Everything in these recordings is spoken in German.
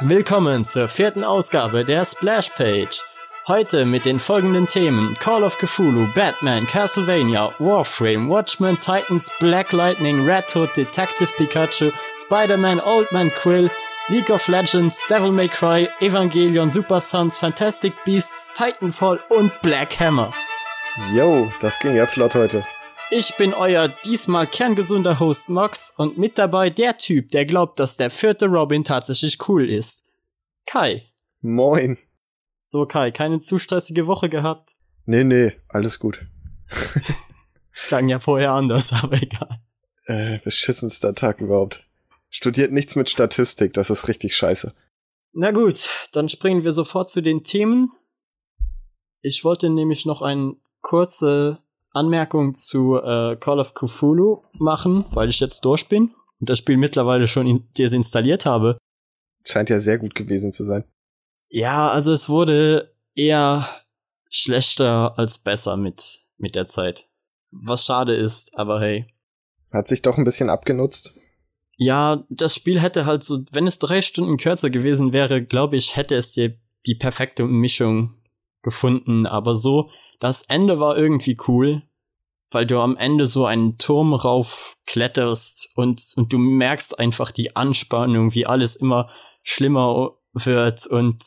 Willkommen zur vierten Ausgabe der Splash Page. Heute mit den folgenden Themen Call of Cthulhu, Batman, Castlevania, Warframe, Watchmen, Titans, Black Lightning, Red Hood, Detective Pikachu, Spider-Man, Old Man Quill, League of Legends, Devil May Cry, Evangelion, Super Sons, Fantastic Beasts, Titanfall und Black Hammer. Yo, das ging ja flott heute. Ich bin euer diesmal kerngesunder Host Mox und mit dabei der Typ, der glaubt, dass der vierte Robin tatsächlich cool ist. Kai. Moin. So, Kai, keine zu stressige Woche gehabt? Nee, nee, alles gut. Klang ja vorher anders, aber egal. Äh, beschissenster Tag überhaupt. Studiert nichts mit Statistik, das ist richtig scheiße. Na gut, dann springen wir sofort zu den Themen. Ich wollte nämlich noch eine kurze Anmerkung zu äh, Call of Cthulhu machen, weil ich jetzt durch bin und das Spiel mittlerweile schon desinstalliert habe. Scheint ja sehr gut gewesen zu sein. Ja, also es wurde eher schlechter als besser mit, mit der Zeit. Was schade ist, aber hey. Hat sich doch ein bisschen abgenutzt. Ja, das Spiel hätte halt so, wenn es drei Stunden kürzer gewesen wäre, glaube ich, hätte es dir die perfekte Mischung gefunden. Aber so, das Ende war irgendwie cool, weil du am Ende so einen Turm rauf kletterst und, und du merkst einfach die Anspannung, wie alles immer schlimmer wird und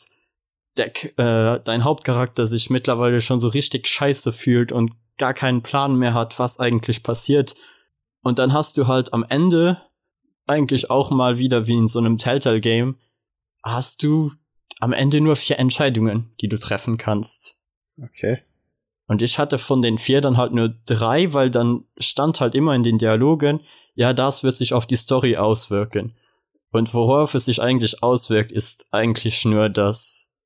der, äh, dein Hauptcharakter sich mittlerweile schon so richtig scheiße fühlt und gar keinen Plan mehr hat, was eigentlich passiert. Und dann hast du halt am Ende eigentlich auch mal wieder wie in so einem Telltale-Game, hast du am Ende nur vier Entscheidungen, die du treffen kannst. Okay. Und ich hatte von den vier dann halt nur drei, weil dann stand halt immer in den Dialogen, ja, das wird sich auf die Story auswirken. Und worauf es sich eigentlich auswirkt, ist eigentlich nur das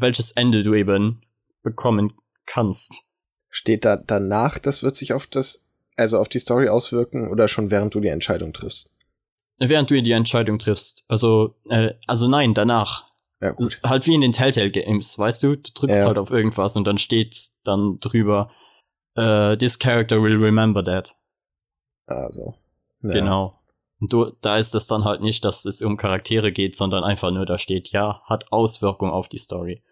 welches Ende du eben bekommen kannst. Steht da danach, das wird sich auf das, also auf die Story auswirken oder schon während du die Entscheidung triffst? Während du die Entscheidung triffst. Also, äh, also nein, danach. Ja, gut. Halt wie in den Telltale Games, weißt du? Du drückst ja. halt auf irgendwas und dann steht dann drüber, uh, this character will remember that. Also. Ja. Genau. Und du, da ist es dann halt nicht, dass es um Charaktere geht, sondern einfach nur da steht, ja, hat Auswirkung auf die Story.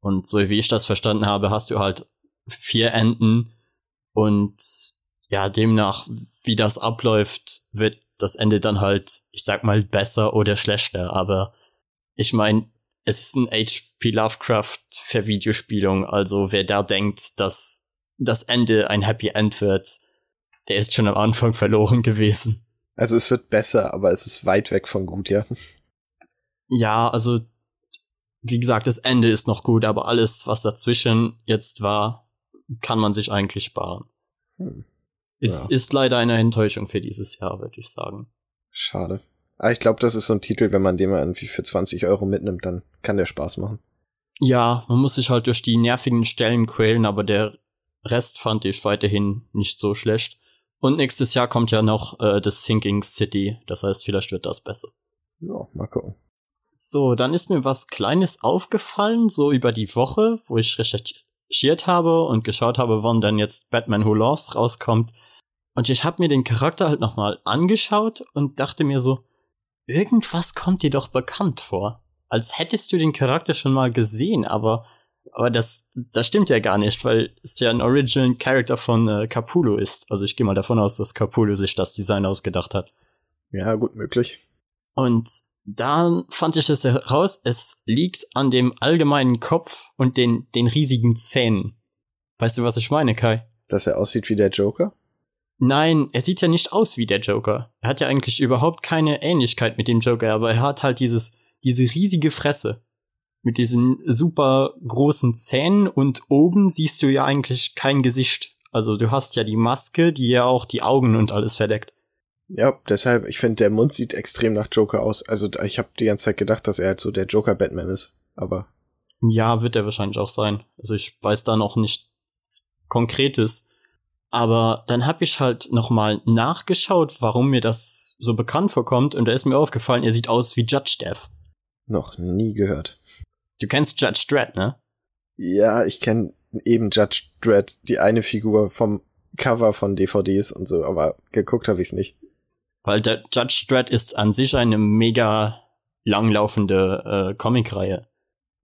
Und so wie ich das verstanden habe, hast du halt vier Enden und ja, demnach, wie das abläuft, wird das Ende dann halt, ich sag mal, besser oder schlechter. Aber ich meine, es ist ein HP Lovecraft für Videospielung, also wer da denkt, dass das Ende ein Happy End wird, der ist schon am Anfang verloren gewesen. Also es wird besser, aber es ist weit weg von gut, ja. Ja, also wie gesagt, das Ende ist noch gut, aber alles, was dazwischen jetzt war, kann man sich eigentlich sparen. Hm. Ist, ja. ist leider eine Enttäuschung für dieses Jahr, würde ich sagen. Schade. Aber ich glaube, das ist so ein Titel, wenn man den mal irgendwie für 20 Euro mitnimmt, dann kann der Spaß machen. Ja, man muss sich halt durch die nervigen Stellen quälen, aber der Rest fand ich weiterhin nicht so schlecht. Und nächstes Jahr kommt ja noch äh, das Sinking City, das heißt, vielleicht wird das besser. Ja, mal gucken. So, dann ist mir was Kleines aufgefallen, so über die Woche, wo ich recherchiert habe und geschaut habe, wann dann jetzt Batman Who Loves rauskommt. Und ich habe mir den Charakter halt nochmal angeschaut und dachte mir so, irgendwas kommt dir doch bekannt vor. Als hättest du den Charakter schon mal gesehen, aber, aber das, das stimmt ja gar nicht, weil es ja ein Original Character von äh, Capullo ist. Also ich gehe mal davon aus, dass Capullo sich das Design ausgedacht hat. Ja, gut möglich. Und dann fand ich es heraus, es liegt an dem allgemeinen Kopf und den, den riesigen Zähnen. Weißt du, was ich meine, Kai? Dass er aussieht wie der Joker? Nein, er sieht ja nicht aus wie der Joker. Er hat ja eigentlich überhaupt keine Ähnlichkeit mit dem Joker, aber er hat halt dieses, diese riesige Fresse. Mit diesen super großen Zähnen und oben siehst du ja eigentlich kein Gesicht. Also du hast ja die Maske, die ja auch die Augen und alles verdeckt. Ja, deshalb, ich finde, der Mund sieht extrem nach Joker aus. Also ich habe die ganze Zeit gedacht, dass er halt so der Joker-Batman ist. Aber. Ja, wird er wahrscheinlich auch sein. Also ich weiß da noch nichts Konkretes. Aber dann habe ich halt nochmal nachgeschaut, warum mir das so bekannt vorkommt. Und da ist mir aufgefallen, er sieht aus wie Judge Death. Noch nie gehört. Du kennst Judge Dredd, ne? Ja, ich kenne eben Judge Dredd, die eine Figur vom Cover von DVDs und so, aber geguckt habe ich's nicht. Weil der Judge Dredd ist an sich eine mega langlaufende äh, Comicreihe.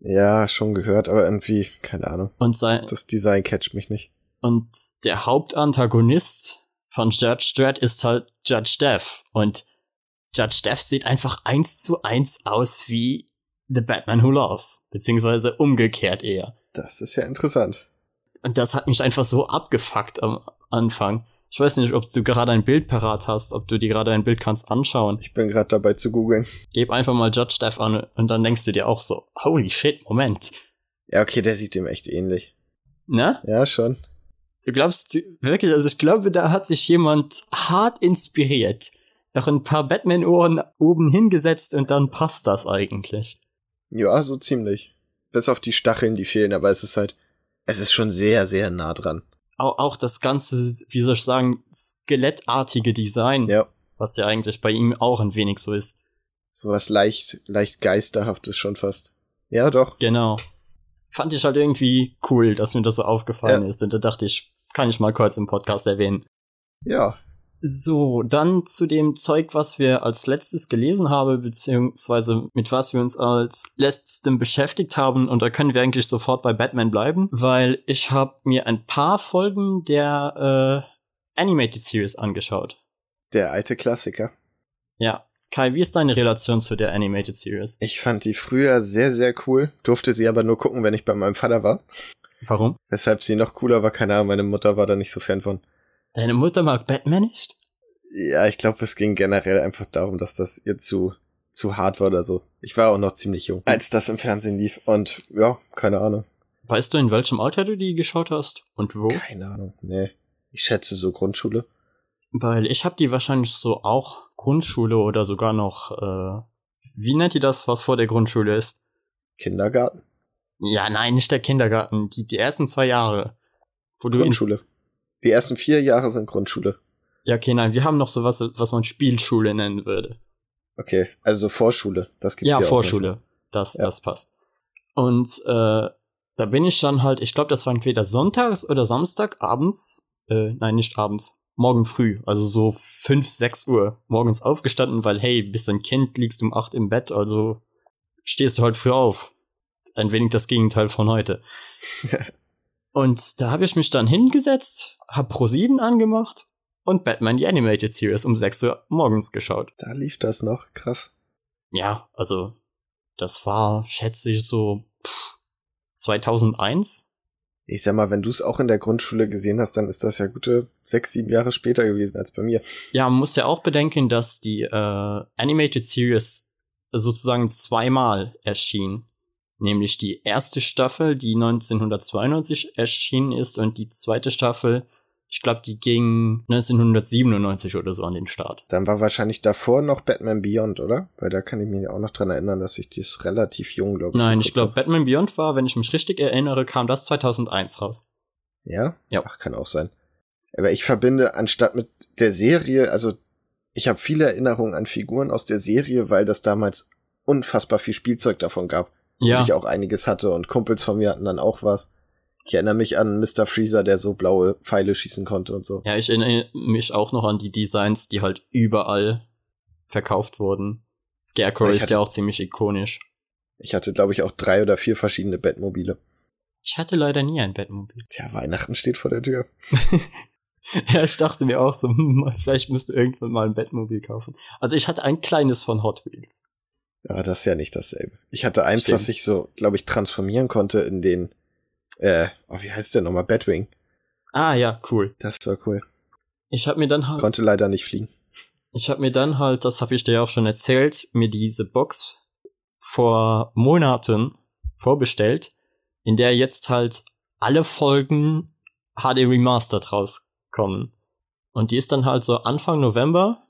Ja, schon gehört, aber irgendwie, keine Ahnung. Und sein, Das Design catcht mich nicht. Und der Hauptantagonist von Judge Dredd ist halt Judge Death. Und Judge Death sieht einfach eins zu eins aus wie The Batman Who Loves. Beziehungsweise umgekehrt eher. Das ist ja interessant. Und das hat mich einfach so abgefuckt am Anfang. Ich weiß nicht, ob du gerade ein Bild parat hast, ob du dir gerade ein Bild kannst anschauen. Ich bin gerade dabei zu googeln. Gib einfach mal Judge Death an und dann denkst du dir auch so, holy shit, Moment. Ja, okay, der sieht dem echt ähnlich. Ne? Ja, schon. Du glaubst wirklich, also ich glaube, da hat sich jemand hart inspiriert. Noch ein paar Batman-Ohren oben hingesetzt und dann passt das eigentlich. Ja, so ziemlich. Bis auf die Stacheln, die fehlen, aber es ist halt, es ist schon sehr, sehr nah dran. Auch, auch das ganze, wie soll ich sagen, skelettartige Design, Ja, was ja eigentlich bei ihm auch ein wenig so ist. sowas leicht, leicht geisterhaftes schon fast. Ja, doch. Genau. Fand ich halt irgendwie cool, dass mir das so aufgefallen Ja. ist. Und da dachte ich, kann ich mal kurz im Podcast erwähnen. Ja, So, dann zu dem Zeug, was wir als letztes gelesen haben, beziehungsweise mit was wir uns als letztem beschäftigt haben. Und da können wir eigentlich sofort bei Batman bleiben, weil ich habe mir ein paar Folgen der äh, Animated Series angeschaut. der alte Klassiker. Ja. Kai, wie ist deine Relation zu der Animated Series? Ich fand die früher sehr, sehr cool, durfte sie aber nur gucken, wenn ich bei meinem Vater war. Warum? Weshalb sie noch cooler war, keine Ahnung, meine Mutter war da nicht so Fan von. Deine Mutter mag Batman nicht? Ja, ich glaube, es ging generell einfach darum, dass das ihr zu, zu hart war oder so. Ich war auch noch ziemlich jung, als das im Fernsehen lief. Und ja, keine Ahnung. Weißt du, in welchem Alter du die geschaut hast? Und wo? Keine Ahnung, nee. Ich schätze so Grundschule. Weil ich habe die wahrscheinlich so auch Grundschule oder sogar noch, äh, wie nennt ihr das, was vor der Grundschule ist? Kindergarten. Ja, nein, nicht der Kindergarten, die, die ersten zwei Jahre. Wo du Grundschule. Die ersten vier Jahre sind Grundschule. Ja, okay, nein, wir haben noch sowas, was man Spielschule nennen würde. Okay, also Vorschule. Das gibt's ja, hier auch Vorschule. Das, Ja. das passt. Und äh, da bin ich dann halt, ich glaube, das war entweder sonntags oder Samstag abends, äh, nein, nicht abends, morgen früh, also so fünf, sechs Uhr morgens aufgestanden, weil hey, bist ein Kind, liegst um acht im Bett, also stehst du halt früh auf. Ein wenig das Gegenteil von heute. Und da habe ich mich dann hingesetzt, hab Pro7 angemacht und Batman die Animated Series um 6 Uhr morgens geschaut. Da lief das noch. Krass. Ja, also das war, schätze ich, so pff, 2001. Ich sag mal, wenn du es auch in der Grundschule gesehen hast, dann ist das ja gute sechs, sieben Jahre später gewesen als bei mir. Ja, man muss ja auch bedenken, dass die äh, Animated Series sozusagen zweimal erschien. Nämlich die erste Staffel, die 1992 erschienen ist, und die zweite Staffel, ich glaube, die ging 1997 oder so an den Start. Dann war wahrscheinlich davor noch Batman Beyond, oder? Weil da kann ich mich auch noch dran erinnern, dass ich das relativ jung, glaube Nein, ich glaube, Batman Beyond war, wenn ich mich richtig erinnere, kam das 2001 raus. Ja? Ja. Ach, kann auch sein. Aber ich verbinde anstatt mit der Serie, also ich habe viele Erinnerungen an Figuren aus der Serie, weil das damals unfassbar viel Spielzeug davon gab. Ja, Und ich auch einiges hatte und Kumpels von mir hatten dann auch was. Ich erinnere mich an Mr. Freezer, der so blaue Pfeile schießen konnte und so. ja, ich erinnere mich auch noch an die Designs, die halt überall verkauft wurden. Scarecrow Ich ist hatte- ja auch ziemlich ikonisch. Ich hatte, glaube ich, auch drei oder vier verschiedene Bettmobile. Ich hatte leider nie ein Bettmobil. Tja, Weihnachten steht vor der Tür. Ja, ich dachte mir auch so, hm, vielleicht müsste irgendwann mal ein Bettmobil kaufen. Also ich hatte ein kleines von Hot Wheels. Aber das ist ja nicht dasselbe. Ich hatte eins, Stimmt. was ich so, glaube ich, transformieren konnte in den, äh, oh, wie heißt der nochmal? Batwing. Ah ja, cool. Das war cool. Ich habe mir dann halt, Konnte leider nicht fliegen. ich habe mir dann halt, das habe ich dir ja auch schon erzählt, mir diese Box vor Monaten vorbestellt, in der jetzt halt alle Folgen HD Remastered rauskommen. Und die ist dann halt so Anfang November,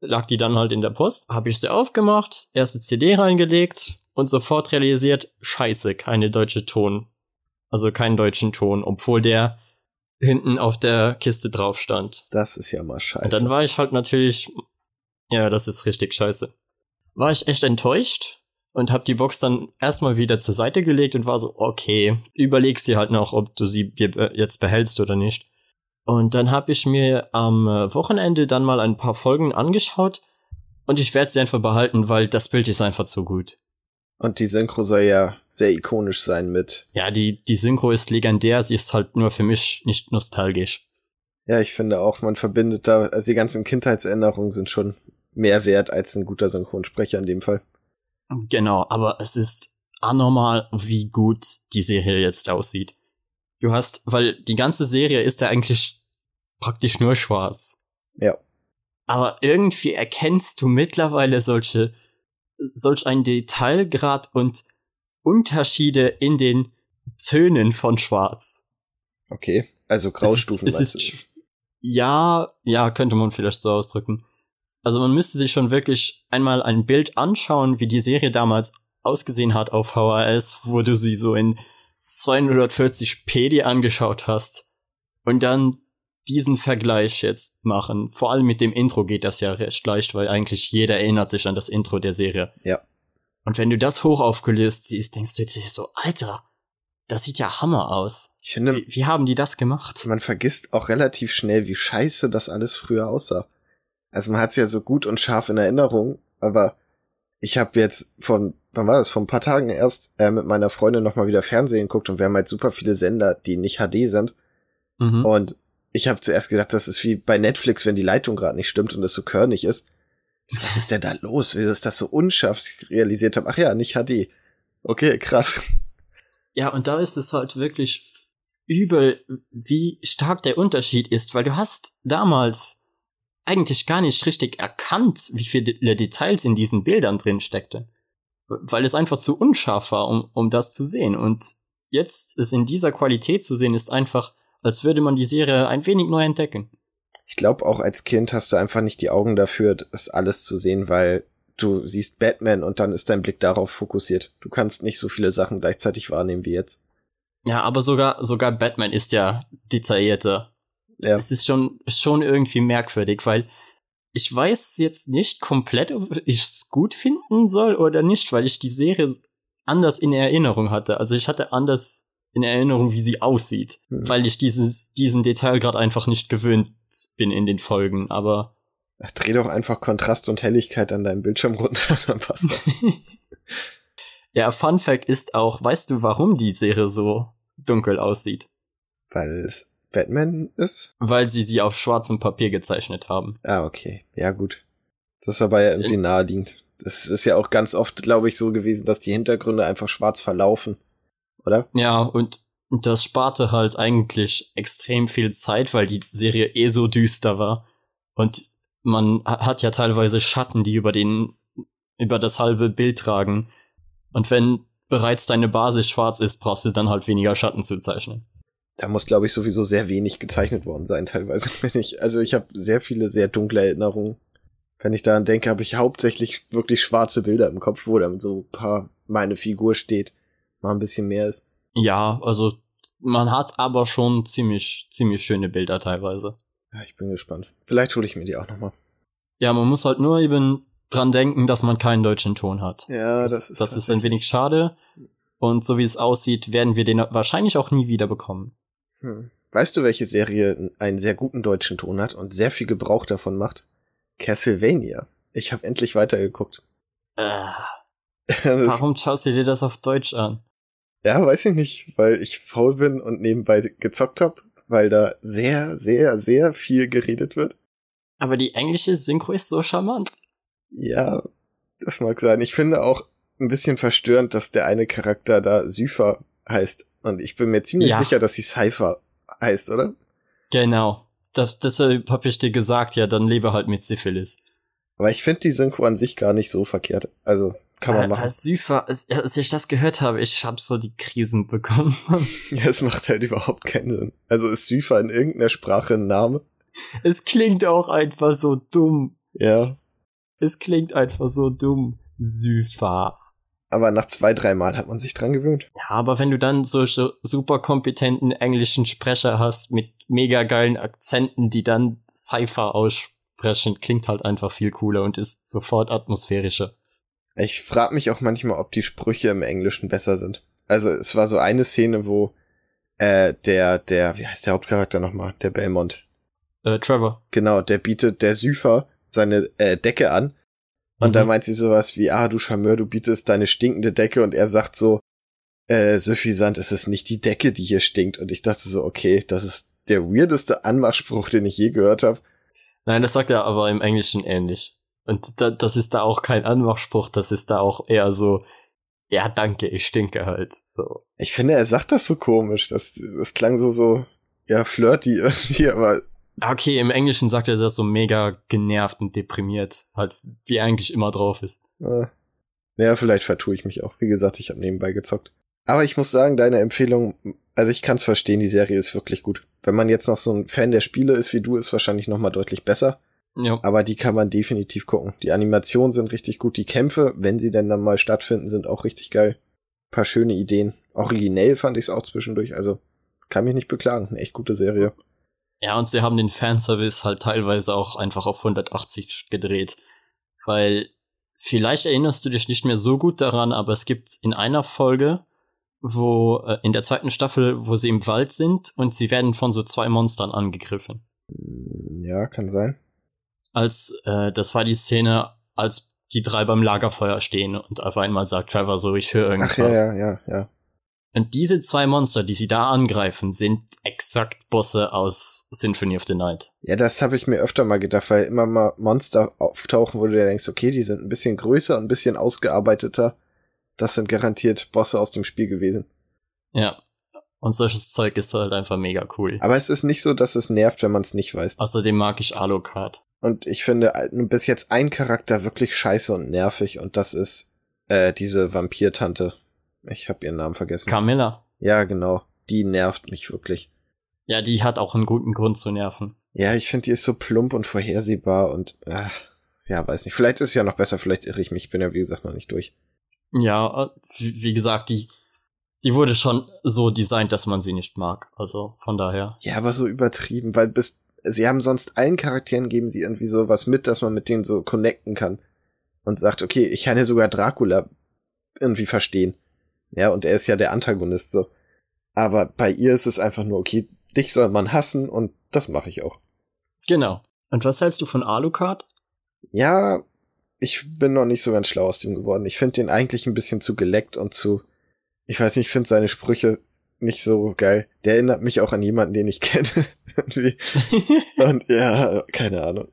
lag die dann halt in der Post, habe ich sie aufgemacht, erste CD reingelegt und sofort realisiert, scheiße, keine deutsche Ton. Also keinen deutschen Ton, obwohl der hinten auf der Kiste drauf stand. Das ist ja mal scheiße. Und dann war ich halt natürlich, ja, das ist richtig scheiße. War ich echt enttäuscht und hab die Box dann erstmal wieder zur Seite gelegt und war so, okay, überlegst dir halt noch, ob du sie jetzt behältst oder nicht. Und dann hab ich mir am äh, Wochenende dann mal ein paar Folgen angeschaut Und ich werde sie einfach behalten, weil das Bild ist einfach zu gut. Und die Synchro soll ja sehr ikonisch sein mit. Ja, die, die Synchro ist legendär, sie ist halt nur für mich nicht nostalgisch. Ja, ich finde auch, man verbindet da, also die ganzen Kindheitserinnerungen sind schon mehr wert als ein guter Synchronsprecher in dem Fall. Genau, aber es ist anormal, wie gut die Serie jetzt aussieht. Du hast, weil die ganze Serie ist ja eigentlich praktisch nur schwarz. Ja. Aber irgendwie erkennst du mittlerweile solche, solch ein Detailgrad und Unterschiede in den Tönen von Schwarz. Okay, also Graustufen. Es ist, es ist, ja, ja, könnte man vielleicht so ausdrücken. Also man müsste sich schon wirklich einmal ein Bild anschauen, wie die Serie damals ausgesehen hat auf VHS, wo du sie so in 240p dir angeschaut hast und dann diesen Vergleich jetzt machen. Vor allem mit dem Intro geht das ja recht leicht, weil eigentlich jeder erinnert sich an das Intro der Serie. Ja. Und wenn du das hoch aufgelöst siehst, denkst du dir so, Alter, das sieht ja Hammer aus. Ich finde, wie, wie haben die das gemacht? Man vergisst auch relativ schnell, wie scheiße das alles früher aussah. Also man hat es ja so gut und scharf in Erinnerung, aber ich habe jetzt von, wann war das, vor ein paar Tagen erst äh, mit meiner Freundin nochmal wieder Fernsehen geguckt und wir haben halt super viele Sender, die nicht HD sind. Mhm. Und ich habe zuerst gedacht, das ist wie bei Netflix, wenn die Leitung gerade nicht stimmt und es so körnig ist. Was ist denn da los? Wie ist das so unscharf realisiert habe? Ach ja, nicht HD. Okay, krass. Ja, und da ist es halt wirklich übel, wie stark der Unterschied ist, weil du hast damals eigentlich gar nicht richtig erkannt, wie viele Details in diesen Bildern drin steckte. Weil es einfach zu unscharf war, um, um das zu sehen. Und jetzt es in dieser Qualität zu sehen, ist einfach, als würde man die Serie ein wenig neu entdecken. Ich glaube, auch als Kind hast du einfach nicht die Augen dafür, das alles zu sehen, weil du siehst Batman und dann ist dein Blick darauf fokussiert. Du kannst nicht so viele Sachen gleichzeitig wahrnehmen wie jetzt. Ja, aber sogar, sogar Batman ist ja detaillierter. Ja. Es ist schon, schon irgendwie merkwürdig, weil ich weiß jetzt nicht komplett, ob ich es gut finden soll oder nicht, weil ich die Serie anders in Erinnerung hatte. Also ich hatte anders in Erinnerung, wie sie aussieht, mhm. weil ich dieses, diesen Detail gerade einfach nicht gewöhnt bin in den Folgen, aber. Ach, dreh doch einfach Kontrast und Helligkeit an deinem Bildschirm runter, dann passt das. ja, Fun Fact ist auch, weißt du, warum die Serie so dunkel aussieht? Weil es Batman ist? Weil sie sie auf schwarzem Papier gezeichnet haben. Ah, okay. Ja, gut. Das ist aber ja irgendwie naheliegend. Das ist ja auch ganz oft, glaube ich, so gewesen, dass die Hintergründe einfach schwarz verlaufen. Oder? Ja, und das sparte halt eigentlich extrem viel Zeit, weil die Serie eh so düster war. Und man hat ja teilweise Schatten, die über den, über das halbe Bild tragen. Und wenn bereits deine Basis schwarz ist, brauchst du dann halt weniger Schatten zu zeichnen da muss, glaube ich, sowieso sehr wenig gezeichnet worden sein, teilweise. Wenn ich, also ich habe sehr viele sehr dunkle Erinnerungen. Wenn ich daran denke, habe ich hauptsächlich wirklich schwarze Bilder im Kopf, wo dann so ein paar meine Figur steht, mal ein bisschen mehr ist. Ja, also man hat aber schon ziemlich, ziemlich schöne Bilder teilweise. Ja, ich bin gespannt. Vielleicht hole ich mir die auch nochmal. Ja, man muss halt nur eben dran denken, dass man keinen deutschen Ton hat. Ja, das, das ist. Das ist ein wenig schade. Und so wie es aussieht, werden wir den wahrscheinlich auch nie wieder bekommen. Hm. Weißt du, welche Serie einen sehr guten deutschen Ton hat und sehr viel Gebrauch davon macht? Castlevania. Ich habe endlich weitergeguckt. Äh, warum schaust du dir das auf Deutsch an? Ja, weiß ich nicht, weil ich faul bin und nebenbei gezockt hab, weil da sehr, sehr, sehr viel geredet wird. Aber die englische Synchro ist so charmant. Ja, das mag sein. Ich finde auch ein bisschen verstörend, dass der eine Charakter da Sypher heißt. Und ich bin mir ziemlich ja. sicher, dass sie Cypher heißt, oder? Genau. Das, deshalb hab ich dir gesagt, ja, dann lebe halt mit Syphilis. Aber ich finde die Synchro an sich gar nicht so verkehrt. Also, kann man äh, machen. Als, Sypher, als, als ich das gehört habe, ich hab so die Krisen bekommen. ja, es macht halt überhaupt keinen Sinn. Also ist Sypher in irgendeiner Sprache ein Name? Es klingt auch einfach so dumm. Ja. Es klingt einfach so dumm. Sypher aber nach zwei, drei Mal hat man sich dran gewöhnt. Ja, aber wenn du dann solche super kompetenten englischen Sprecher hast mit mega geilen Akzenten, die dann Cypher aussprechen, klingt halt einfach viel cooler und ist sofort atmosphärischer. Ich frag mich auch manchmal, ob die Sprüche im Englischen besser sind. Also es war so eine Szene, wo äh, der, der, wie heißt der Hauptcharakter nochmal? Der Belmont. Äh, Trevor. Genau, der bietet der Süfer seine äh, Decke an Und Mhm. da meint sie sowas wie, ah, du Charmeur, du bietest deine stinkende Decke und er sagt so, äh, suffisant, es ist nicht die Decke, die hier stinkt. Und ich dachte so, okay, das ist der weirdeste Anmachspruch, den ich je gehört habe. Nein, das sagt er aber im Englischen ähnlich. Und da, das ist da auch kein Anmachspruch, das ist da auch eher so, ja, danke, ich stinke halt. So. Ich finde, er sagt das so komisch. Das, das klang so, so, ja, flirty irgendwie, aber Okay, im Englischen sagt er das so mega genervt und deprimiert, halt wie er eigentlich immer drauf ist. Äh, ja, vielleicht vertue ich mich auch. Wie gesagt, ich habe nebenbei gezockt. Aber ich muss sagen, deine Empfehlung, also ich kann es verstehen, die Serie ist wirklich gut. Wenn man jetzt noch so ein Fan der Spiele ist wie du, ist wahrscheinlich noch mal deutlich besser. Ja. Aber die kann man definitiv gucken. Die Animationen sind richtig gut. Die Kämpfe, wenn sie denn dann mal stattfinden, sind auch richtig geil. paar schöne Ideen. Originell fand ich es auch zwischendurch. Also kann mich nicht beklagen. Eine echt gute Serie. Ja, und sie haben den Fanservice halt teilweise auch einfach auf 180 gedreht. Weil vielleicht erinnerst du dich nicht mehr so gut daran, aber es gibt in einer Folge, wo äh, in der zweiten Staffel, wo sie im Wald sind und sie werden von so zwei Monstern angegriffen. Ja, kann sein. Als äh, das war die Szene, als die drei beim Lagerfeuer stehen und auf einmal sagt Trevor so, ich höre irgendwas. Ach ja, ja, ja, ja. Und diese zwei Monster, die sie da angreifen, sind exakt Bosse aus Symphony of the Night. Ja, das habe ich mir öfter mal gedacht, weil immer mal Monster auftauchen, wo du dir denkst, okay, die sind ein bisschen größer, ein bisschen ausgearbeiteter. Das sind garantiert Bosse aus dem Spiel gewesen. Ja. Und solches Zeug ist halt einfach mega cool. Aber es ist nicht so, dass es nervt, wenn man es nicht weiß. Außerdem mag ich Alucard. Und ich finde äh, bis jetzt ein Charakter wirklich scheiße und nervig und das ist äh, diese Vampirtante. Ich habe ihren Namen vergessen. Camilla. ja, genau. Die nervt mich wirklich. Ja, die hat auch einen guten Grund zu nerven. Ja, ich finde, die ist so plump und vorhersehbar und äh, ja, weiß nicht. Vielleicht ist es ja noch besser, vielleicht irre ich mich. Ich bin ja, wie gesagt, noch nicht durch. Ja, äh, wie wie gesagt, die, die wurde schon so designt, dass man sie nicht mag. Also von daher. Ja, aber so übertrieben, weil bis sie haben sonst allen Charakteren geben sie irgendwie so was mit, dass man mit denen so connecten kann und sagt, okay, ich kann ja sogar Dracula irgendwie verstehen. Ja, und er ist ja der Antagonist so. Aber bei ihr ist es einfach nur, okay, dich soll man hassen und das mache ich auch. Genau. Und was hältst du von Alucard? Ja, ich bin noch nicht so ganz schlau aus dem geworden. Ich finde den eigentlich ein bisschen zu geleckt und zu, ich weiß nicht, ich finde seine Sprüche nicht so geil. Der erinnert mich auch an jemanden, den ich kenne. Und ja, keine Ahnung.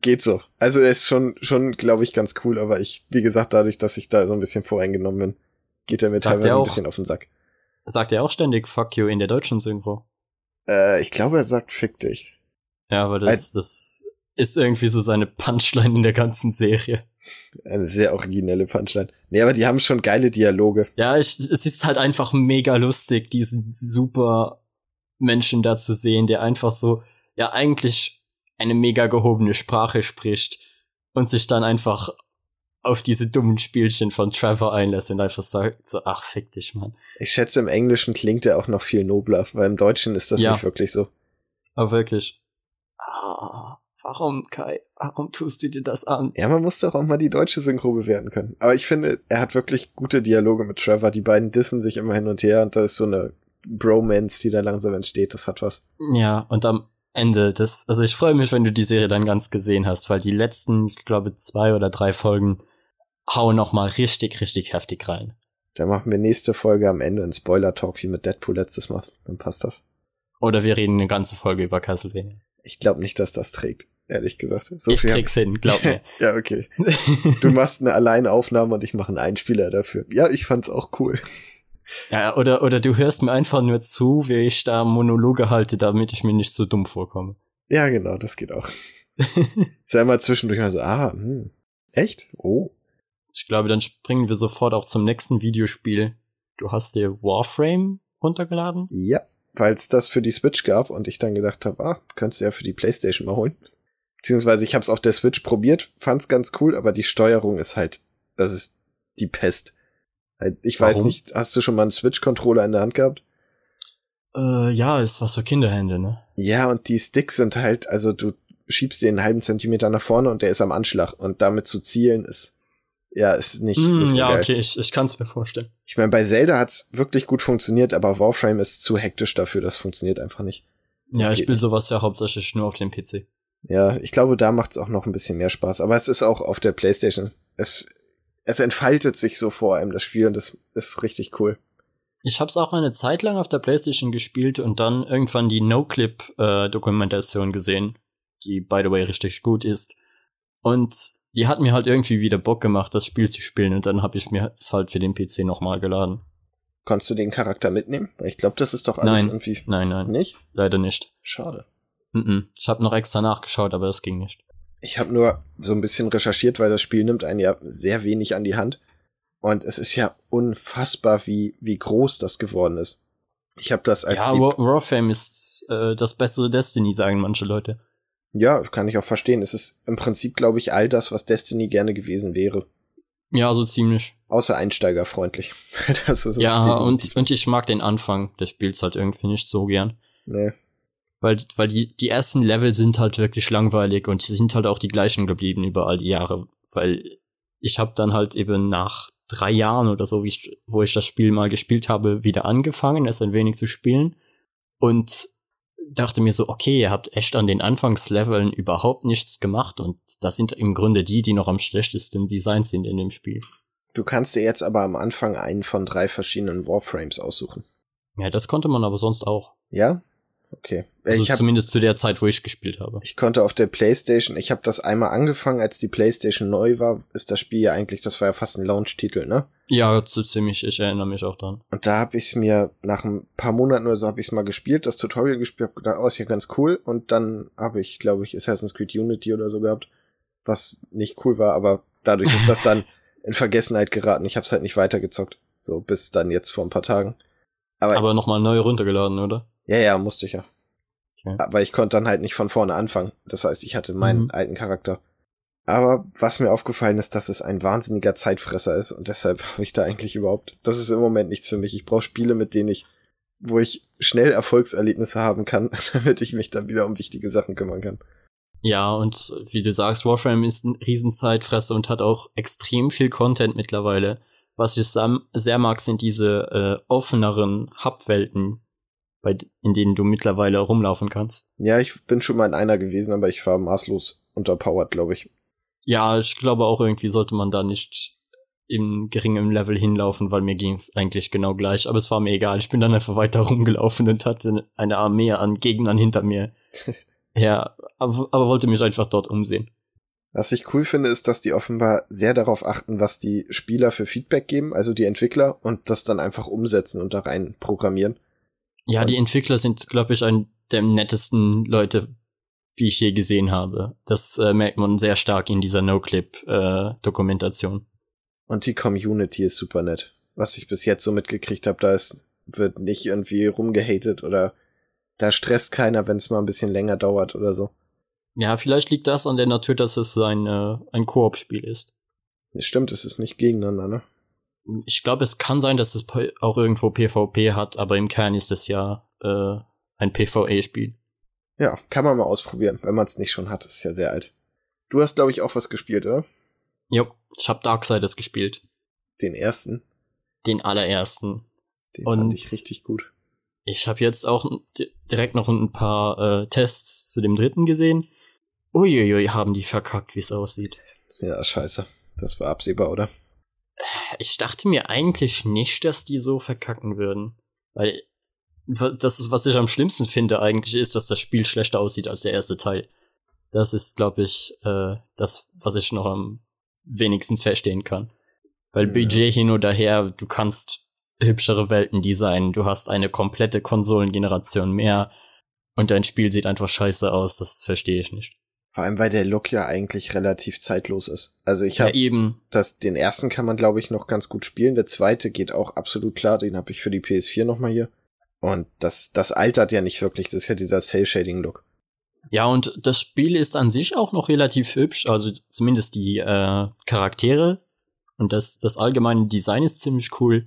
Geht so. Also er ist schon, schon, glaube ich, ganz cool, aber ich, wie gesagt, dadurch, dass ich da so ein bisschen voreingenommen bin, geht er mir Sagt teilweise er ein auch? bisschen auf den Sack. Sagt er auch ständig Fuck you in der deutschen Synchro. Äh, ich glaube, er sagt fick dich. Ja, aber das, das ist irgendwie so seine Punchline in der ganzen Serie. Eine sehr originelle Punchline. Nee, aber die haben schon geile Dialoge. Ja, ich, es ist halt einfach mega lustig, diesen super Menschen da zu sehen, der einfach so, ja, eigentlich eine mega gehobene Sprache spricht und sich dann einfach auf diese dummen Spielchen von Trevor einlässt und einfach sagt so, ach, fick dich, Mann. Ich schätze, im Englischen klingt er auch noch viel nobler, weil im Deutschen ist das Ja. nicht wirklich so. Aber wirklich. Ah, warum, Kai? Warum tust du dir das an? Ja, man muss doch auch mal die deutsche Synchro bewerten können. Aber ich finde, er hat wirklich gute Dialoge mit Trevor. Die beiden dissen sich immer hin und her und da ist so eine Bromance, die da langsam entsteht. Das hat was. Ja, und am Ende das, also ich freue mich, wenn du die Serie dann ganz gesehen hast, weil die letzten, ich glaube, zwei oder drei Folgen hauen noch mal richtig, richtig heftig rein. Da machen wir nächste Folge am Ende einen Spoiler-Talk wie mit Deadpool letztes Mal. Dann passt das. Oder wir reden eine ganze Folge über Castlevania. Ich glaube nicht, dass das trägt, ehrlich gesagt. So ich krieg's hin, glaub mir. ja, okay. Du machst eine Alleinaufnahme und ich mache einen Einspieler dafür. Ja, ich fand's auch cool. ja, oder, oder du hörst mir einfach nur zu, wie ich da Monologe halte, damit ich mir nicht so dumm vorkomme. Ja, genau, das geht auch. Sei mal zwischendurch mal so, ah, hm. Echt? Oh. Ich glaube, dann springen wir sofort auch zum nächsten Videospiel. Du hast dir Warframe runtergeladen? Ja, weil es das für die Switch gab und ich dann gedacht habe, ah, könntest du ja für die Playstation mal holen. Beziehungsweise ich habe es auf der Switch probiert, fand's ganz cool, aber die Steuerung ist halt, das ist die Pest. Halt, Ich weiß Warum? nicht, hast du schon mal einen Switch-Controller in der Hand gehabt? Äh, ja, ist was für Kinderhände, ne? Ja, und die Sticks sind halt, also du schiebst den einen halben Zentimeter nach vorne und der ist am Anschlag und damit zu zielen ist, ja, ist nicht, Hm, nicht so ja, geil. okay, ich, ich kann's mir vorstellen. Ich meine, bei Zelda hat's wirklich gut funktioniert, aber Warframe ist zu hektisch dafür, das funktioniert einfach nicht. Das Ja, ich spiele sowas ja hauptsächlich nur auf dem PC. Ja, ich glaube, da macht's auch noch ein bisschen mehr Spaß. Aber es ist auch auf der PlayStation Es, es entfaltet sich so vor einem, das Spiel, und das ist richtig cool. Ich habe es auch eine Zeit lang auf der PlayStation gespielt und dann irgendwann die No-Clip-Dokumentation äh, gesehen, die by the way richtig gut ist. Und die hat mir halt irgendwie wieder Bock gemacht, das Spiel zu spielen und dann habe ich mir es halt für den PC nochmal geladen. Konntest du den Charakter mitnehmen? Weil ich glaube, das ist doch alles nein, irgendwie. Nein, nein. Nicht? Leider nicht. Schade. Mm -mm. Ich habe noch extra nachgeschaut, aber das ging nicht. Ich habe nur so ein bisschen recherchiert, weil das Spiel nimmt einen ja sehr wenig an die Hand. Und es ist ja unfassbar, wie, wie groß das geworden ist. Ich habe das als. Ja, Warframe ist äh, das bessere Destiny, sagen manche Leute. Ja, kann ich auch verstehen. Es ist im Prinzip, glaube ich, all das, was Destiny gerne gewesen wäre. Ja, so ziemlich. Außer einsteigerfreundlich. das ist ja, und, und ich mag den Anfang des Spiels halt irgendwie nicht so gern. Nee. Weil, weil die, die ersten Level sind halt wirklich langweilig und die sind halt auch die gleichen geblieben über all die Jahre. Weil ich habe dann halt eben nach drei Jahren oder so, wie ich, wo ich das Spiel mal gespielt habe, wieder angefangen, es ein wenig zu spielen. Und dachte mir so, okay, ihr habt echt an den Anfangsleveln überhaupt nichts gemacht und das sind im Grunde die, die noch am schlechtesten designt sind in dem Spiel. Du kannst dir jetzt aber am Anfang einen von drei verschiedenen Warframes aussuchen. Ja, das konnte man aber sonst auch. Ja? Okay. Also ich hab, zumindest zu der Zeit, wo ich gespielt habe. Ich konnte auf der PlayStation, ich habe das einmal angefangen, als die PlayStation neu war, ist das Spiel ja eigentlich, das war ja fast ein Launch-Titel, ne? Ja, so ziemlich, ich erinnere mich auch dran. Und da habe ich mir nach ein paar Monaten oder so habe ich es mal gespielt, das Tutorial gespielt, hab gedacht, oh, ist ja ganz cool und dann habe ich, glaube ich, Assassin's Creed Unity oder so gehabt, was nicht cool war, aber dadurch ist das dann in Vergessenheit geraten. Ich habe es halt nicht weitergezockt, so bis dann jetzt vor ein paar Tagen. Aber, aber nochmal neu runtergeladen, oder? Ja, ja, musste ich ja. Okay. Aber ich konnte dann halt nicht von vorne anfangen. Das heißt, ich hatte meinen mhm. alten Charakter. Aber was mir aufgefallen ist, dass es ein wahnsinniger Zeitfresser ist und deshalb habe ich da eigentlich überhaupt, das ist im Moment nichts für mich. Ich brauche Spiele, mit denen ich, wo ich schnell Erfolgserlebnisse haben kann, damit ich mich dann wieder um wichtige Sachen kümmern kann. Ja, und wie du sagst, Warframe ist ein Riesenzeitfresser und hat auch extrem viel Content mittlerweile. Was ich sehr mag, sind diese äh, offeneren Hub-Welten, bei, in denen du mittlerweile rumlaufen kannst. Ja, ich bin schon mal in einer gewesen, aber ich war maßlos unterpowered, glaube ich. Ja, ich glaube auch irgendwie sollte man da nicht im geringen Level hinlaufen, weil mir ging es eigentlich genau gleich. Aber es war mir egal. Ich bin dann einfach weiter rumgelaufen und hatte eine Armee an Gegnern hinter mir. ja, aber, aber wollte mich einfach dort umsehen. Was ich cool finde, ist, dass die offenbar sehr darauf achten, was die Spieler für Feedback geben, also die Entwickler, und das dann einfach umsetzen und da rein programmieren. Ja, die Entwickler sind, glaube ich, ein der nettesten Leute, wie ich je gesehen habe. Das äh, merkt man sehr stark in dieser No-Clip-Dokumentation. Äh, Und die Community ist super nett. Was ich bis jetzt so mitgekriegt habe, da ist, wird nicht irgendwie rumgehatet oder da stresst keiner, wenn es mal ein bisschen länger dauert oder so. Ja, vielleicht liegt das an der Natur, dass es ein, äh, ein Koop-Spiel ist. Stimmt, es ist nicht gegeneinander, ne? Ich glaube, es kann sein, dass es auch irgendwo PvP hat, aber im Kern ist es ja äh, ein PvE-Spiel. Ja, kann man mal ausprobieren, wenn man es nicht schon hat. Ist ja sehr alt. Du hast, glaube ich, auch was gespielt, oder? Jo, ich habe Darksiders gespielt. Den ersten? Den allerersten. Den Und fand ich richtig gut. Ich habe jetzt auch direkt noch ein paar äh, Tests zu dem dritten gesehen. Uiuiui, haben die verkackt, wie es aussieht. Ja, scheiße. Das war absehbar, oder? Ich dachte mir eigentlich nicht, dass die so verkacken würden. Weil das, was ich am schlimmsten finde eigentlich, ist, dass das Spiel schlechter aussieht als der erste Teil. Das ist, glaube ich, äh, das, was ich noch am wenigsten verstehen kann. Weil ja. Budget hin oder her, du kannst hübschere Welten designen, du hast eine komplette Konsolengeneration mehr und dein Spiel sieht einfach scheiße aus, das verstehe ich nicht. Vor allem, weil der Look ja eigentlich relativ zeitlos ist. Also ich habe ja, eben das, den ersten kann man glaube ich noch ganz gut spielen. Der zweite geht auch absolut klar. Den habe ich für die PS4 noch mal hier. Und das, das altert ja nicht wirklich. Das ist ja dieser Cell Shading Look. Ja, und das Spiel ist an sich auch noch relativ hübsch. Also zumindest die äh, Charaktere und das, das allgemeine Design ist ziemlich cool.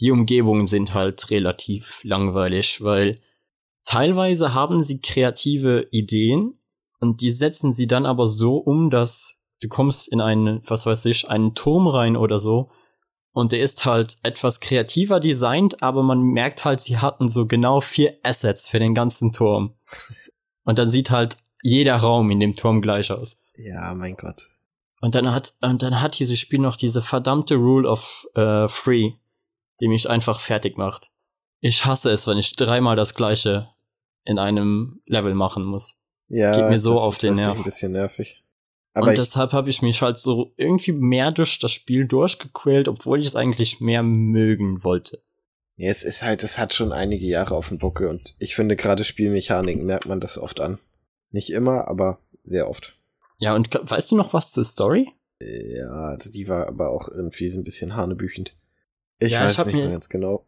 Die Umgebungen sind halt relativ langweilig, weil teilweise haben sie kreative Ideen, und die setzen sie dann aber so um, dass du kommst in einen, was weiß ich, einen Turm rein oder so. Und der ist halt etwas kreativer designt, aber man merkt halt, sie hatten so genau vier Assets für den ganzen Turm. Und dann sieht halt jeder Raum in dem Turm gleich aus. Ja, mein Gott. Und dann hat, und dann hat dieses Spiel noch diese verdammte Rule of äh, Free, die mich einfach fertig macht. Ich hasse es, wenn ich dreimal das gleiche in einem Level machen muss. Ja, das geht mir so das auf ist den wirklich Nerv. ein bisschen nervig. Aber und ich, deshalb habe ich mich halt so irgendwie mehr durch das Spiel durchgequält, obwohl ich es eigentlich mehr mögen wollte. ja, es ist halt, es hat schon einige Jahre auf dem Buckel und ich finde gerade Spielmechaniken merkt man das oft an. Nicht immer, aber sehr oft. Ja, und weißt du noch was zur Story? Ja, die war aber auch irgendwie so ein bisschen hanebüchend. Ich Ja, ich weiß hab nicht mir- mehr ganz genau.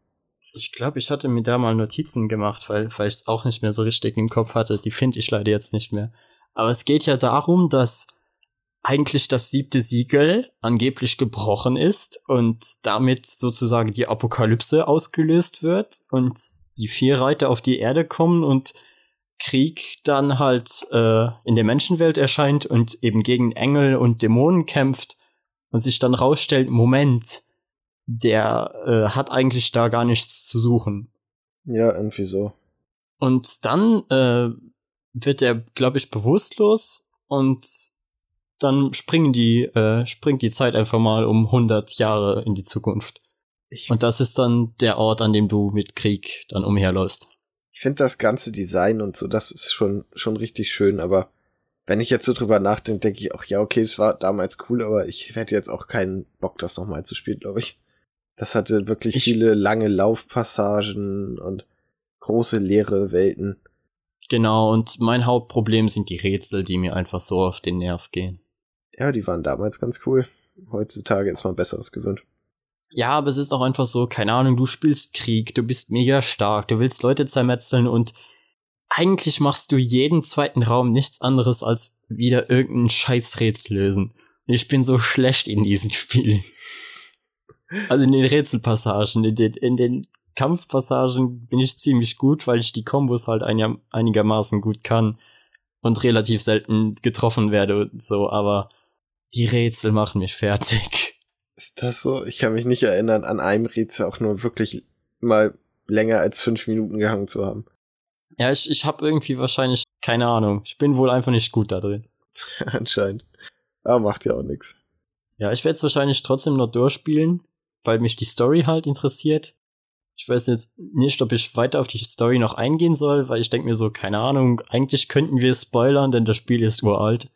Ich glaube, ich hatte mir da mal Notizen gemacht, weil, weil ich es auch nicht mehr so richtig im Kopf hatte. Die finde ich leider jetzt nicht mehr. Aber es geht ja darum, dass eigentlich das siebte Siegel angeblich gebrochen ist und damit sozusagen die Apokalypse ausgelöst wird und die vier Reiter auf die Erde kommen und Krieg dann halt äh, in der Menschenwelt erscheint und eben gegen Engel und Dämonen kämpft und sich dann rausstellt, Moment, der äh, hat eigentlich da gar nichts zu suchen. Ja, irgendwie so. Und dann äh, wird er, glaube ich, bewusstlos und dann springen die, äh, springt die Zeit einfach mal um 100 Jahre in die Zukunft. Ich, Und das ist dann der Ort, an dem du mit Krieg dann umherläufst. ich finde das ganze Design und so, das ist schon, schon richtig schön, aber wenn ich jetzt so drüber nachdenke, denke ich auch, ja, okay, es war damals cool, aber ich hätte jetzt auch keinen Bock, das nochmal zu spielen, glaube ich. Das hatte wirklich Ich- viele lange Laufpassagen und große leere Welten. Genau, und mein Hauptproblem sind die Rätsel, die mir einfach so auf den Nerv gehen. Ja, die waren damals ganz cool. Heutzutage ist man Besseres gewöhnt. Ja, aber es ist auch einfach so, keine Ahnung, du spielst Krieg, du bist mega stark, du willst Leute zermetzeln und eigentlich machst du jeden zweiten Raum nichts anderes als wieder irgendeinen Scheißrätsel lösen. Und ich bin so schlecht in diesen Spielen. Also in den Rätselpassagen, in den, in den Kampfpassagen bin ich ziemlich gut, weil ich die Kombos halt einig- einigermaßen gut kann und relativ selten getroffen werde und so, aber die Rätsel machen mich fertig. Ist das so? Ich kann mich nicht erinnern, an einem Rätsel auch nur wirklich mal länger als fünf Minuten gehangen zu haben. Ja, ich, ich habe irgendwie wahrscheinlich keine Ahnung. Ich bin wohl einfach nicht gut da drin. Anscheinend. Aber macht ja auch nix. Ja, ich werde es wahrscheinlich trotzdem noch durchspielen, weil mich die Story halt interessiert. Ich weiß jetzt nicht, ob ich weiter auf die Story noch eingehen soll, weil ich denke mir so, keine Ahnung, eigentlich könnten wir spoilern, denn das Spiel ist uralt.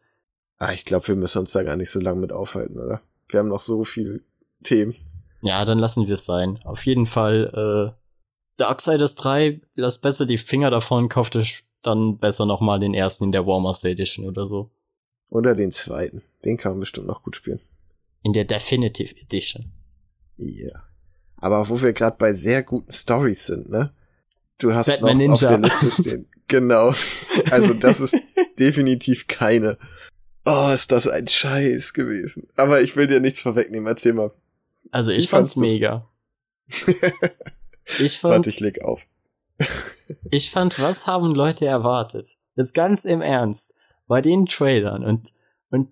Ah, ich glaube, wir müssen uns da gar nicht so lange mit aufhalten, oder? Wir haben noch so viele Themen. Ja, dann lassen wir es sein. Auf jeden Fall, äh, Darksiders 3, lasst besser die Finger davon, kauft euch dann besser nochmal den ersten in der Warmaster Edition oder so. Oder den zweiten. Den kann man bestimmt noch gut spielen. In der Definitive Edition. Ja. Aber wo wir gerade bei sehr guten Stories sind, ne? Du hast Batman noch auf Ninja. der Liste stehen. genau. Also das ist definitiv keine. Oh, ist das ein Scheiß gewesen. Aber ich will dir nichts vorwegnehmen. Erzähl mal. Also Wie ich fand's fandst du's? mega. Ich fand, Warte, ich leg auf. ich fand, was haben Leute erwartet? Jetzt ganz im Ernst. Bei den Trailern und, und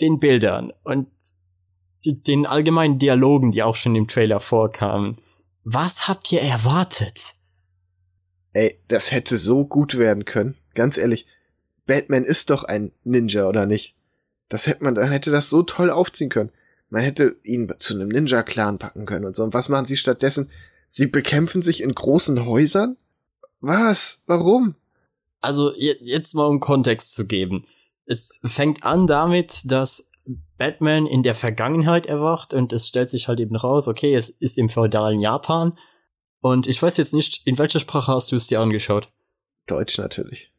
den Bildern und den allgemeinen Dialogen, die auch schon im Trailer vorkamen. Was habt ihr erwartet? Ey, das hätte so gut werden können. Ganz ehrlich. Batman ist doch ein Ninja, oder nicht? Das hätte man, dann hätte das so toll aufziehen können. Man hätte ihn zu einem Ninja-Clan packen können und so. Und was machen sie stattdessen? Sie bekämpfen sich in großen Häusern? Was? Warum? Also je- jetzt mal um Kontext zu geben. Es fängt an damit, dass Batman in der Vergangenheit erwacht und es stellt sich halt eben raus, okay, es ist im feudalen Japan. Und ich weiß jetzt nicht, in welcher Sprache hast du es dir angeschaut? Deutsch natürlich.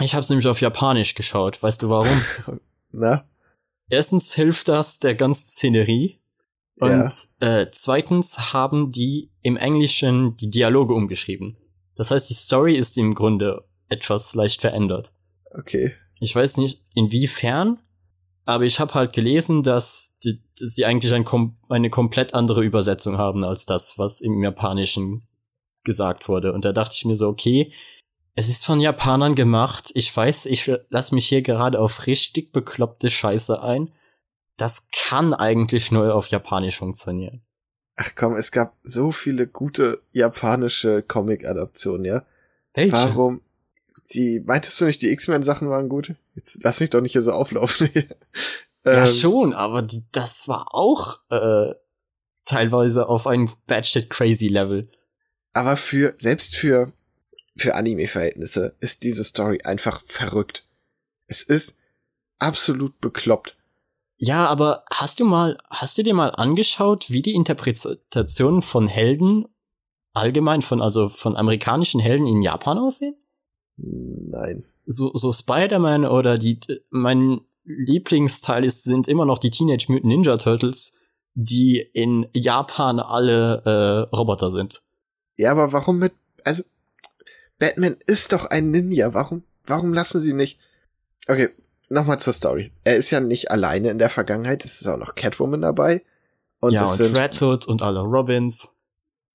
Ich habe es nämlich auf Japanisch geschaut. Weißt du warum? Na? Erstens hilft das der ganzen Szenerie. Und Ja. äh, zweitens haben die im Englischen die Dialoge umgeschrieben. Das heißt, die Story ist im Grunde etwas leicht verändert. Okay. Ich weiß nicht inwiefern, aber ich habe halt gelesen, dass, die, dass sie eigentlich ein, eine komplett andere Übersetzung haben als das, was im Japanischen gesagt wurde. Und da dachte ich mir so, okay, es ist von Japanern gemacht. Ich weiß, ich lass mich hier gerade auf richtig bekloppte Scheiße ein. Das kann eigentlich nur auf Japanisch funktionieren. Ach komm, es gab so viele gute japanische Comic-Adaptionen, ja? Welche? Warum? Die, meintest du nicht, die X-Men-Sachen waren gut? Jetzt lass mich doch nicht hier so auflaufen. Ja, Ähm, schon, aber die, das war auch äh, teilweise auf ein batshit crazy Level. Aber für, selbst für, für Anime-Verhältnisse ist diese Story einfach verrückt. Es ist absolut bekloppt. Ja, aber hast du mal, hast du dir mal angeschaut, wie die Interpretationen von Helden allgemein von, also von amerikanischen Helden in Japan aussehen? Nein. So, so Spider-Man oder die, mein Lieblingsteil ist, sind immer noch die Teenage Mutant Ninja Turtles, die in Japan alle äh, Roboter sind. Ja, aber warum mit, also, Batman ist doch ein Ninja. Warum, warum lassen sie nicht? Okay, nochmal zur Story. Er ist ja nicht alleine in der Vergangenheit. Es ist auch noch Catwoman dabei. Und ja, es und sind, Red Hood und alle Robins.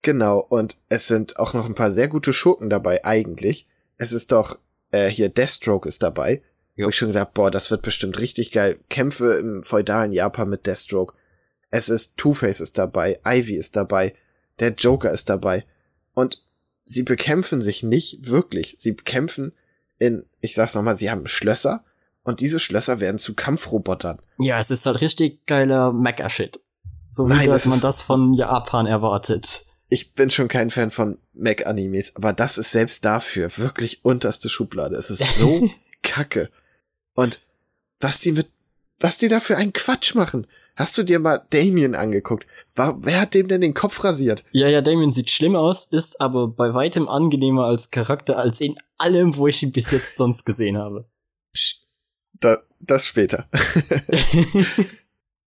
genau, und es sind auch noch ein paar sehr gute Schurken dabei, eigentlich. Es ist doch, äh, hier Deathstroke ist dabei. Jo. Wo ich schon gedacht, boah, das wird bestimmt richtig geil. Kämpfe im feudalen Japan mit Deathstroke. Es ist Two-Face ist dabei, Ivy ist dabei, der Joker ist dabei. Und sie bekämpfen sich nicht wirklich. Sie bekämpfen in, ich sag's nochmal, sie haben Schlösser und diese Schlösser werden zu Kampfrobotern. Ja, es ist halt richtig geiler Mecha-Shit. So wie Nein, das das man das von Japan erwartet. Ich bin schon kein Fan von Mech-Animes, aber das ist selbst dafür wirklich unterste Schublade. Es ist so kacke. Und was die mit, was die da für einen Quatsch machen. Hast du dir mal Damien angeguckt? Wer hat dem denn den Kopf rasiert? Ja, ja, Damien sieht schlimm aus, ist aber bei weitem angenehmer als Charakter als in allem, wo ich ihn bis jetzt sonst gesehen habe. Psst, da, das später.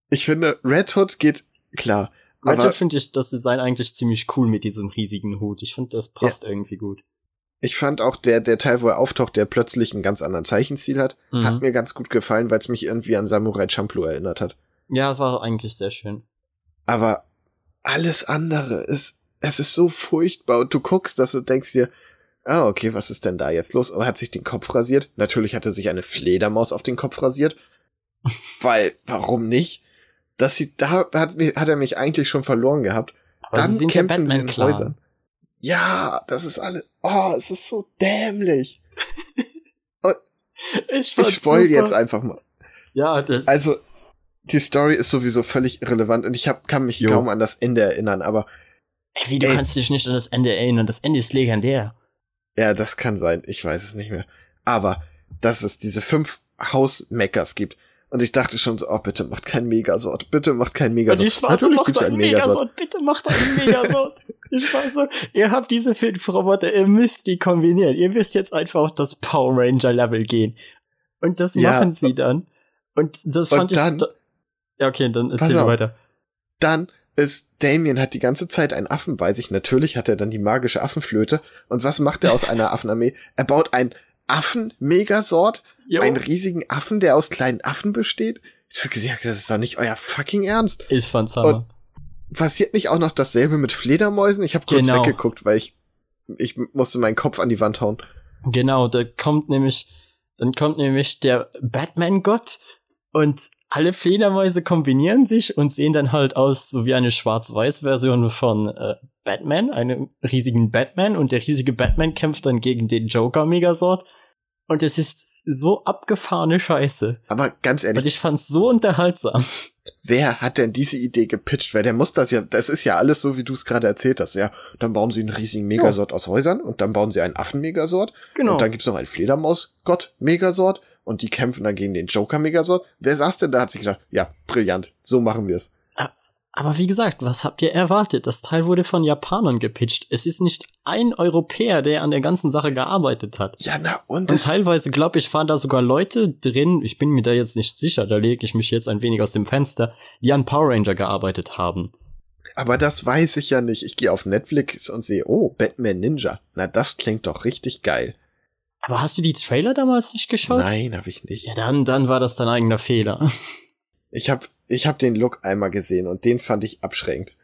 ich finde, Red Hood geht klar. Aber Ratchet finde ich das Design eigentlich ziemlich cool mit diesem riesigen Hut. Ich finde, das passt irgendwie gut. ich fand auch der, der Teil, wo er auftaucht, der plötzlich einen ganz anderen Zeichenstil hat, Mhm. hat mir ganz gut gefallen, weil es mich irgendwie an Samurai Champloo erinnert hat. Ja, war eigentlich sehr schön. Aber alles andere ist, es ist so furchtbar und du guckst das und denkst dir, ah, okay, was ist denn da jetzt los? Er hat sich den Kopf rasiert. Natürlich hat er sich eine Fledermaus auf den Kopf rasiert. Weil, warum nicht? Das sieht, da hat, hat er mich eigentlich schon verloren gehabt. Aber Dann sie kämpfen sie in Batman-Clan. Häusern. Ja, das ist alles, oh, es ist so dämlich. Ich, Ich spoil super. jetzt einfach mal. Ja, das, Also, die Story ist sowieso völlig irrelevant und ich hab, kann mich Jo. kaum an das Ende erinnern, aber ey, wie, du ey. kannst dich nicht an das Ende erinnern. Das Ende ist legendär. Ja, das kann sein. Ich weiß es nicht mehr. Aber, dass es diese fünf Hausmeckers gibt. Und ich dachte schon so, oh, bitte macht kein Megasort. Bitte macht kein Megasort. Natürlich gibt's einen Megasort. Bitte macht einen Megasort. ich war so, ihr habt diese fünf Roboter, ihr müsst die kombinieren. Ihr müsst jetzt einfach auf das Power Ranger Level gehen. Und das Ja. machen sie dann. Und das fand ich. Ja, okay, dann erzähl auf. weiter. Dann ist Damien hat die ganze Zeit einen Affen bei sich. Natürlich hat er dann die magische Affenflöte. Und was macht er aus einer Affenarmee? Er baut ein Affen-Megasort. Einen riesigen Affen, der aus kleinen Affen besteht. Das ist doch nicht euer fucking Ernst. ich fand's hammer. Passiert nicht auch noch dasselbe mit Fledermäusen? Ich habe kurz Genau. weggeguckt, weil ich ich musste meinen Kopf an die Wand hauen. Genau, da kommt nämlich, dann kommt nämlich der Batman-Gott und alle Fledermäuse kombinieren sich und sehen dann halt aus so wie eine Schwarz-Weiß-Version von äh, Batman, einem riesigen Batman und der riesige Batman kämpft dann gegen den Joker-Megasort und es ist so abgefahrene Scheiße. Aber ganz ehrlich, Und ich fand's so unterhaltsam. wer hat denn diese Idee gepitcht? Weil der muss das ja, das ist ja alles so, wie du es gerade erzählt hast. Ja, dann bauen sie einen riesigen Megasort aus Häusern und dann bauen sie einen Affen-Megasort Genau. und dann gibt's noch einen Fledermaus-Gott-Megasort und die kämpfen dann gegen den Joker-Megasort. Wer saß denn da, hat sich gedacht, ja, brillant, so machen wir's. Aber wie gesagt, was habt ihr erwartet? Das Teil wurde von Japanern gepitcht. Es ist nicht ein Europäer, der an der ganzen Sache gearbeitet hat. Ja, na, und Und teilweise, glaube ich, waren da sogar Leute drin, ich bin mir da jetzt nicht sicher, da lege ich mich jetzt ein wenig aus dem Fenster, die an Power Ranger gearbeitet haben. aber das weiß ich ja nicht. Ich gehe auf Netflix und sehe, oh, Batman Ninja. Na, das klingt doch richtig geil. Aber hast du die Trailer damals nicht geschaut? Nein, habe ich nicht. Ja, dann, dann war das dein eigener Fehler. Ich hab, ich hab den Look einmal gesehen und den fand ich abschreckend.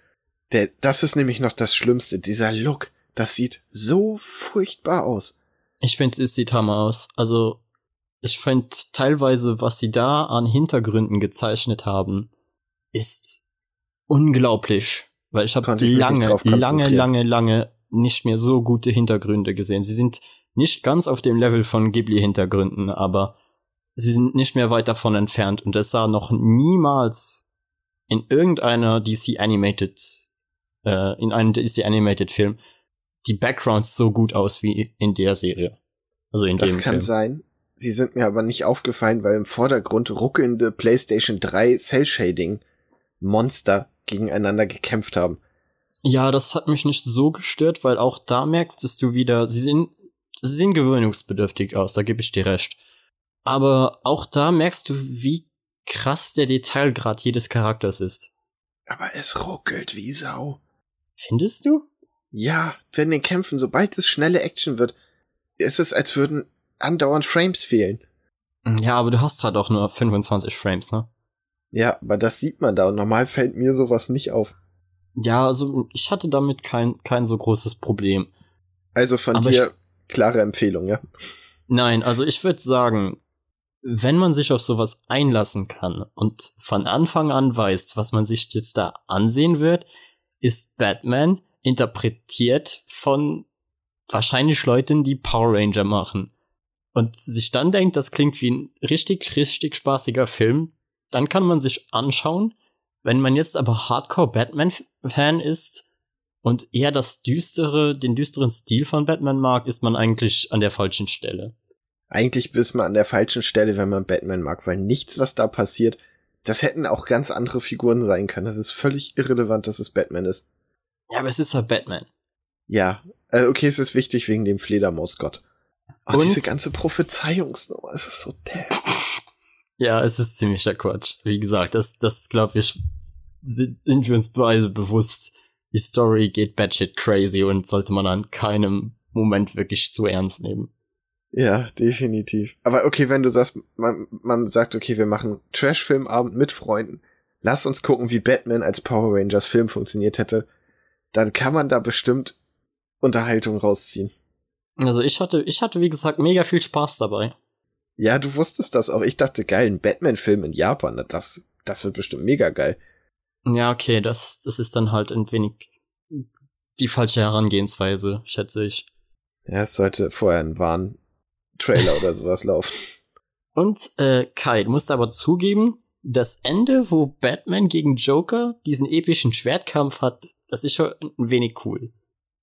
Der, das ist nämlich noch das Schlimmste. Dieser Look, das sieht so furchtbar aus. Ich finde, es sieht hammer aus. Also, ich finde teilweise, was sie da an Hintergründen gezeichnet haben, ist unglaublich. Weil ich habe lange, lange, lange, lange nicht mehr so gute Hintergründe gesehen. Sie sind nicht ganz auf dem Level von Ghibli-Hintergründen, aber sie sind nicht mehr weit davon entfernt und es sah noch niemals in irgendeiner DC Animated, äh, in einem DC Animated Film die Backgrounds so gut aus wie in der Serie. Also in das dem kann Film. sein. Sie sind mir aber nicht aufgefallen, weil im Vordergrund ruckelnde PlayStation 3 Cell Shading Monster gegeneinander gekämpft haben. Ja, das hat mich nicht so gestört, weil auch da merktest du wieder, sie sehen, sie sehen gewöhnungsbedürftig aus, da gebe ich dir recht. Aber auch da merkst du, wie krass der Detailgrad jedes Charakters ist. Aber es ruckelt wie Sau. Findest du? Ja, wenn den Kämpfen, sobald es schnelle Action wird, ist es, als würden andauernd Frames fehlen. Ja, aber du hast halt auch nur 25 Frames, ne? Ja, aber das sieht man da und normal fällt mir sowas nicht auf. Ja, also ich hatte damit kein, kein so großes Problem. Also von Aber dir klare Empfehlung, ja? Nein, also ich würde sagen, wenn man sich auf sowas einlassen kann und von Anfang an weiß, was man sich jetzt da ansehen wird, ist Batman interpretiert von wahrscheinlich Leuten, die Power Ranger machen. Und sich dann denkt, das klingt wie ein richtig, richtig spaßiger Film, dann kann man sich anschauen. Wenn man jetzt aber Hardcore Batman-Fan ist und eher das düstere, den düsteren Stil von Batman mag, ist man eigentlich an der falschen Stelle. Eigentlich bist man an der falschen Stelle, wenn man Batman mag, weil nichts, was da passiert, das hätten auch ganz andere Figuren sein können. Das ist völlig irrelevant, dass es Batman ist. Ja, aber es ist halt Batman. Ja, äh, okay, es ist wichtig wegen dem Fledermausgott. Und- diese ganze Prophezeiungsnummer, es ist so dämlich. Ja, es ist ziemlicher Quatsch. Wie gesagt, das, das glaube ich, sind, sind wir uns beide bewusst. Die Story geht batshit crazy und sollte man an keinem Moment wirklich zu ernst nehmen. Ja, definitiv. Aber okay, wenn du sagst, man, man sagt, okay, wir machen Trash-Filmabend mit Freunden, lass uns gucken, wie Batman als Power Rangers Film funktioniert hätte, dann kann man da bestimmt Unterhaltung rausziehen. Also ich hatte, ich hatte, wie gesagt, mega viel Spaß dabei. Ja, du wusstest das auch. Ich dachte, geil, ein Batman-Film in Japan, das, das wird bestimmt mega geil. Ja, okay, das, das ist dann halt ein wenig die falsche Herangehensweise, schätze ich. Ja, es sollte vorher ein Warn-Trailer oder sowas laufen. Und äh, Kai, du musst aber zugeben, das Ende, wo Batman gegen Joker diesen epischen Schwertkampf hat, das ist schon ein wenig cool.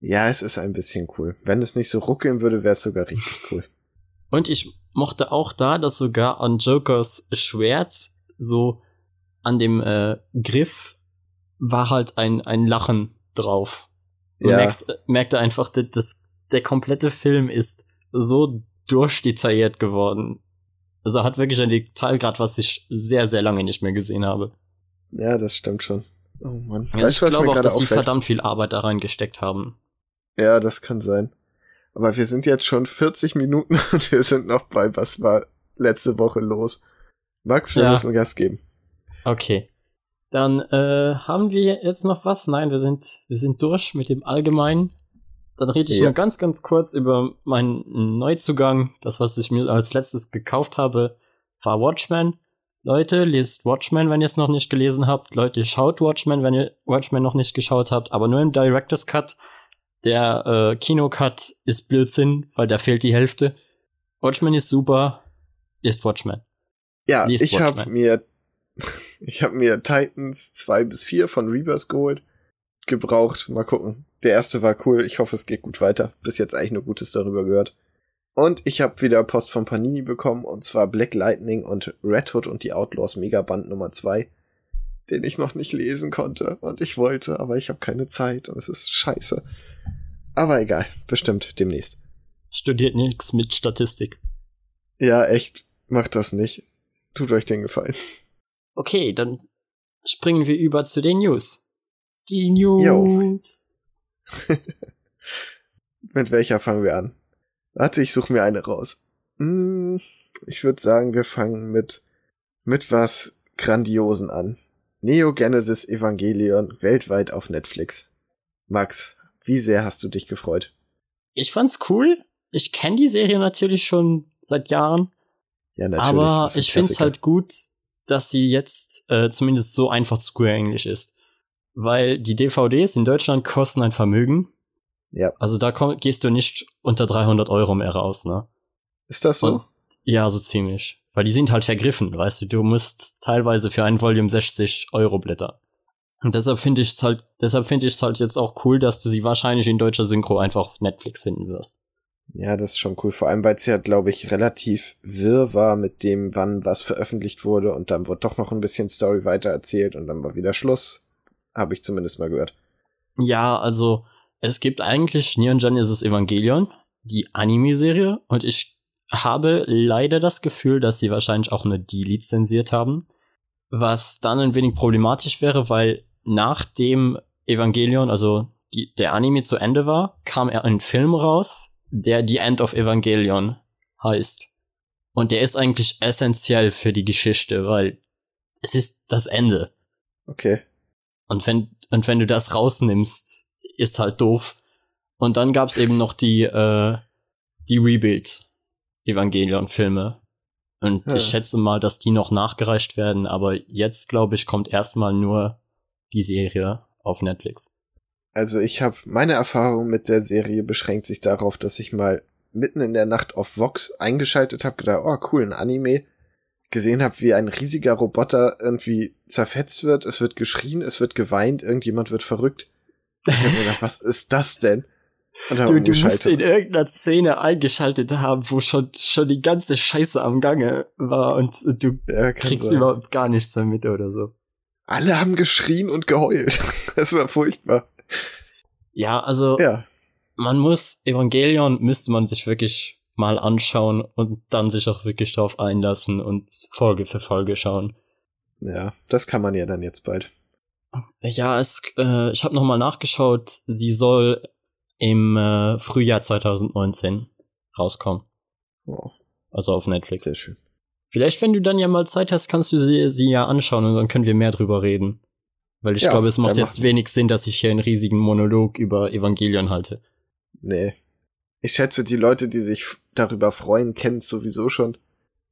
Ja, es ist ein bisschen cool. Wenn es nicht so ruckeln würde, wäre es sogar richtig cool. Und ich mochte auch da, dass sogar an Jokers Schwert so an dem äh, Griff war halt ein, ein Lachen drauf. Du Ja. merkst, äh, merkte einfach, dass das, der komplette Film ist so durchdetailliert geworden. Also hat wirklich ein Detailgrad, was ich sehr, sehr lange nicht mehr gesehen habe. Ja, das stimmt schon. Oh Mann. Also ich was glaube auch, dass sie auffällt? verdammt viel Arbeit da reingesteckt haben. Ja, das kann sein. Aber wir sind jetzt schon 40 Minuten und wir sind noch bei, was war letzte Woche los. Max, wir Ja. müssen Gas geben. Okay. Dann äh, haben wir jetzt noch was? Nein, wir sind wir sind durch mit dem Allgemeinen. Dann rede ich Ja. nur ganz ganz kurz über meinen Neuzugang. Das, was ich mir als letztes gekauft habe, war Watchmen. Leute, lest Watchmen, wenn ihr es noch nicht gelesen habt. Leute, schaut Watchmen, wenn ihr Watchmen noch nicht geschaut habt, aber nur im Director's Cut. Der äh, Kinocut ist Blödsinn, weil da fehlt die Hälfte. Watchmen ist super. Lest Watchmen. Ja, Lies ich habe mir, ich habe mir Titans 2 bis 4 von Rebirth geholt. Gebraucht. Mal gucken. Der erste war cool. Ich hoffe, es geht gut weiter. Bis jetzt eigentlich nur Gutes darüber gehört. Und ich habe wieder Post von Panini bekommen, und zwar Black Lightning und Red Hood und die Outlaws Megaband Nummer 2, den ich noch nicht lesen konnte. Und ich wollte, aber ich habe keine Zeit und es ist scheiße. Aber egal, bestimmt demnächst. Studiert nichts mit Statistik. Ja, echt, macht das nicht. Tut euch den Gefallen. Okay, dann springen wir über zu den News. Die News. Mit welcher fangen wir an? Warte, ich suche mir eine raus. Hm, ich würde sagen, wir fangen mit, mit was Grandiosen an. Neo Genesis Evangelion weltweit auf Netflix. Max, wie sehr hast du dich gefreut? Ich fand's cool. Ich kenne die Serie natürlich schon seit Jahren, Ja, natürlich. aber ich find's halt gut, dass sie jetzt äh, zumindest so einfach zugänglich ist. Weil die DVDs in Deutschland kosten ein Vermögen. Ja. Also da komm, gehst du nicht unter 300 Euro mehr raus, ne? Ist das so? Und- Ja, so ziemlich. Weil die sind halt vergriffen, weißt du, du musst teilweise für ein Volume 60 Euro blättern. Und deshalb finde ich es halt, deshalb finde ich es halt jetzt auch cool, dass du sie wahrscheinlich in deutscher Synchro einfach auf Netflix finden wirst. Ja, das ist schon cool. Vor allem, weil es ja, glaube ich, relativ wirr war mit dem, wann was veröffentlicht wurde und dann wurde doch noch ein bisschen Story weiter erzählt und dann war wieder Schluss. Habe ich zumindest mal gehört. Ja, also es gibt eigentlich Neon Genesis Evangelion, die Anime-Serie, und ich habe leider das Gefühl, dass sie wahrscheinlich auch nur die lizenziert haben, was dann ein wenig problematisch wäre, weil nach dem Evangelion, also die, der Anime zu Ende war, kam er ein Film raus, der The End of Evangelion heißt. Und der ist eigentlich essentiell für die Geschichte, weil es ist das Ende. Okay. Und wenn, und wenn du das rausnimmst, ist halt doof. Und dann gab's eben noch die, äh, die Rebuild-Evangelion-Filme. Und ja. ich schätze mal, dass die noch nachgereicht werden, aber jetzt, glaube ich, kommt erstmal nur die Serie auf Netflix. Also ich habe meine Erfahrung mit der Serie beschränkt sich darauf, dass ich mal mitten in der Nacht auf Vox eingeschaltet habe, gedacht, oh cool, ein Anime, gesehen habe, wie ein riesiger Roboter irgendwie zerfetzt wird, es wird geschrien, es wird geweint, irgendjemand wird verrückt. Ich hab mir gedacht, was ist das denn? du, du musst in irgendeiner Szene eingeschaltet haben, wo schon, schon die ganze Scheiße am Gange war und du ja, kriegst sein. überhaupt gar nichts mehr mit oder so. Alle haben geschrien und geheult. das war furchtbar. Ja, also ja. man muss, Evangelion müsste man sich wirklich mal anschauen und dann sich auch wirklich drauf einlassen und Folge für Folge schauen. Ja, das kann man ja dann jetzt bald. Ja, es, äh, ich habe noch mal nachgeschaut. Sie soll im äh, Frühjahr 2019 rauskommen. Oh. Also auf Netflix. Sehr schön. Vielleicht, wenn du dann ja mal Zeit hast, kannst du sie, sie ja anschauen und dann können wir mehr drüber reden. Weil ich ja, glaube, es macht jetzt wenig Sinn, dass ich hier einen riesigen Monolog über Evangelion halte. Nee. Ich schätze, die Leute, die sich darüber freuen, kennen es sowieso schon.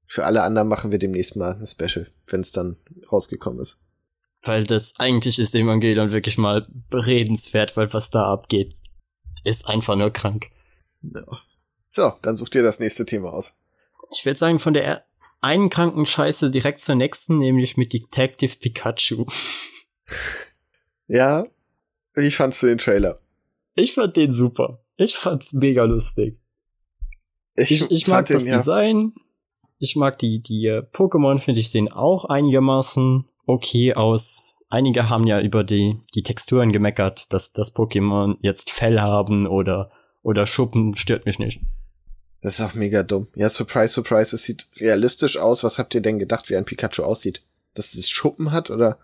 Für alle anderen machen wir demnächst mal ein Special, wenn es dann rausgekommen ist. Weil das eigentlich ist Evangelion wirklich mal redenswert, weil was da abgeht, ist einfach nur krank. Ja. So, dann such dir das nächste Thema aus. Ich würde sagen, von der einen kranken Scheiße direkt zur nächsten, nämlich mit Detective Pikachu. ja, wie fandst du den Trailer? Ich fand den super. Ich fand's mega lustig. Ich, ich, ich mag das den, Design. Ja. Ich mag die, die äh, Pokémon, finde ich, sehen auch einigermaßen okay aus. Einige haben ja über die, die Texturen gemeckert, dass das Pokémon jetzt Fell haben oder, oder Schuppen, stört mich nicht. Das ist auch mega dumm. Ja, surprise, surprise, es sieht realistisch aus. Was habt ihr denn gedacht, wie ein Pikachu aussieht? Dass es Schuppen hat, oder?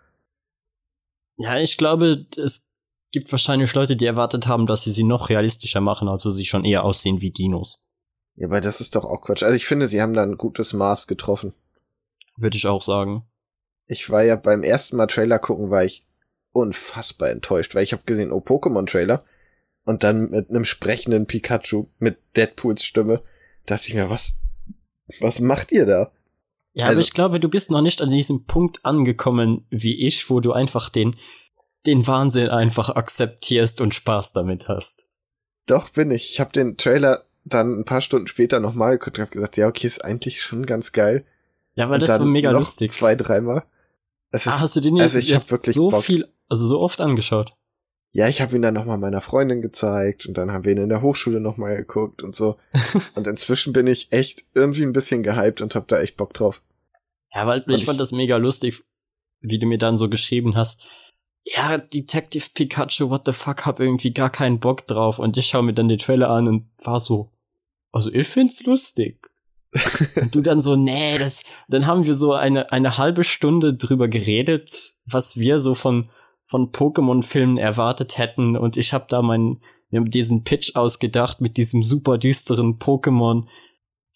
Ja, ich glaube, es gibt wahrscheinlich Leute, die erwartet haben, dass sie sie noch realistischer machen, also sie schon eher aussehen wie Dinos. Ja, aber das ist doch auch Quatsch. Also ich finde, sie haben da ein gutes Maß getroffen. Würde ich auch sagen. Ich war ja beim ersten Mal Trailer gucken, war ich unfassbar enttäuscht, weil ich habe gesehen, oh, Pokémon-Trailer. Und dann mit einem sprechenden Pikachu mit Deadpools Stimme, dachte ich mir, was, was macht ihr da? Ja, also, aber ich glaube, du bist noch nicht an diesem Punkt angekommen wie ich, wo du einfach den, den Wahnsinn einfach akzeptierst und Spaß damit hast. Doch, bin ich. Ich habe den Trailer dann ein paar Stunden später nochmal geguckt und hab gedacht, ja, okay, ist eigentlich schon ganz geil. Ja, aber das war mega lustig. Zwei, dreimal. Es ah, ist, ah, hast du den also ich hab wirklich so Bock. viel, also so oft angeschaut? Ja, ich habe ihn dann nochmal meiner Freundin gezeigt und dann haben wir ihn in der Hochschule nochmal geguckt und so. und inzwischen bin ich echt irgendwie ein bisschen gehypt und hab da echt Bock drauf. Ja, weil ich, ich fand das mega lustig, wie du mir dann so geschrieben hast. Ja, Detective Pikachu, what the fuck, hab irgendwie gar keinen Bock drauf. Und ich schaue mir dann den Trailer an und war so, also ich find's lustig. und du dann so, nee, das, dann haben wir so eine, eine halbe Stunde drüber geredet, was wir so von, von Pokémon-Filmen erwartet hätten. Und ich habe da meinen, wir haben diesen Pitch ausgedacht mit diesem super düsteren Pokémon,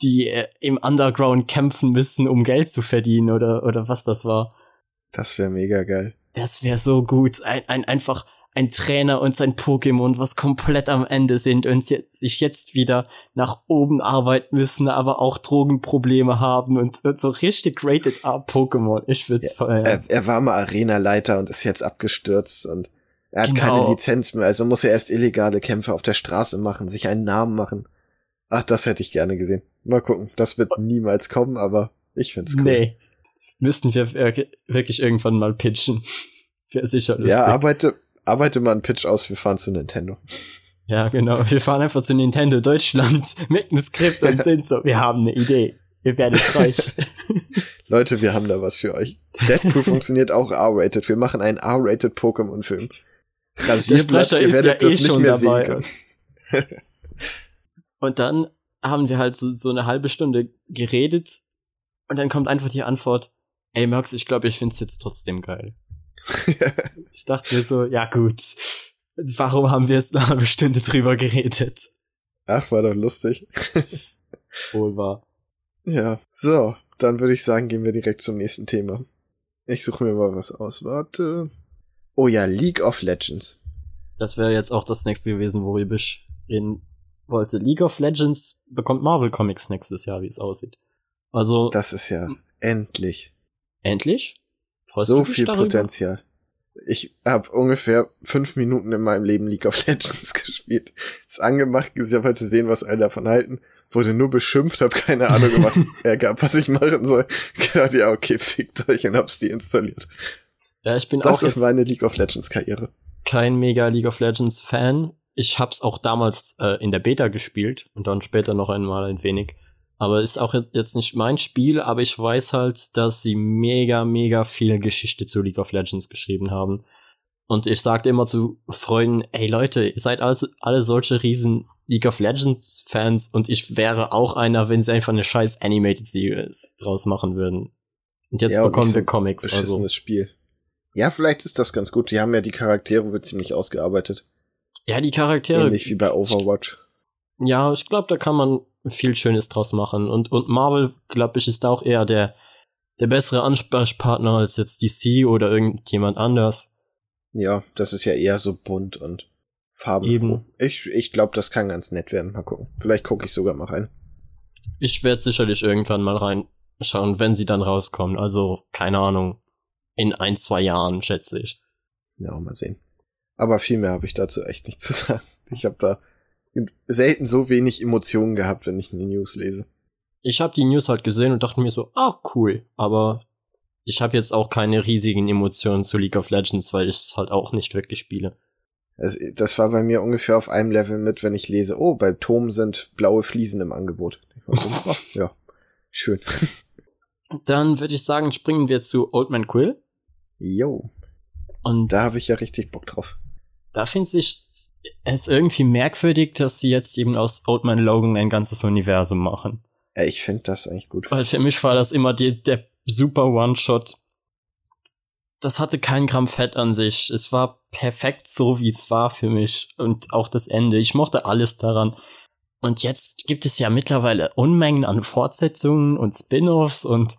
die äh, im Underground kämpfen müssen, um Geld zu verdienen oder, oder was das war. Das wäre mega geil. Das wäre so gut. Ein, ein, einfach ein Trainer und sein Pokémon, was komplett am Ende sind und jetzt, sich jetzt wieder nach oben arbeiten müssen, aber auch Drogenprobleme haben und, so richtig rated up Pokémon. Ich würde es feiern. Er, er, war mal Arenaleiter und ist jetzt abgestürzt und er hat genau. keine Lizenz mehr, also muss er erst illegale Kämpfe auf der Straße machen, sich einen Namen machen. Ach, das hätte ich gerne gesehen. Mal gucken. Das wird niemals kommen, aber Ich find's cool. Nee. Müssten wir wirklich irgendwann mal pitchen. Wäre sicher lustig. Ja, arbeite, arbeite mal einen Pitch aus, wir fahren zu Nintendo. Ja, genau. Wir fahren einfach zu Nintendo Deutschland mit einem Skript und sind so, wir haben eine Idee. Wir werden reich. Leute, wir haben da was für euch. Deadpool funktioniert auch R-rated. Wir machen einen R-rated Pokémon-Film. Rasierblatt, ihr werdet ja das eh nicht mehr dabei. sehen können. und dann haben wir halt so, so eine halbe Stunde geredet und dann kommt einfach die Antwort, ey Max, ich glaube, ich find's jetzt trotzdem geil. ich dachte mir so, ja gut, warum haben wir jetzt eine halbe Stunde drüber geredet? Ach, war doch lustig. Wohl wahr. Ja, so, dann würde ich sagen, gehen wir direkt zum nächsten Thema. Ich suche mir mal was aus. Warte. Oh ja, League of Legends. Das wäre jetzt auch das nächste gewesen, worüber ich reden wollte. League of Legends bekommt Marvel Comics nächstes Jahr, wie es aussieht. Also. Das ist ja endlich. Endlich? Freust so viel darüber? Potenzial. Ich habe ungefähr fünf Minuten in meinem Leben League of Legends gespielt. Ist angemacht, ich wollte sehen, was alle davon halten wurde nur beschimpft, habe keine Ahnung gemacht, gab, was ich machen soll. Gerade ja, okay, fickt euch und hab's deinstalliert. Ja, ich bin das auch ist meine League of Legends Karriere. Kein mega League of Legends Fan. Ich hab's auch damals äh, in der Beta gespielt und dann später noch einmal ein wenig. Aber ist auch jetzt nicht mein Spiel, aber ich weiß halt, dass sie mega, mega viel Geschichte zu League of Legends geschrieben haben. Und ich sagte immer zu Freunden, ey Leute, ihr seid alle, alle solche riesen League of Legends Fans und ich wäre auch einer, wenn sie einfach eine scheiß Animated Series draus machen würden. Und jetzt ja, bekommen so wir Comics. Also. Spiel. Ja, vielleicht ist das ganz gut. Die haben ja die Charaktere wird ziemlich ausgearbeitet. Ja, die Charaktere. Ähnlich wie bei Overwatch. Ja, ich glaube, da kann man viel Schönes draus machen. Und, und Marvel, glaube ich, ist da auch eher der, der bessere Ansprechpartner als jetzt DC oder irgendjemand anders. Ja, das ist ja eher so bunt und farbenfroh. Eben. Ich, ich glaube, das kann ganz nett werden. Mal gucken. Vielleicht gucke ich sogar mal rein. Ich werde sicherlich irgendwann mal reinschauen, wenn sie dann rauskommen. Also, keine Ahnung. In ein, zwei Jahren, schätze ich. Ja, mal sehen. Aber viel mehr habe ich dazu echt nicht zu sagen. Ich habe da selten so wenig Emotionen gehabt, wenn ich eine News lese. Ich habe die News halt gesehen und dachte mir so, ah, cool. Aber ich habe jetzt auch keine riesigen Emotionen zu League of Legends, weil ich es halt auch nicht wirklich spiele. Das, das war bei mir ungefähr auf einem Level mit, wenn ich lese, oh, bei Tom sind blaue Fliesen im Angebot. ja, schön. Dann würde ich sagen, springen wir zu Old Man Quill. Jo. Und da habe ich ja richtig Bock drauf. Da finde ich es irgendwie merkwürdig, dass sie jetzt eben aus Old Man Logan ein ganzes Universum machen. Ich finde das eigentlich gut. Weil für mich war das immer die, der super One-Shot das hatte kein Gramm Fett an sich. Es war perfekt so, wie es war für mich. Und auch das Ende. Ich mochte alles daran. Und jetzt gibt es ja mittlerweile Unmengen an Fortsetzungen und Spin-offs und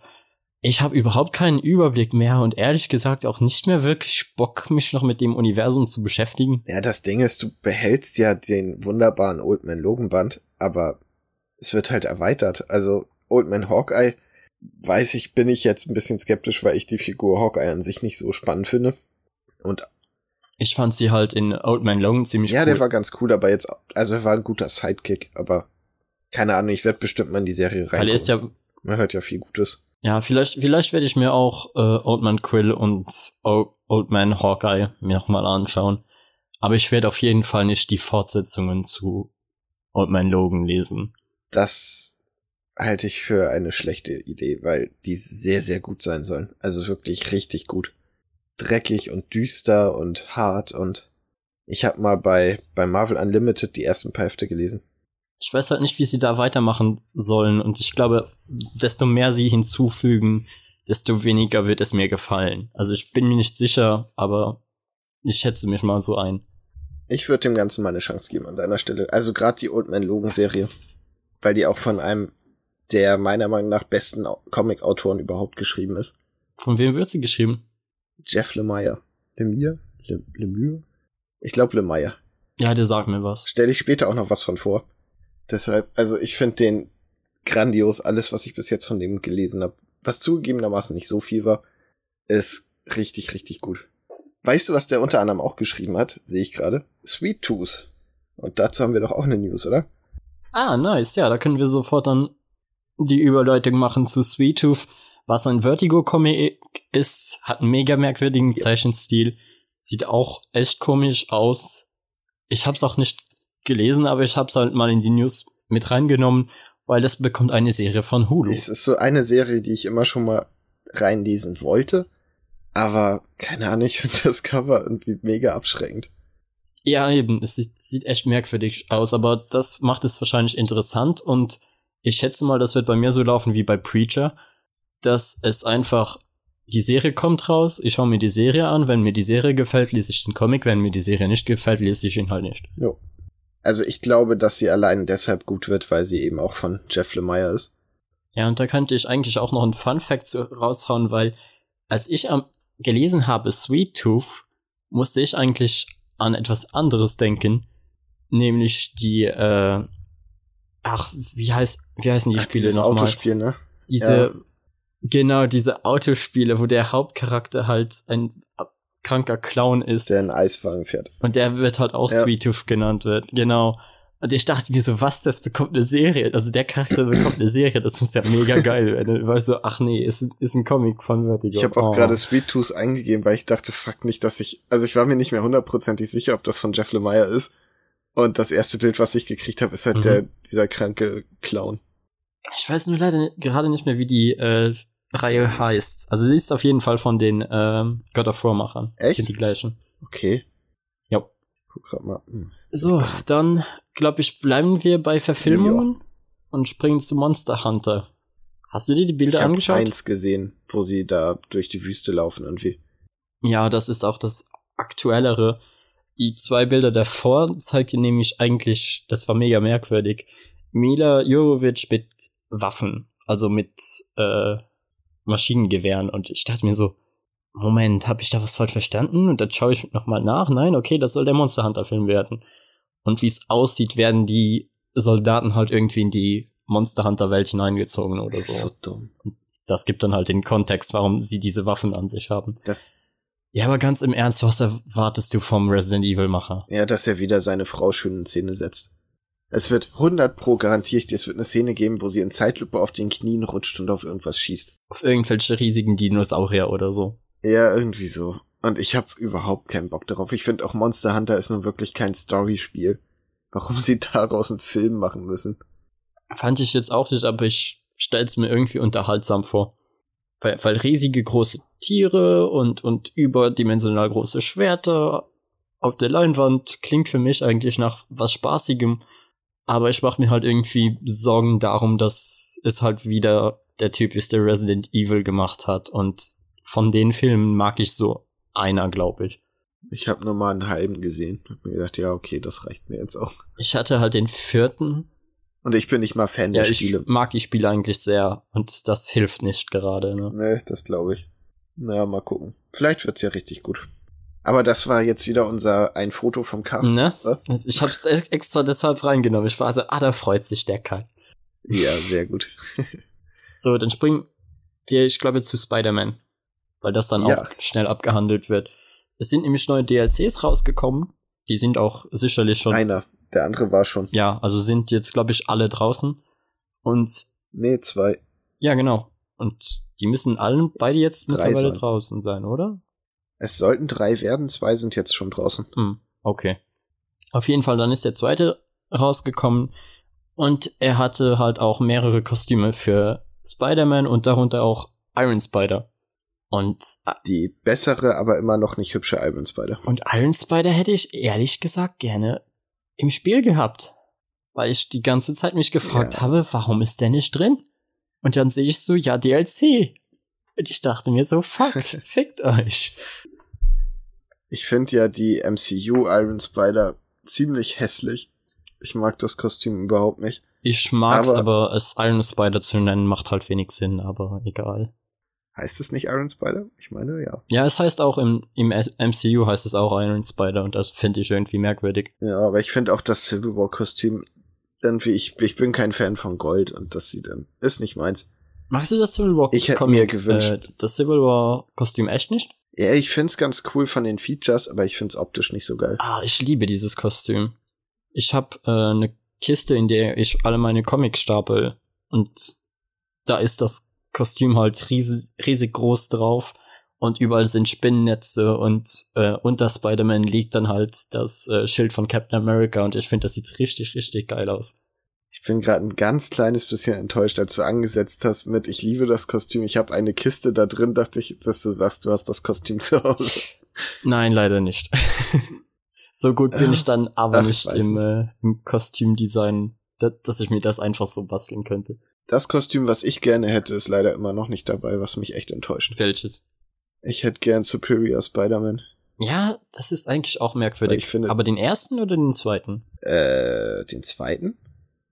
ich habe überhaupt keinen Überblick mehr und ehrlich gesagt auch nicht mehr wirklich Bock, mich noch mit dem Universum zu beschäftigen. Ja, das Ding ist, du behältst ja den wunderbaren Old Man Logan Band, aber es wird halt erweitert. Also Old Man Hawkeye weiß ich, bin ich jetzt ein bisschen skeptisch, weil ich die Figur Hawkeye an sich nicht so spannend finde. Und ich fand sie halt in Old Man Logan ziemlich ja, cool. Ja, der war ganz cool, aber jetzt, also er war ein guter Sidekick, aber keine Ahnung, ich werde bestimmt mal in die Serie rein. Weil er ist ja, man hört ja viel Gutes. Ja, vielleicht, vielleicht werde ich mir auch äh, Old Man Quill und o Old Man Hawkeye mir nochmal anschauen. Aber ich werde auf jeden Fall nicht die Fortsetzungen zu Old Man Logan lesen. Das halte ich für eine schlechte Idee, weil die sehr, sehr gut sein sollen. Also wirklich richtig gut. Dreckig und düster und hart und ich habe mal bei, bei Marvel Unlimited die ersten paar Hefte gelesen. Ich weiß halt nicht, wie sie da weitermachen sollen und ich glaube, desto mehr sie hinzufügen, desto weniger wird es mir gefallen. Also ich bin mir nicht sicher, aber ich schätze mich mal so ein. Ich würde dem Ganzen mal eine Chance geben an deiner Stelle. Also gerade die Old Man Logan Serie, weil die auch von einem der meiner Meinung nach besten Comic-Autoren überhaupt geschrieben ist. Von wem wird sie geschrieben? Jeff Lemire. Lemire? Le Lemire? Ich glaube Lemire. Ja, der sagt mir was. Stelle ich später auch noch was von vor. Deshalb, also ich finde den grandios. Alles, was ich bis jetzt von dem gelesen habe, was zugegebenermaßen nicht so viel war, ist richtig, richtig gut. Weißt du, was der unter anderem auch geschrieben hat? Sehe ich gerade. Sweet Tooth. Und dazu haben wir doch auch eine News, oder? Ah, nice. Ja, da können wir sofort dann die Überleitung machen zu Sweet Tooth, was ein Vertigo-Comic ist, hat einen mega merkwürdigen ja. Zeichenstil, sieht auch echt komisch aus. Ich hab's auch nicht gelesen, aber ich hab's halt mal in die News mit reingenommen, weil das bekommt eine Serie von Hulu. Es ist so eine Serie, die ich immer schon mal reinlesen wollte, aber keine Ahnung, ich finde das Cover irgendwie mega abschreckend. Ja, eben, es sieht, sieht echt merkwürdig aus, aber das macht es wahrscheinlich interessant und ich schätze mal, das wird bei mir so laufen wie bei Preacher, dass es einfach die Serie kommt raus, ich schaue mir die Serie an, wenn mir die Serie gefällt, lese ich den Comic, wenn mir die Serie nicht gefällt, lese ich ihn halt nicht. Jo. Also ich glaube, dass sie allein deshalb gut wird, weil sie eben auch von Jeff Lemire ist. Ja, und da könnte ich eigentlich auch noch einen Fun Fact raushauen, weil als ich am gelesen habe Sweet Tooth, musste ich eigentlich an etwas anderes denken, nämlich die äh, ach, wie heißt wie heißen die ach, Spiele nochmal? Autospiel, ne? Diese ja. genau, diese Autospiele, wo der Hauptcharakter halt ein kranker Clown ist. Der einen Eiswagen fährt. Und der wird halt auch ja. Sweet Tooth genannt wird. Genau. Und ich dachte mir so, was, das bekommt eine Serie. Also der Charakter bekommt eine Serie, das muss ja mega geil werden. Weil so, ach nee, ist, ist ein Comic von Vertigo. Ich habe auch oh. gerade Sweet Tooth eingegeben, weil ich dachte, fuck nicht, dass ich, also ich war mir nicht mehr hundertprozentig sicher, ob das von Jeff Lemire ist. Und das erste Bild, was ich gekriegt habe, ist halt mhm. der, dieser kranke Clown. Ich weiß nur leider gerade nicht mehr, wie die äh, Reihe heißt. Also sie ist auf jeden Fall von den ähm, God of War Machern. Echt? Sind die gleichen. Okay. Ja. Guck grad mal. Hm. So, dann glaube ich, bleiben wir bei Verfilmungen ja. und springen zu Monster Hunter. Hast du dir die Bilder ich angeschaut? Ich habe eins gesehen, wo sie da durch die Wüste laufen irgendwie. Ja, das ist auch das aktuellere. Die zwei Bilder davor zeigten nämlich eigentlich, das war mega merkwürdig, Mila Jorovic mit Waffen, also mit äh, Maschinengewehren. Und ich dachte mir so, Moment, habe ich da was falsch verstanden? Und dann schaue ich nochmal nach. Nein, okay, das soll der Monster Hunter Film werden. Und wie es aussieht, werden die Soldaten halt irgendwie in die Monster Hunter Welt hineingezogen oder so. So dumm. Und das gibt dann halt den Kontext, warum sie diese Waffen an sich haben. Das ja, aber ganz im Ernst, was erwartest du vom Resident Evil Macher? Ja, dass er wieder seine Frau schön in Szene setzt. Es wird 100 pro garantiert, es wird eine Szene geben, wo sie in Zeitlupe auf den Knien rutscht und auf irgendwas schießt. Auf irgendwelche riesigen Dinosaurier oder so. Ja, irgendwie so. Und ich habe überhaupt keinen Bock darauf. Ich finde auch Monster Hunter ist nun wirklich kein Storyspiel. Warum sie daraus einen Film machen müssen. Fand ich jetzt auch nicht, aber ich stell's mir irgendwie unterhaltsam vor. Weil, weil riesige große Tiere und, und überdimensional große Schwerter auf der Leinwand klingt für mich eigentlich nach was Spaßigem. Aber ich mache mir halt irgendwie Sorgen darum, dass es halt wieder der Typ ist, der Resident Evil gemacht hat. Und von den Filmen mag ich so einer, glaube ich. Ich habe nur mal einen halben gesehen. Hab mir gedacht, ja, okay, das reicht mir jetzt auch. Ich hatte halt den vierten. Und ich bin nicht mal Fan ja, der Spiele. Ich mag die Spiele eigentlich sehr. Und das hilft nicht gerade, ne? Nee, das glaube ich. Naja, mal gucken. Vielleicht wird's ja richtig gut. Aber das war jetzt wieder unser ein Foto vom Cast. Ne? Ich hab's extra deshalb reingenommen. Ich war so, ah, da freut sich der Kai. Ja, sehr gut. so, dann springen wir, ich glaube, zu Spider-Man. Weil das dann ja. auch schnell abgehandelt wird. Es sind nämlich neue DLCs rausgekommen. Die sind auch sicherlich schon. Einer. Der andere war schon. Ja, also sind jetzt, glaube ich, alle draußen. Und. Nee, zwei. Ja, genau. Und die müssen allen beide jetzt drei mittlerweile sein. draußen sein, oder? Es sollten drei werden, zwei sind jetzt schon draußen. Hm, okay. Auf jeden Fall, dann ist der zweite rausgekommen und er hatte halt auch mehrere Kostüme für Spider-Man und darunter auch Iron Spider. Und äh, die bessere, aber immer noch nicht hübsche Iron Spider. Und Iron Spider hätte ich ehrlich gesagt gerne im Spiel gehabt. Weil ich die ganze Zeit mich gefragt ja. habe, warum ist der nicht drin? Und dann sehe ich so, ja, DLC. Und ich dachte mir so, fuck, fickt euch. Ich finde ja die MCU Iron Spider ziemlich hässlich. Ich mag das Kostüm überhaupt nicht. Ich mag's, aber, aber es Iron Spider zu nennen macht halt wenig Sinn, aber egal. Heißt es nicht Iron Spider? Ich meine, ja. Ja, es heißt auch im, im MCU heißt es auch Iron Spider und das finde ich irgendwie merkwürdig. Ja, aber ich finde auch das Civil War Kostüm irgendwie, ich, ich bin kein Fan von Gold und das sieht dann, ist nicht meins. Magst du das Civil War Ich hätte mir gewünscht. Äh, das Civil War Kostüm echt nicht? Ja, ich find's ganz cool von den Features, aber ich find's optisch nicht so geil. Ah, ich liebe dieses Kostüm. Ich habe äh, eine Kiste, in der ich alle meine Comics stapel und da ist das Kostüm halt riesig, riesig groß drauf und überall sind Spinnennetze und äh, unter Spider-Man liegt dann halt das äh, Schild von Captain America und ich finde, das sieht richtig, richtig geil aus. Ich bin gerade ein ganz kleines bisschen enttäuscht, als du angesetzt hast mit Ich liebe das Kostüm, ich habe eine Kiste da drin, dachte ich, dass du sagst, du hast das Kostüm zu Hause. Nein, leider nicht. so gut bin ich dann aber Ach, nicht im, äh, im Kostümdesign, dass ich mir das einfach so basteln könnte. Das Kostüm, was ich gerne hätte, ist leider immer noch nicht dabei, was mich echt enttäuscht. Welches? Ich hätte gern Superior Spider-Man. Ja, das ist eigentlich auch merkwürdig. Ich finde, aber den ersten oder den zweiten? Äh, den zweiten?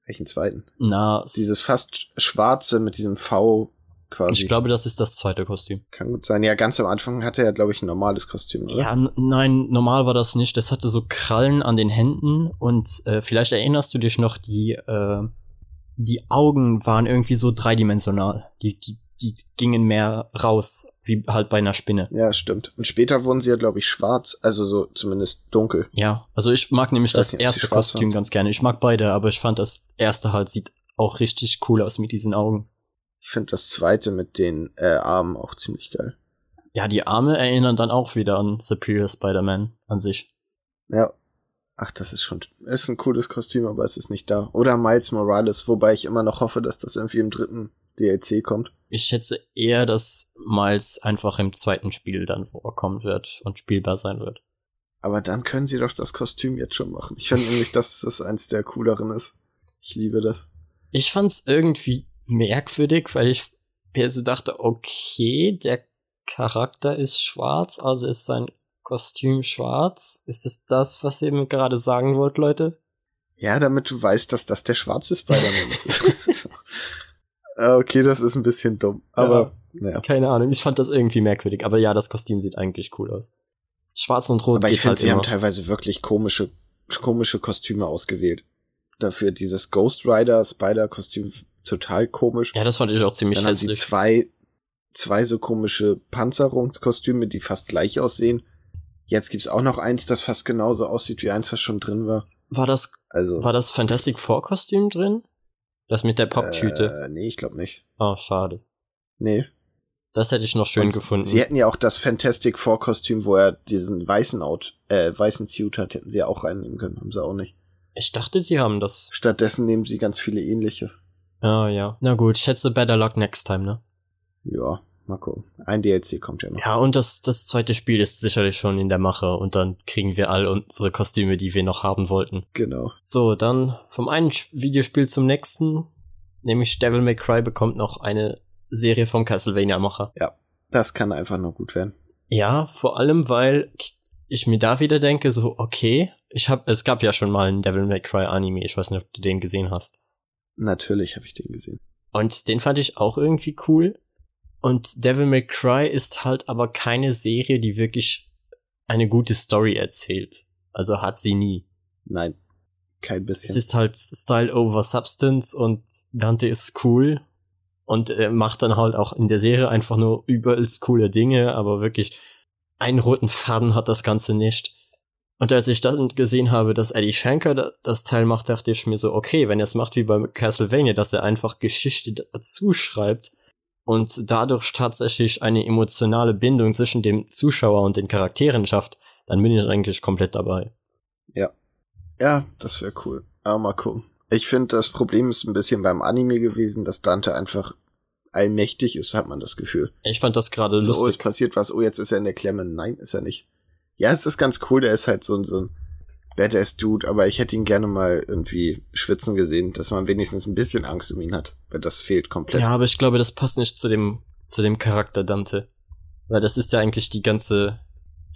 Welchen zweiten? Na, dieses fast schwarze mit diesem V quasi. Ich glaube, das ist das zweite Kostüm. Kann gut sein. Ja, ganz am Anfang hatte er, glaube ich, ein normales Kostüm, oder? Ja, nein, normal war das nicht. Das hatte so Krallen an den Händen und äh, vielleicht erinnerst du dich noch, die, äh, die Augen waren irgendwie so dreidimensional. Die, die die gingen mehr raus, wie halt bei einer Spinne. Ja, stimmt. Und später wurden sie ja, glaube ich, schwarz, also so zumindest dunkel. Ja, also ich mag nämlich das nicht, erste Kostüm ganz gerne. Ich mag beide, aber ich fand das erste halt sieht auch richtig cool aus mit diesen Augen. Ich finde das zweite mit den äh, Armen auch ziemlich geil. Ja, die Arme erinnern dann auch wieder an Superior Spider-Man an sich. Ja. Ach, das ist schon, ist ein cooles Kostüm, aber es ist nicht da. Oder Miles Morales, wobei ich immer noch hoffe, dass das irgendwie im dritten DLC kommt. Ich schätze eher, dass Miles einfach im zweiten Spiel dann vorkommen wird und spielbar sein wird. Aber dann können sie doch das Kostüm jetzt schon machen. Ich finde nämlich, dass das eins der cooleren ist. Ich liebe das. Ich fand's irgendwie merkwürdig, weil ich mir so dachte, okay, der Charakter ist schwarz, also ist sein Kostüm schwarz. Ist es das, was ihr mir gerade sagen wollt, Leute? Ja, damit du weißt, dass das der schwarze Spider-Man ist. Ah, okay, das ist ein bisschen dumm. Aber, ja, naja. Keine Ahnung, ich fand das irgendwie merkwürdig. Aber ja, das Kostüm sieht eigentlich cool aus. Schwarz und Rot. Aber ich finde, halt sie immer. haben teilweise wirklich komische, komische Kostüme ausgewählt. Dafür dieses Ghost Rider Spider-Kostüm total komisch. Ja, das fand ich auch ziemlich Dann hässlich. Dann sie zwei, zwei so komische Panzerungskostüme, die fast gleich aussehen. Jetzt gibt's auch noch eins, das fast genauso aussieht wie eins, was schon drin war. War das, also, war das Fantastic Four Kostüm drin? Das mit der Poptüte? Äh, nee, ich glaube nicht. Oh, schade. Nee. Das hätte ich noch schön Und gefunden. Sie hätten ja auch das Fantastic Four Kostüm, wo er diesen weißen Out, äh, weißen Suit hat, hätten sie ja auch reinnehmen können, haben sie auch nicht. Ich dachte, sie haben das. Stattdessen nehmen sie ganz viele ähnliche. Ah, ja. Na gut, schätze better luck next time, ne? Ja, mal gucken. Ein DLC kommt ja noch. Ja, und das, das zweite Spiel ist sicherlich schon in der Mache und dann kriegen wir all unsere Kostüme, die wir noch haben wollten. Genau. So, dann vom einen Videospiel zum nächsten nämlich Devil May Cry bekommt noch eine Serie vom Castlevania-Macher. Ja, das kann einfach nur gut werden. Ja, vor allem, weil ich mir da wieder denke, so, okay, ich hab, es gab ja schon mal einen Devil May Cry Anime, ich weiß nicht, ob du den gesehen hast. Natürlich habe ich den gesehen. Und den fand ich auch irgendwie cool. Und Devil May Cry ist halt aber keine Serie, die wirklich eine gute Story erzählt. Also hat sie nie. Nein. Kein bisschen. Es ist halt Style over Substance und Dante ist cool und er macht dann halt auch in der Serie einfach nur übelst coole Dinge, aber wirklich einen roten Faden hat das Ganze nicht. Und als ich dann gesehen habe, dass Eddie Shanker das Teil macht, dachte ich mir so, okay, wenn er es macht wie bei Castlevania, dass er einfach Geschichte dazu schreibt und dadurch tatsächlich eine emotionale Bindung zwischen dem Zuschauer und den Charakteren schafft, dann bin ich eigentlich komplett dabei. Ja. Ja, das wäre cool. Aber mal gucken. Ich finde, das Problem ist ein bisschen beim Anime gewesen, dass Dante einfach allmächtig ist, hat man das Gefühl. Ich fand das gerade so, lustig. Oh, es passiert was. Oh, jetzt ist er in der Klemme. Nein, ist er nicht. Ja, es ist ganz cool. Der ist halt so, ein so ein Badass-Dude, aber ich hätte ihn gerne mal irgendwie schwitzen gesehen, dass man wenigstens ein bisschen Angst um ihn hat, weil das fehlt komplett. Ja, aber ich glaube, das passt nicht zu dem, zu dem Charakter Dante. Weil das ist ja eigentlich die ganze,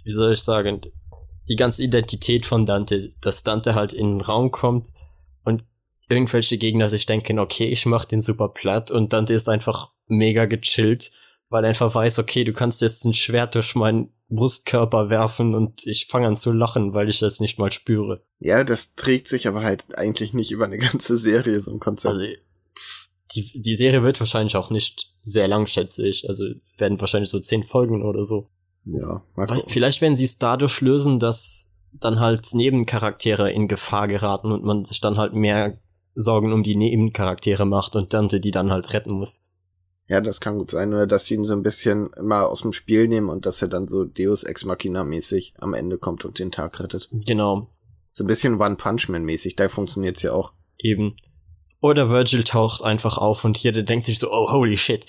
wie soll ich sagen, die ganze Identität von Dante, dass Dante halt in den Raum kommt und irgendwelche Gegner sich denken, okay, ich mach den super platt und Dante ist einfach mega gechillt, weil er einfach weiß, okay, du kannst jetzt ein Schwert durch meinen Brustkörper werfen und ich fange an zu lachen, weil ich das nicht mal spüre. Ja, das trägt sich aber halt eigentlich nicht über eine ganze Serie, so ein Konzept. Also, die, die Serie wird wahrscheinlich auch nicht sehr lang, schätze ich. Also werden wahrscheinlich so zehn Folgen oder so. Ja, mal Vielleicht werden sie es dadurch lösen, dass dann halt Nebencharaktere in Gefahr geraten und man sich dann halt mehr Sorgen um die Nebencharaktere macht und Dante die dann halt retten muss. Ja, das kann gut sein. Oder dass sie ihn so ein bisschen mal aus dem Spiel nehmen und dass er dann so Deus Ex Machina mäßig am Ende kommt und den Tag rettet. Genau. So ein bisschen One Punch Man mäßig. Da funktioniert's ja auch. Eben. Oder Virgil taucht einfach auf und hier der denkt sich so, oh holy shit.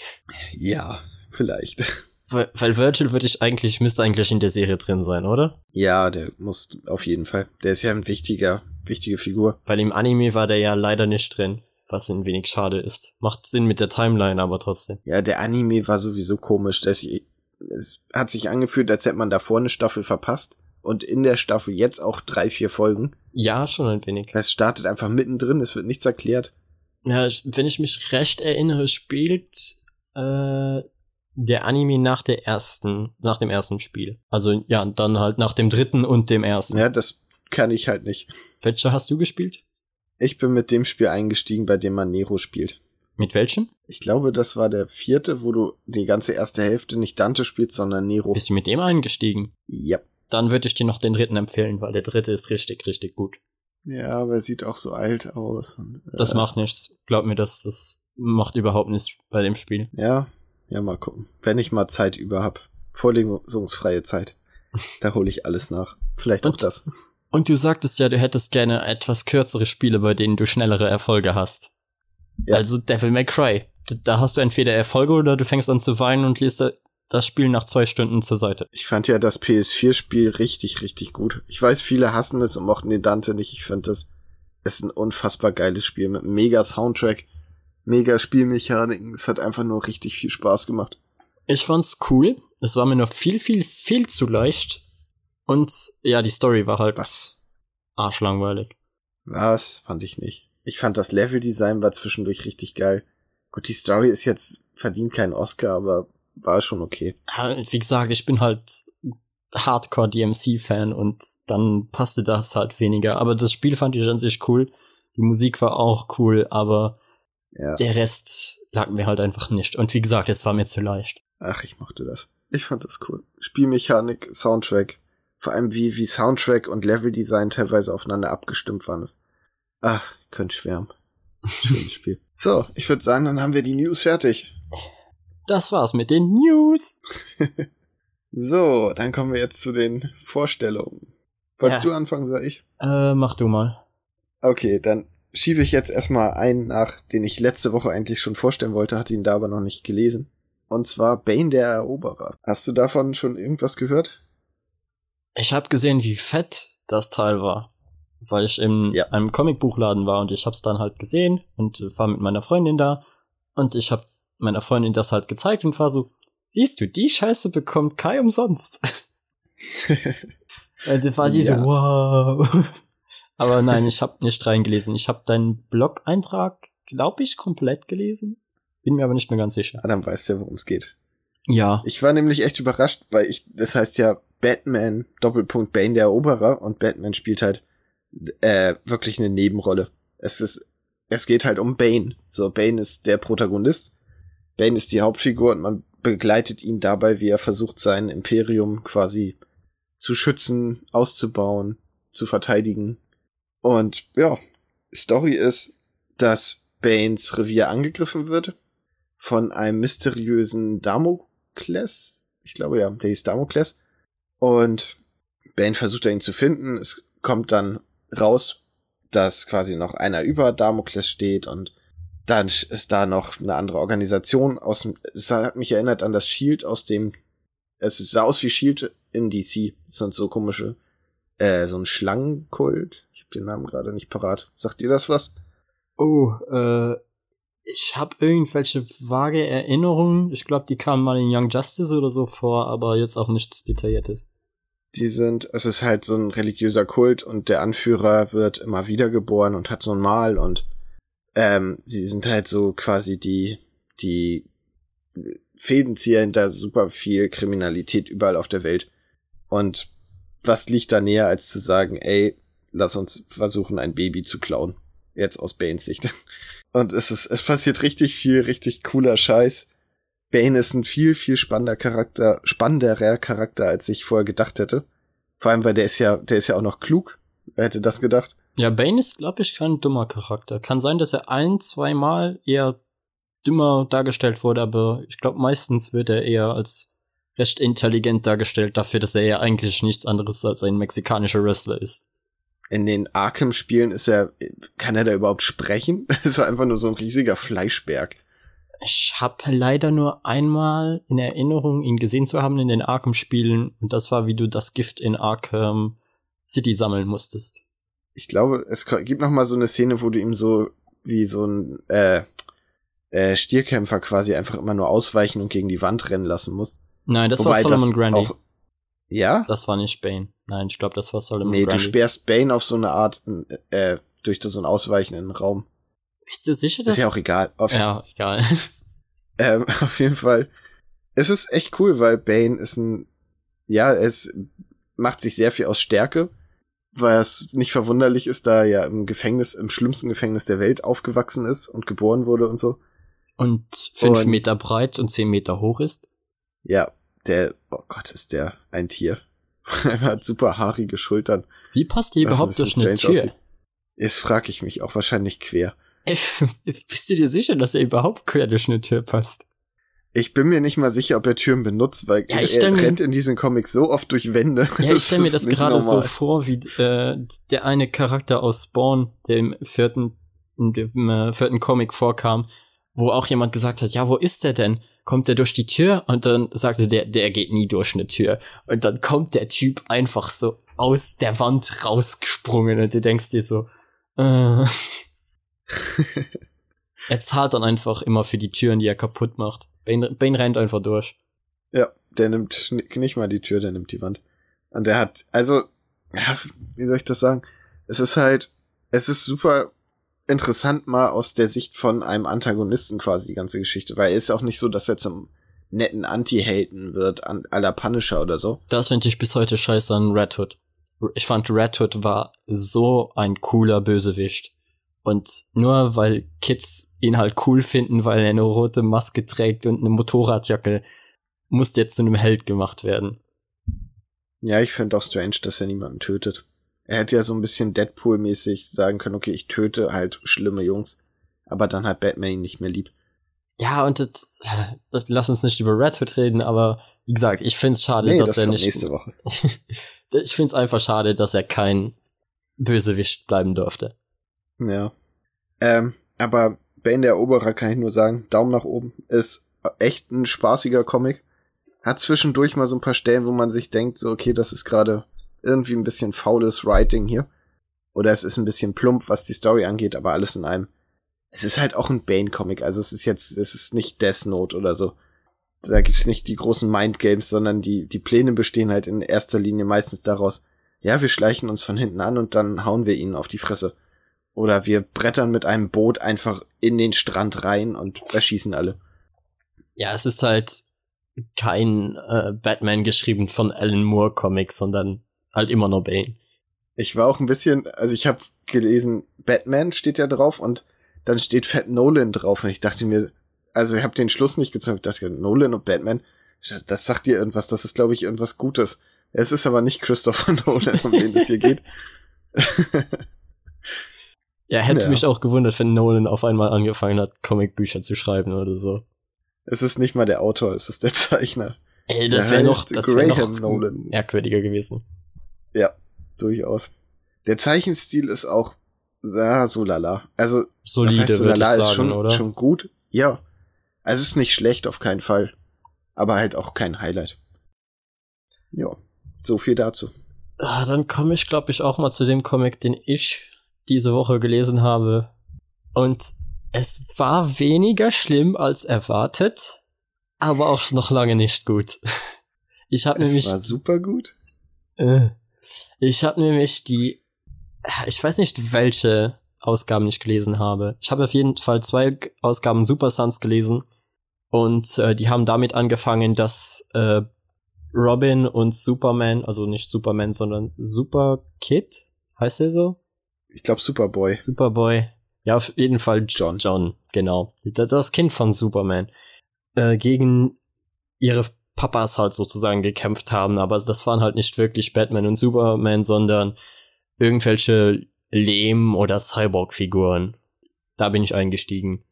Ja, vielleicht. Weil, weil Virgil würde ich eigentlich, müsste eigentlich in der Serie drin sein, oder? Ja, der muss auf jeden Fall. Der ist ja ein wichtiger, wichtige Figur. Weil im Anime war der ja leider nicht drin, was ein wenig schade ist. Macht Sinn mit der Timeline, aber trotzdem. Ja, der Anime war sowieso komisch. Das, es hat sich angefühlt, als hätte man davor eine Staffel verpasst. Und in der Staffel jetzt auch drei, vier Folgen. Ja, schon ein wenig. Es startet einfach mittendrin, es wird nichts erklärt. Ja, wenn ich mich recht erinnere, spielt äh, der Anime nach der ersten, nach dem ersten Spiel. Also ja, dann halt nach dem dritten und dem ersten. Ja, das kann ich halt nicht. Welcher hast du gespielt? Ich bin mit dem Spiel eingestiegen, bei dem man Nero spielt. Mit welchem? Ich glaube, das war der vierte, wo du die ganze erste Hälfte nicht Dante spielst, sondern Nero. Bist du mit dem eingestiegen? Ja. Dann würde ich dir noch den dritten empfehlen, weil der dritte ist richtig, richtig gut. Ja, aber er sieht auch so alt aus. Und, äh, Das macht nichts. Glaub mir, das, das macht überhaupt nichts bei dem Spiel. Ja, ja, mal gucken. Wenn ich mal Zeit über hab. Vorlesungsfreie Zeit. Da hole ich alles nach. Vielleicht auch Und- das. Und du sagtest ja, du hättest gerne etwas kürzere Spiele, bei denen du schnellere Erfolge hast. Ja. Also Devil May Cry. Da hast du entweder Erfolge oder du fängst an zu weinen und liest da- das Spiel nach zwei Stunden zur Seite. Ich fand ja das PS4-Spiel richtig, richtig gut. Ich weiß, viele hassen es und mochten den Dante nicht. Ich finde das ist ein unfassbar geiles Spiel mit mega Soundtrack, mega Spielmechaniken. Es hat einfach nur richtig viel Spaß gemacht. Ich fand's cool. Es war mir noch viel, viel, viel zu leicht. Und ja, die Story war halt Was? arschlangweilig. Was? Fand ich nicht. Ich fand das Leveldesign war zwischendurch richtig geil. Gut, die Story ist jetzt, verdient keinen Oscar, aber war schon okay. Wie gesagt, ich bin halt Hardcore DMC-Fan und dann passte das halt weniger. Aber das Spiel fand ich an sich cool. Die Musik war auch cool, aber Ja. der Rest lag mir halt einfach nicht. Und wie gesagt, es war mir zu leicht. Ach, ich mochte das. Ich fand das cool. Spielmechanik, Soundtrack. Vor allem wie, wie Soundtrack und Leveldesign teilweise aufeinander abgestimmt waren. Das- Ach, ich könnte schwärmen. Schönes Spiel. So, ich würde sagen, dann haben wir die News fertig. Das war's mit den News. So, dann kommen wir jetzt zu den Vorstellungen. Wolltest Ja. du anfangen, sag ich? Äh, mach du mal. Okay, dann schiebe ich jetzt erstmal einen nach, den ich letzte Woche eigentlich schon vorstellen wollte, hatte ihn da aber noch nicht gelesen. Und zwar Bane der Eroberer. Hast du davon schon irgendwas gehört? Ich habe gesehen, wie fett das Teil war. Weil ich in Ja. einem Comicbuchladen war und ich hab's dann halt gesehen und äh, war mit meiner Freundin da. Und ich hab meiner Freundin das halt gezeigt und war so, siehst du, die Scheiße bekommt Kai umsonst. Und da war sie Ja. so, wow. Aber nein, ich hab nicht reingelesen. Ich hab deinen Blog-Eintrag, glaube ich, komplett gelesen. Bin mir aber nicht mehr ganz sicher. Adam weiß ja, worum es geht. Ja. Ich war nämlich echt überrascht, weil ich, das heißt ja Batman, Doppelpunkt Bane der Eroberer und Batman spielt halt äh, wirklich eine Nebenrolle. Es ist, es geht halt um Bane. So, Bane ist der Protagonist. Bane ist die Hauptfigur und man begleitet ihn dabei, wie er versucht, sein Imperium quasi zu schützen, auszubauen, zu verteidigen. Und ja, Story ist, dass Banes Revier angegriffen wird von einem mysteriösen Damokles. Ich glaube ja, der hieß Damokles. Und Bane versucht ihn zu finden. Es kommt dann raus, dass quasi noch einer über Damokles steht und dann ist da noch eine andere Organisation aus dem, es hat mich erinnert an das Shield aus dem, es sah aus wie Shield in DC. Das sind so komische, äh, so ein Schlangenkult. Ich habe den Namen gerade nicht parat. Sagt ihr das was? Oh, äh, ich habe irgendwelche vage Erinnerungen. Ich glaube, die kamen mal in Young Justice oder so vor, aber jetzt auch nichts Detailliertes. Die sind, es ist halt so ein religiöser Kult und der Anführer wird immer wiedergeboren und hat so ein Mal und ähm, sie sind halt so quasi die, die Fädenzieher hinter super viel Kriminalität überall auf der Welt. Und was liegt da näher, als zu sagen, ey, lass uns versuchen, ein Baby zu klauen. Jetzt aus Banes Sicht. Und es ist, es passiert richtig viel, richtig cooler Scheiß. Bane ist ein viel, viel spannender Charakter, spannenderer Charakter, als ich vorher gedacht hätte. Vor allem, weil der ist ja, der ist ja auch noch klug. Wer hätte das gedacht? Ja, Bane ist, glaube ich, kein dummer Charakter. Kann sein, dass er ein, zweimal eher dümmer dargestellt wurde, aber ich glaube, meistens wird er eher als recht intelligent dargestellt dafür, dass er ja eigentlich nichts anderes als ein mexikanischer Wrestler ist. In den Arkham-Spielen ist er, kann er da überhaupt sprechen? ist er einfach nur so ein riesiger Fleischberg. Ich habe leider nur einmal in Erinnerung, ihn gesehen zu haben in den Arkham-Spielen. Und das war, wie du das Gift in Arkham City sammeln musstest. Ich glaube, es gibt noch mal so eine Szene, wo du ihm so wie so ein äh, äh, Stierkämpfer quasi einfach immer nur ausweichen und gegen die Wand rennen lassen musst. Nein, das Wobei war Solomon Grundy. Auch, ja? Das war nicht Bane. Nein, ich glaube, das war Solomon nee, Grundy. Du sperrst Bane auf so eine Art, äh, durch so ein Ausweichen in den Raum. Bist du sicher, dass... Ist ja auch egal. Auf, ja, egal. ähm, auf jeden Fall. Es ist echt cool, weil Bane ist ein, ja, es macht sich sehr viel aus Stärke, was nicht verwunderlich ist, da er ja im Gefängnis, im schlimmsten Gefängnis der Welt aufgewachsen ist und geboren wurde und so. Und fünf und, Meter breit und zehn Meter hoch ist. Ja, der, oh Gott, ist der ein Tier. er hat super haarige Schultern. Wie passt der überhaupt durch eine Tür? Aussieht. Das frage ich mich auch wahrscheinlich quer. Ey, bist du dir sicher, dass er überhaupt quer durch eine Tür passt? Ich bin mir nicht mal sicher, ob er Türen benutzt, weil ja, er rennt in diesen Comics so oft durch Wände. Ja, ich stelle mir das gerade so vor, wie äh, der eine Charakter aus Spawn, der im vierten, im äh, vierten Comic vorkam, wo auch jemand gesagt hat, ja, wo ist der denn? Kommt der durch die Tür? Und dann sagte der, der geht nie durch eine Tür. Und dann kommt der Typ einfach so aus der Wand rausgesprungen und du denkst dir so, äh. er zahlt dann einfach immer für die Türen, die er kaputt macht. Bane, Bane rennt einfach durch. Ja, der nimmt nicht mal die Tür, der nimmt die Wand. Und der hat, also, ja, wie soll ich das sagen? Es ist halt, es ist super interessant mal aus der Sicht von einem Antagonisten quasi die ganze Geschichte, weil er ist auch nicht so, dass er zum netten Anti-Helden wird, an aller Punisher oder so. Das finde ich bis heute scheiße an Red Hood. Ich fand Red Hood war so ein cooler Bösewicht. Und nur weil Kids ihn halt cool finden, weil er eine rote Maske trägt und eine Motorradjacke, muss der zu einem Held gemacht werden. Ja, ich finde auch strange, dass er niemanden tötet. Er hätte ja so ein bisschen Deadpool-mäßig sagen können, okay, ich töte halt schlimme Jungs, aber dann hat Batman ihn nicht mehr lieb. Ja, und das, lass uns nicht über Red Hood reden, aber wie gesagt, ich find's schade, nee, dass das er nicht. Nächste Woche. ich find's einfach schade, dass er kein Bösewicht bleiben durfte. Ja. Ähm, aber Bane der Eroberer kann ich nur sagen, Daumen nach oben. Ist echt ein spaßiger Comic. Hat zwischendurch mal so ein paar Stellen, wo man sich denkt, so, okay, das ist gerade irgendwie ein bisschen faules Writing hier. Oder es ist ein bisschen plump, was die Story angeht, aber alles in einem. Es ist halt auch ein Bane-Comic, also es ist jetzt, es ist nicht Death Note oder so. Da gibt's nicht die großen Mindgames, sondern die, die Pläne bestehen halt in erster Linie meistens daraus, ja, wir schleichen uns von hinten an und dann hauen wir ihnen auf die Fresse. Oder wir brettern mit einem Boot einfach in den Strand rein und erschießen alle. Ja, es ist halt kein äh, Batman geschrieben von Alan Moore Comics, sondern halt immer nur Bane. Ich war auch ein bisschen, also ich habe gelesen, Batman steht ja drauf und dann steht Fat Nolan drauf und ich dachte mir, also ich habe den Schluss nicht gezogen, ich dachte, Nolan und Batman, das sagt dir irgendwas, das ist glaube ich irgendwas Gutes. Es ist aber nicht Christopher Nolan, um den es hier geht. ja, hätte ja. mich auch gewundert, wenn Nolan auf einmal angefangen hat, Comicbücher zu schreiben oder so. Es ist nicht mal der Autor, es ist der Zeichner. Ey, das wäre noch, das wär noch Nolan. merkwürdiger gewesen. Ja, durchaus. Der Zeichenstil ist auch ja, so lala. Also, Solide, was heißt so lala, ist schon, oder? schon gut. Ja. Also, es ist nicht schlecht, auf keinen Fall. Aber halt auch kein Highlight. Ja, so viel dazu. Ah, dann komme ich, glaube ich, auch mal zu dem Comic, den ich diese Woche gelesen habe. Und es war weniger schlimm als erwartet, aber auch noch lange nicht gut. Ich habe nämlich. War super gut. Äh, ich habe nämlich die, ich weiß nicht, welche Ausgaben ich gelesen habe. Ich habe auf jeden Fall zwei Ausgaben Super Sons gelesen und äh, die haben damit angefangen, dass äh, Robin und Superman, also nicht Superman, sondern Super Kid, heißt er so? Ich glaube Superboy. Superboy. Ja, auf jeden Fall John. John, genau. Das Kind von Superman. Äh, gegen ihre Papas halt sozusagen gekämpft haben, aber das waren halt nicht wirklich Batman und Superman, sondern irgendwelche Lehm- oder Cyborg-Figuren. Da bin ich eingestiegen.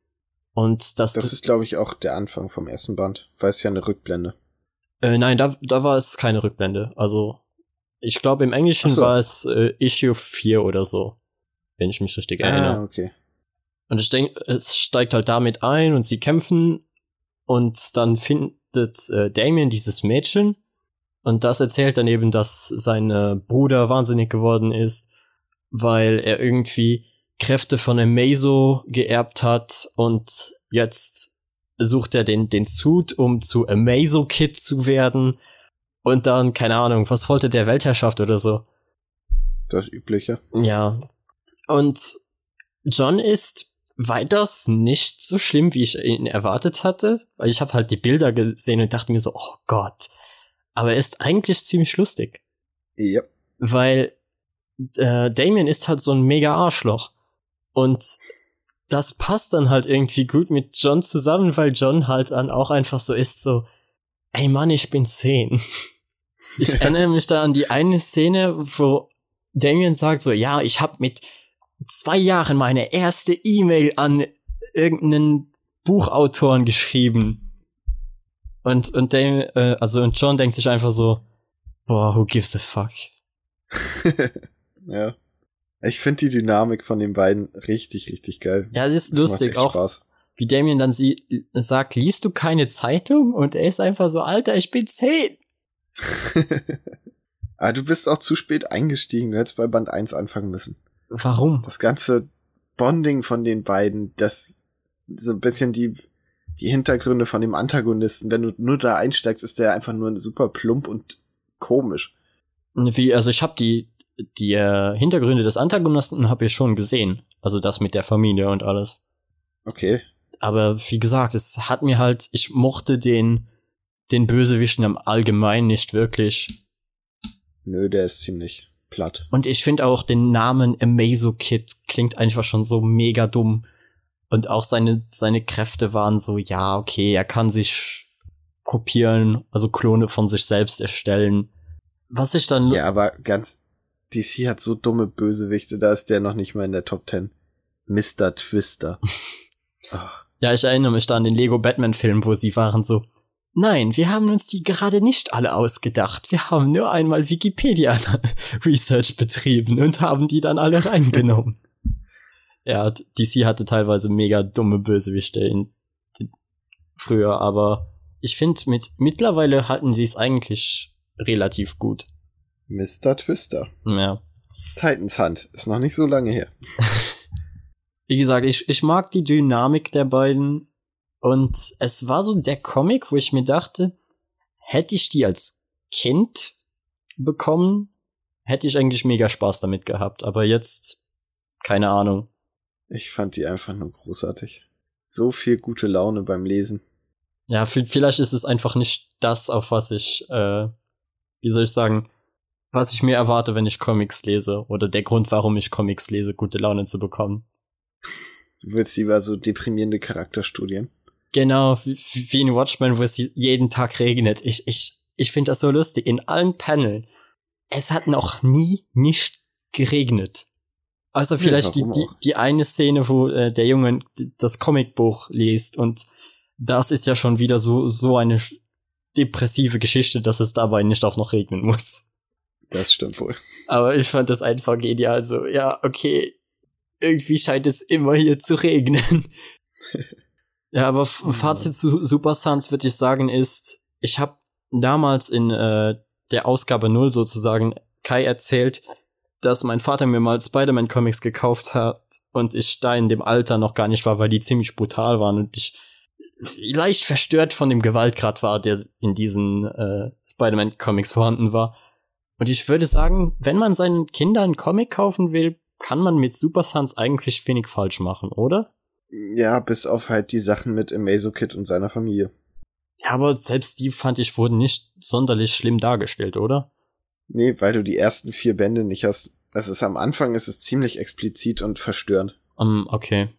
Und das, Das ist, glaube ich, auch der Anfang vom ersten Band, weil es ja eine Rückblende. äh, nein, da, da war es keine Rückblende. Also, ich glaube, im Englischen so. war es äh, Issue 4 oder so. Wenn ich mich richtig erinnere. Ah, okay. Und ich denke, es steigt halt damit ein und sie kämpfen und dann findet äh, Damien dieses Mädchen und das erzählt dann eben, dass sein äh, Bruder wahnsinnig geworden ist, weil er irgendwie Kräfte von Amazo geerbt hat und jetzt sucht er den, den Suit, um zu Amazo Kid zu werden und dann, keine Ahnung, was wollte der Weltherrschaft oder so. Das Übliche. Ja. Und John ist weiters nicht so schlimm, wie ich ihn erwartet hatte, weil ich habe halt die Bilder gesehen und dachte mir so, oh Gott. Aber er ist eigentlich ziemlich lustig, Ja. weil äh, Damien ist halt so ein mega Arschloch. Und das passt dann halt irgendwie gut mit John zusammen, weil John halt dann auch einfach so ist, so, ey Mann, ich bin zehn. Ich erinnere mich da an die eine Szene, wo Damien sagt so, ja, ich habe mit zwei Jahren meine erste E-Mail an irgendeinen Buchautoren geschrieben. Und, und Damien, äh, also, und John denkt sich einfach so, boah, who gives a fuck? ja. Ich finde die Dynamik von den beiden richtig, richtig geil. Ja, es ist Das lustig, auch Spaß. wie Damien dann sie sagt, liest du keine Zeitung? Und er ist einfach so, Alter, ich bin zehn. ah, du bist auch zu spät eingestiegen. Du hättest bei Band 1 anfangen müssen. Warum? Das ganze Bonding von den beiden, das so ein bisschen die, die Hintergründe von dem Antagonisten. Wenn du nur da einsteigst, ist der einfach nur super plump und komisch. Wie, also ich habe die, die äh, Hintergründe des Antagonisten habe ich schon gesehen. Also das mit der Familie und alles. Okay. Aber wie gesagt, es hat mir halt, ich mochte den, den Bösewichten im Allgemeinen nicht wirklich. Nö, der ist ziemlich platt. Und ich finde auch den Namen Amazo Kid klingt einfach schon so mega dumm. Und auch seine, seine Kräfte waren so, ja, okay, er kann sich kopieren, also Klone von sich selbst erstellen. Was ich dann, Ja, aber ganz, DC hat so dumme Bösewichte, da ist der noch nicht mal in der Top 10. Mr. Twister. Ach, ja, ich erinnere mich da an den Lego Batman Film, wo sie waren so, nein, wir haben uns die gerade nicht alle ausgedacht. Wir haben nur einmal Wikipedia Research betrieben und haben die dann alle reingenommen. ja, DC hatte teilweise mega dumme Bösewichte in, in, früher, aber ich finde, mit mittlerweile halten sie es eigentlich relativ gut. Mr. Twister. Ja. Titans Hand. Ist noch nicht so lange her. Wie gesagt, ich, ich mag die Dynamik der beiden. Und es war so der Comic, wo ich mir dachte, hätte ich die als Kind bekommen, hätte ich eigentlich mega Spaß damit gehabt. Aber jetzt, keine Ahnung. Ich fand die einfach nur großartig. So viel gute Laune beim Lesen. Ja, vielleicht ist es einfach nicht das, auf was ich, äh, wie soll ich sagen, was ich mir erwarte, wenn ich Comics lese. Oder der Grund, warum ich Comics lese, gute Laune zu bekommen. Du willst lieber so deprimierende Charakterstudien. Genau, wie, in Watchmen, wo es jeden Tag regnet. Ich, ich, ich finde das so lustig. In allen Paneln. Es hat noch nie nicht geregnet. Also vielleicht ja, die, die, die eine Szene, wo äh, der Junge das Comicbuch liest und das ist ja schon wieder so, so eine depressive Geschichte, dass es dabei nicht auch noch regnen muss. Das stimmt wohl. Aber ich fand das einfach genial. So, ja, okay, irgendwie scheint es immer hier zu regnen. ja, aber Fazit zu Super Sons würde ich sagen ist, ich habe damals in äh, der Ausgabe 0 sozusagen Kai erzählt, dass mein Vater mir mal Spider-Man Comics gekauft hat und ich da in dem Alter noch gar nicht war, weil die ziemlich brutal waren und ich leicht verstört von dem Gewaltgrad war, der in diesen äh, Spider-Man Comics vorhanden war. Und ich würde sagen, wenn man seinen Kindern einen Comic kaufen will, kann man mit Super Sons eigentlich wenig falsch machen, oder? Ja, bis auf halt die Sachen mit Amazo Kid und seiner Familie. Ja, aber selbst die fand ich wurden nicht sonderlich schlimm dargestellt, oder? Nee, weil du die ersten vier Bände nicht hast. Das ist am Anfang ist es ziemlich explizit und verstörend. Um, okay.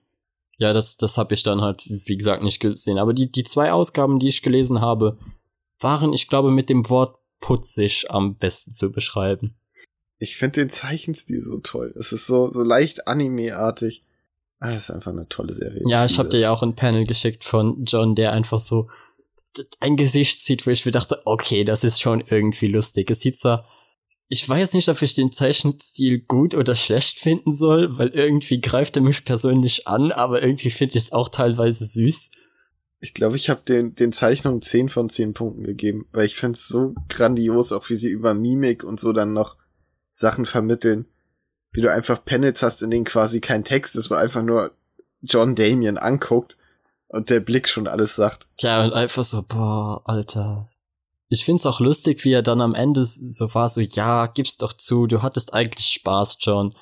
Ja, das, das habe ich dann halt, wie gesagt, nicht gesehen. Aber die, die zwei Ausgaben, die ich gelesen habe, waren, ich glaube, mit dem Wort putzig am besten zu beschreiben. Ich finde den Zeichenstil so toll. Es ist so, so leicht anime-artig. Ah, ist einfach eine tolle Serie. Ja, ich habe dir ja auch ein Panel geschickt von John, der einfach so ein Gesicht sieht, wo ich mir dachte, okay, das ist schon irgendwie lustig. Es sieht zwar, ich weiß nicht, ob ich den Zeichenstil gut oder schlecht finden soll, weil irgendwie greift er mich persönlich an, aber irgendwie finde ich es auch teilweise süß. Ich glaube, ich habe den, den Zeichnungen 10 von 10 Punkten gegeben, weil ich finde es so grandios, auch wie sie über Mimik und so dann noch Sachen vermitteln. Wie du einfach Panels hast, in denen quasi kein Text ist, weil einfach nur John Damien anguckt und der Blick schon alles sagt. Ja, und einfach so, boah, Alter. Ich find's auch lustig, wie er dann am Ende so war, so, ja, gib's doch zu, du hattest eigentlich Spaß, John.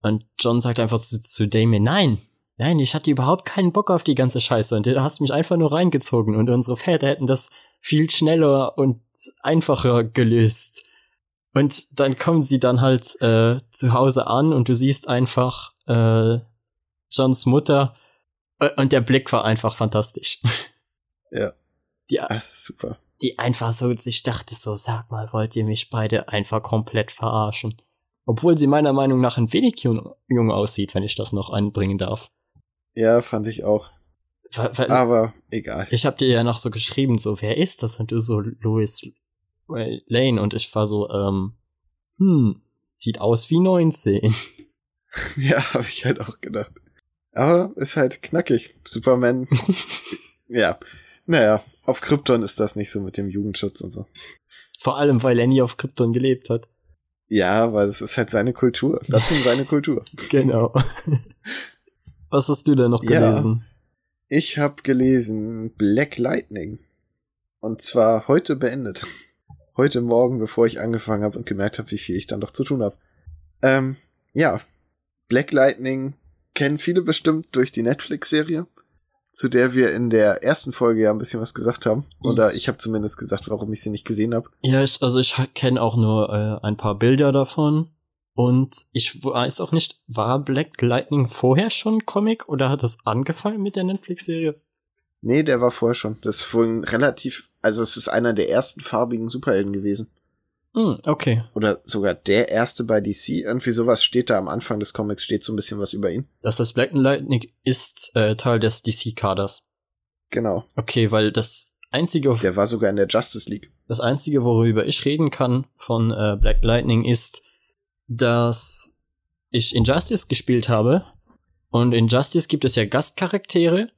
Und John sagt einfach zu, zu Damien, nein, nein, ich hatte überhaupt keinen Bock auf die ganze Scheiße und du hast mich einfach nur reingezogen und unsere Väter hätten das viel schneller und einfacher gelöst. Und dann kommen sie dann halt äh, zu Hause an und du siehst einfach äh, Johns Mutter und der Blick war einfach fantastisch. Ja. Ja. Das ist super. Die einfach so, ich dachte so, sag mal, wollt ihr mich beide einfach komplett verarschen? Obwohl sie meiner Meinung nach ein wenig jung, jung aussieht, wenn ich das noch einbringen darf. Ja, fand ich auch. Weil, weil Aber egal. ich hab dir ja noch so geschrieben, so, wer ist das? Und du so, Louis Lane. Und ich war so, ähm, hm, sieht aus wie 19. Ja, habe ich halt auch gedacht. Aber ist halt knackig. Superman. ja. Naja, auf Krypton ist das nicht so mit dem Jugendschutz und so. Vor allem, weil er nie auf Krypton gelebt hat. Ja, weil es ist halt seine Kultur. Das ist seine Kultur. Genau. Was hast du denn noch Ja. gelesen? Ich habe gelesen Black Lightning. Und zwar heute beendet. Heute Morgen, bevor ich angefangen habe und gemerkt habe, wie viel ich dann doch zu tun habe. Ähm, ja. Black Lightning kennen viele bestimmt durch die Netflix-Serie, zu der wir in der ersten Folge ja ein bisschen was gesagt haben. Oder ich habe zumindest gesagt, warum ich sie nicht gesehen habe. Ja, ich, also ich kenne auch nur äh, ein paar Bilder davon. Und ich weiß auch nicht, war Black Lightning vorher schon Comic oder hat das angefangen mit der Netflix-Serie? Nee, der war vorher schon. Das ist wohl relativ, also es ist einer der ersten farbigen Superhelden gewesen. Hm, okay. Oder sogar der erste bei DC. Irgendwie sowas steht da am Anfang des Comics, steht so ein bisschen was über ihn. Das heißt, Black Lightning ist äh, Teil des DC-Kaders. Genau. Okay, weil das einzige, Der war sogar in der Justice League. das einzige, worüber ich reden kann von äh, Black Lightning ist, dass ich Injustice gespielt habe. Und in Justice gibt es ja Gastcharaktere.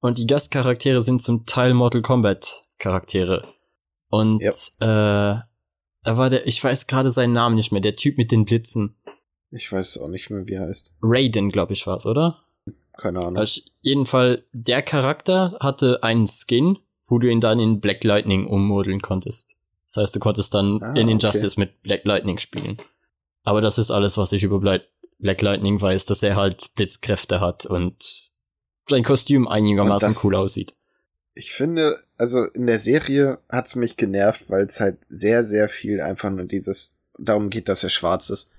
Und die Gastcharaktere sind zum Teil Mortal Kombat Charaktere. Und äh, da war der, ich weiß gerade seinen Namen nicht mehr, der Typ mit den Blitzen. Ich weiß auch nicht mehr, wie er heißt. Raiden, glaube ich, war's, oder? Keine Ahnung. Also jeden Fall, der Charakter hatte einen Skin, wo du ihn dann in Black Lightning ummodeln konntest. Das heißt, du konntest dann Ah, in okay. Injustice mit Black Lightning spielen. Aber das ist alles, was ich über Bla- Black Lightning weiß, dass er halt Blitzkräfte hat und sein Kostüm einigermaßen cool aussieht. Ich finde, also in der Serie hat's mich genervt, weil es halt sehr, sehr viel einfach nur dieses, darum geht, dass er schwarz ist.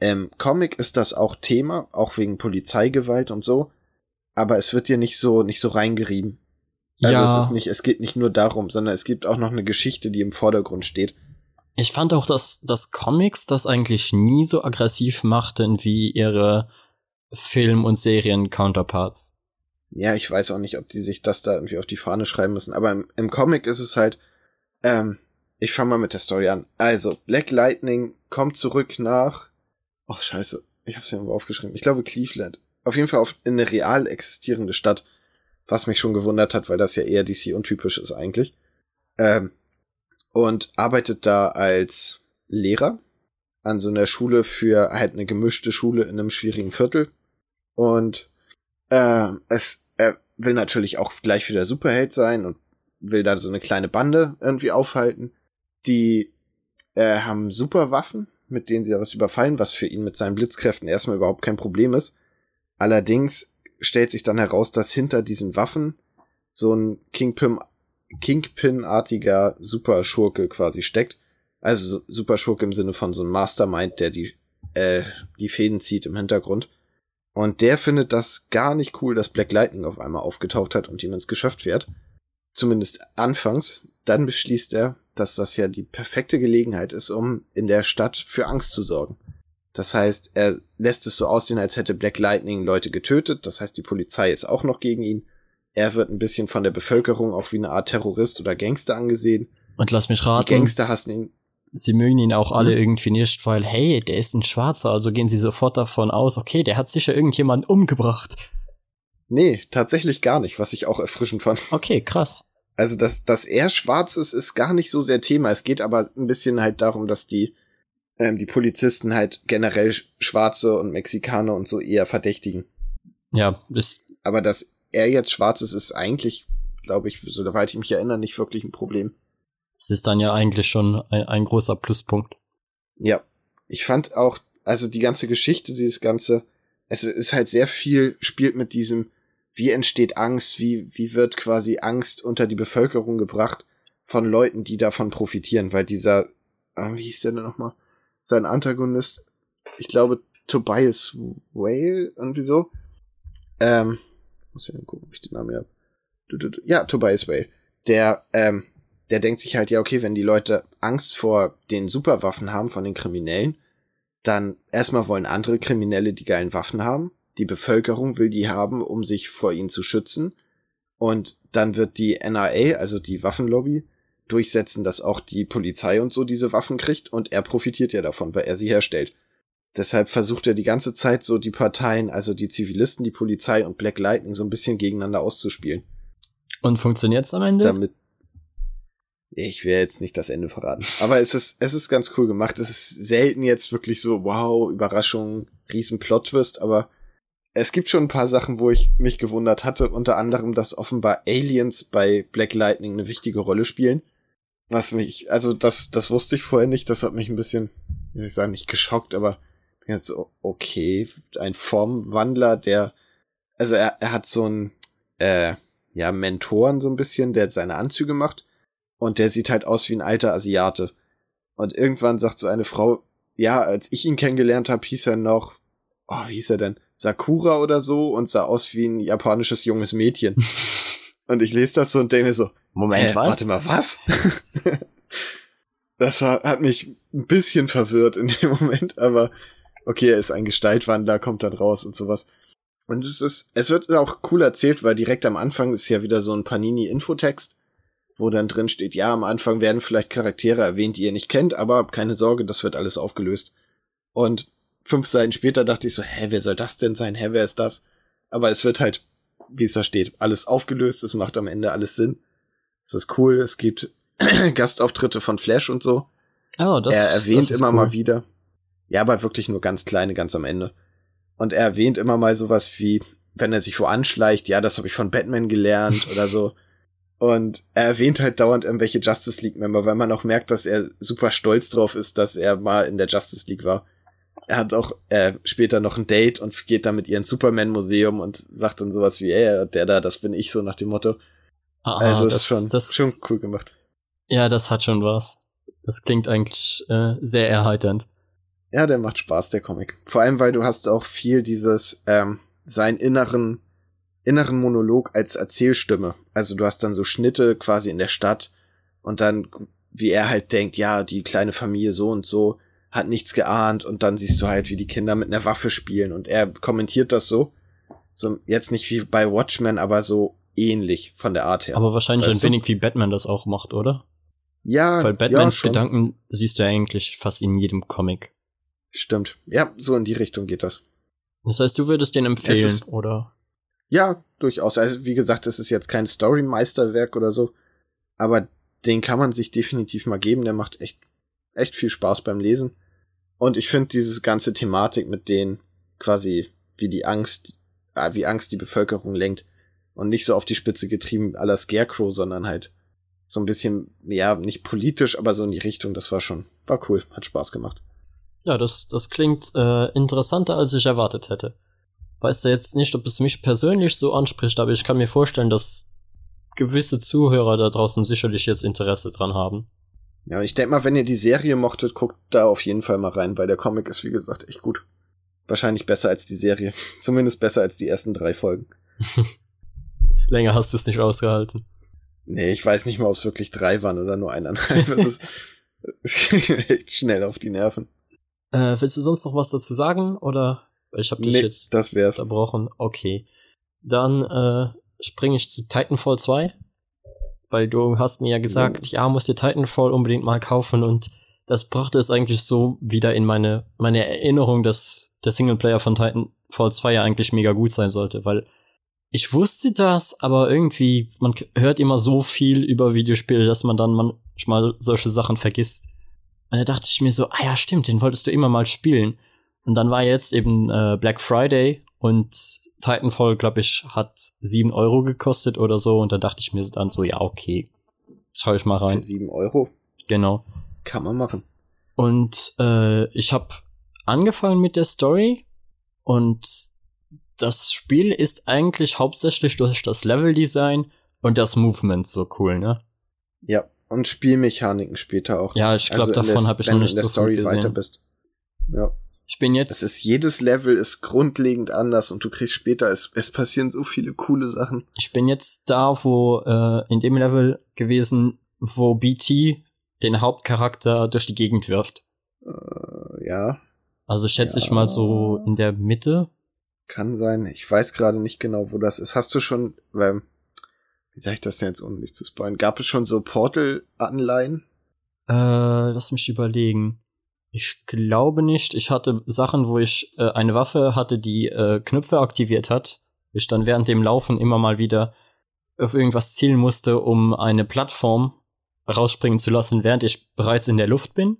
Ähm, Comic ist das auch Thema, auch wegen Polizeigewalt und so. Aber es wird dir nicht so, nicht so reingerieben. Also ja, es ist nicht, es geht nicht nur darum, sondern es gibt auch noch eine Geschichte, die im Vordergrund steht. ich fand auch, dass, dass Comics das eigentlich nie so aggressiv machten wie ihre Film- und Serien-Counterparts. Ja, ich weiß auch nicht, ob die sich das da irgendwie auf die Fahne schreiben müssen, aber im, im Comic ist es halt, ähm, ich fange mal mit der Story an. Also, Black Lightning kommt zurück nach, oh scheiße, ich hab's ja irgendwo aufgeschrieben, ich glaube Cleveland. Auf jeden Fall auf, in eine real existierende Stadt, was mich schon gewundert hat, weil das ja eher DC untypisch ist eigentlich. Ähm, und arbeitet da als Lehrer an so einer Schule für halt eine gemischte Schule in einem schwierigen Viertel. Und äh, es, er will natürlich auch gleich wieder Superheld sein und will da so eine kleine Bande irgendwie aufhalten. Die äh, haben Superwaffen, mit denen sie da was überfallen, was für ihn mit seinen Blitzkräften erstmal überhaupt kein Problem ist. Allerdings stellt sich dann heraus, dass hinter diesen Waffen so ein Kingpin, Kingpin-artiger Superschurke quasi steckt. Also so- Superschurke im Sinne von so einem Mastermind, der die, äh, die Fäden zieht im Hintergrund. Und der findet das gar nicht cool, dass Black Lightning auf einmal aufgetaucht hat und ihm ins Geschäft fährt. Zumindest anfangs. Dann beschließt er, dass das ja die perfekte Gelegenheit ist, um in der Stadt für Angst zu sorgen. Das heißt, er lässt es so aussehen, als hätte Black Lightning Leute getötet. Das heißt, die Polizei ist auch noch gegen ihn. Er wird ein bisschen von der Bevölkerung auch wie eine Art Terrorist oder Gangster angesehen. Und lass mich raten. Die Gangster hassen ihn. Sie mögen ihn auch alle mhm. irgendwie nicht, weil, hey, der ist ein Schwarzer, also gehen sie sofort davon aus, okay, der hat sicher irgendjemand umgebracht. Nee, tatsächlich gar nicht, was ich auch erfrischend fand. Okay, krass. Also, dass, dass er schwarz ist, ist gar nicht so sehr Thema. Es geht aber ein bisschen halt darum, dass die, ähm, die Polizisten halt generell Schwarze und Mexikaner und so eher verdächtigen. Ja, ist. Aber dass er jetzt schwarz ist, ist eigentlich, glaube ich, soweit ich mich erinnere, nicht wirklich ein Problem. Es ist dann ja eigentlich schon ein, ein großer Pluspunkt. Ja. Ich fand auch, also die ganze Geschichte, dieses ganze, es ist halt sehr viel, spielt mit diesem, wie entsteht Angst, wie, wie wird quasi Angst unter die Bevölkerung gebracht von Leuten, die davon profitieren, weil dieser, äh, wie hieß der denn nochmal? Sein Antagonist, ich glaube, Tobias Whale, irgendwie so. Ähm, muss ich gucken, ob ich den Namen habe. Ja, Tobias Whale. Der, ähm, der denkt sich halt, ja, okay, wenn die Leute Angst vor den Superwaffen haben, von den Kriminellen, dann erstmal wollen andere Kriminelle die geilen Waffen haben die Bevölkerung will die haben, um sich vor ihnen zu schützen. Und dann wird die NRA, also die Waffenlobby, durchsetzen, dass auch die Polizei und so diese Waffen kriegt und er profitiert ja davon, weil er sie herstellt. Deshalb versucht er die ganze Zeit so die Parteien, also die Zivilisten, die Polizei und Black Lightning so ein bisschen gegeneinander auszuspielen. Und funktioniert's am Ende? Damit ich will jetzt nicht das Ende verraten. Aber es ist, es ist ganz cool gemacht. Es ist selten jetzt wirklich so, wow, Überraschung, riesen Plot-Twist, aber es gibt schon ein paar Sachen, wo ich mich gewundert hatte, unter anderem, dass offenbar Aliens bei Black Lightning eine wichtige Rolle spielen. Was mich, also das, das wusste ich vorher nicht, das hat mich ein bisschen, ich sagen, nicht geschockt, aber jetzt okay, ein Formwandler, der, also er, er hat so einen, äh, ja, Mentoren so ein bisschen, der seine Anzüge macht und der sieht halt aus wie ein alter Asiate. Und irgendwann sagt so eine Frau, ja, als ich ihn kennengelernt habe, hieß er noch, oh, wie hieß er denn? Sakura oder so und sah aus wie ein japanisches junges Mädchen. und ich lese das so und denke mir so, Moment, äh, was? Warte mal, was? das hat mich ein bisschen verwirrt in dem Moment, aber okay, er ist ein Gestaltwandler, kommt dann raus und sowas. Und es ist, es wird auch cool erzählt, weil direkt am Anfang ist ja wieder so ein Panini-Infotext, wo dann drin steht, ja, am Anfang werden vielleicht Charaktere erwähnt, die ihr nicht kennt, aber keine Sorge, das wird alles aufgelöst. Und fünf Seiten später dachte ich so, hä, wer soll das denn sein? Hä, wer ist das? Aber es wird halt, wie es da steht, alles aufgelöst. Es macht am Ende alles Sinn. Es ist cool. Es gibt Gastauftritte von Flash und so. Oh, das, er erwähnt das immer cool. mal wieder. Ja, aber wirklich nur ganz kleine, ganz am Ende. Und er erwähnt immer mal sowas wie, wenn er sich wo anschleicht, ja, das habe ich von Batman gelernt oder so. Und er erwähnt halt dauernd irgendwelche Justice League Member, weil man auch merkt, dass er super stolz drauf ist, dass er mal in der Justice League war er hat auch äh, später noch ein Date und geht dann mit ihr ins Superman-Museum und sagt dann sowas wie, ey, der da, das bin ich, so nach dem Motto. Ah, also das, ist schon, das, schon cool gemacht. Ja, das hat schon was. Das klingt eigentlich äh, sehr erheiternd. Ja, der macht Spaß, der Comic. Vor allem, weil du hast auch viel dieses, ähm, seinen inneren, inneren Monolog als Erzählstimme. Also du hast dann so Schnitte quasi in der Stadt und dann, wie er halt denkt, ja, die kleine Familie so und so, hat nichts geahnt und dann siehst du halt, wie die Kinder mit einer Waffe spielen und er kommentiert das so. So, jetzt nicht wie bei Watchmen, aber so ähnlich von der Art her. Aber wahrscheinlich ein wenig wie Batman das auch macht, oder? Ja. Weil Batmans ja, Gedanken siehst du ja eigentlich fast in jedem Comic. Stimmt. Ja, so in die Richtung geht das. Das heißt, du würdest den empfehlen, oder? Ja, durchaus. Also, wie gesagt, es ist jetzt kein Story-Meisterwerk oder so, aber den kann man sich definitiv mal geben. Der macht echt, echt viel Spaß beim Lesen. Und ich finde diese ganze Thematik mit denen quasi wie die Angst, äh, wie Angst die Bevölkerung lenkt und nicht so auf die Spitze getrieben aller Scarecrow, sondern halt so ein bisschen, ja, nicht politisch, aber so in die Richtung, das war schon, war cool, hat Spaß gemacht. Ja, das, das klingt äh, interessanter, als ich erwartet hätte. Weißt du jetzt nicht, ob es mich persönlich so anspricht, aber ich kann mir vorstellen, dass gewisse Zuhörer da draußen sicherlich jetzt Interesse dran haben. Ja, ich denke mal, wenn ihr die Serie mochtet, guckt da auf jeden Fall mal rein, weil der Comic ist, wie gesagt, echt gut. Wahrscheinlich besser als die Serie. Zumindest besser als die ersten drei Folgen. Länger hast du es nicht ausgehalten. Nee, ich weiß nicht mal, ob es wirklich drei waren oder nur eineinhalb. Das ist, ist echt schnell auf die Nerven. Äh, willst du sonst noch was dazu sagen? Oder ich habe dich Nee, jetzt das wär's. unterbrochen. Okay. Dann äh, springe ich zu Titanfall 2. Weil du hast mir ja gesagt, ja, musst dir Titanfall unbedingt mal kaufen und das brachte es eigentlich so wieder in meine, meine Erinnerung, dass der Singleplayer von Titanfall 2 ja eigentlich mega gut sein sollte, weil ich wusste das, aber irgendwie, man hört immer so viel über Videospiele, dass man dann manchmal solche Sachen vergisst. Und da dachte ich mir so, ah ja, stimmt, den wolltest du immer mal spielen. Und dann war jetzt eben äh, Black Friday und Titanfall, glaube ich, hat sieben Euro gekostet oder so. Und da dachte ich mir dann so, ja, okay, schau ich mal Für rein. sieben Euro Genau. kann man machen. Und äh, ich habe angefangen mit der Story und das Spiel ist eigentlich hauptsächlich durch das Leveldesign und das Movement so cool, ne? Ja, und Spielmechaniken später auch. Ja, ich glaube, Also davon habe ich noch nicht in der so Story viel weiter gesehen. bist. Ja, Ich bin jetzt das ist jedes Level ist grundlegend anders und du kriegst später es, es passieren so viele coole Sachen. ich bin jetzt da, wo äh, in dem Level gewesen, wo BT den Hauptcharakter durch die Gegend wirft. Äh, ja, Also schätze ich Ja. mal so in der Mitte. kann sein. Ich weiß gerade nicht genau, wo das ist. Hast du schon, weil, wie sag ich das denn jetzt, ohne dich zu spoilern? Gab es schon so Portal-Anleihen? Äh, lass mich überlegen. Ich glaube nicht. Ich hatte Sachen, wo ich äh, eine Waffe hatte, die äh, Knöpfe aktiviert hat. Ich dann während dem Laufen immer mal wieder auf irgendwas zielen musste, um eine Plattform rausspringen zu lassen, während ich bereits in der Luft bin.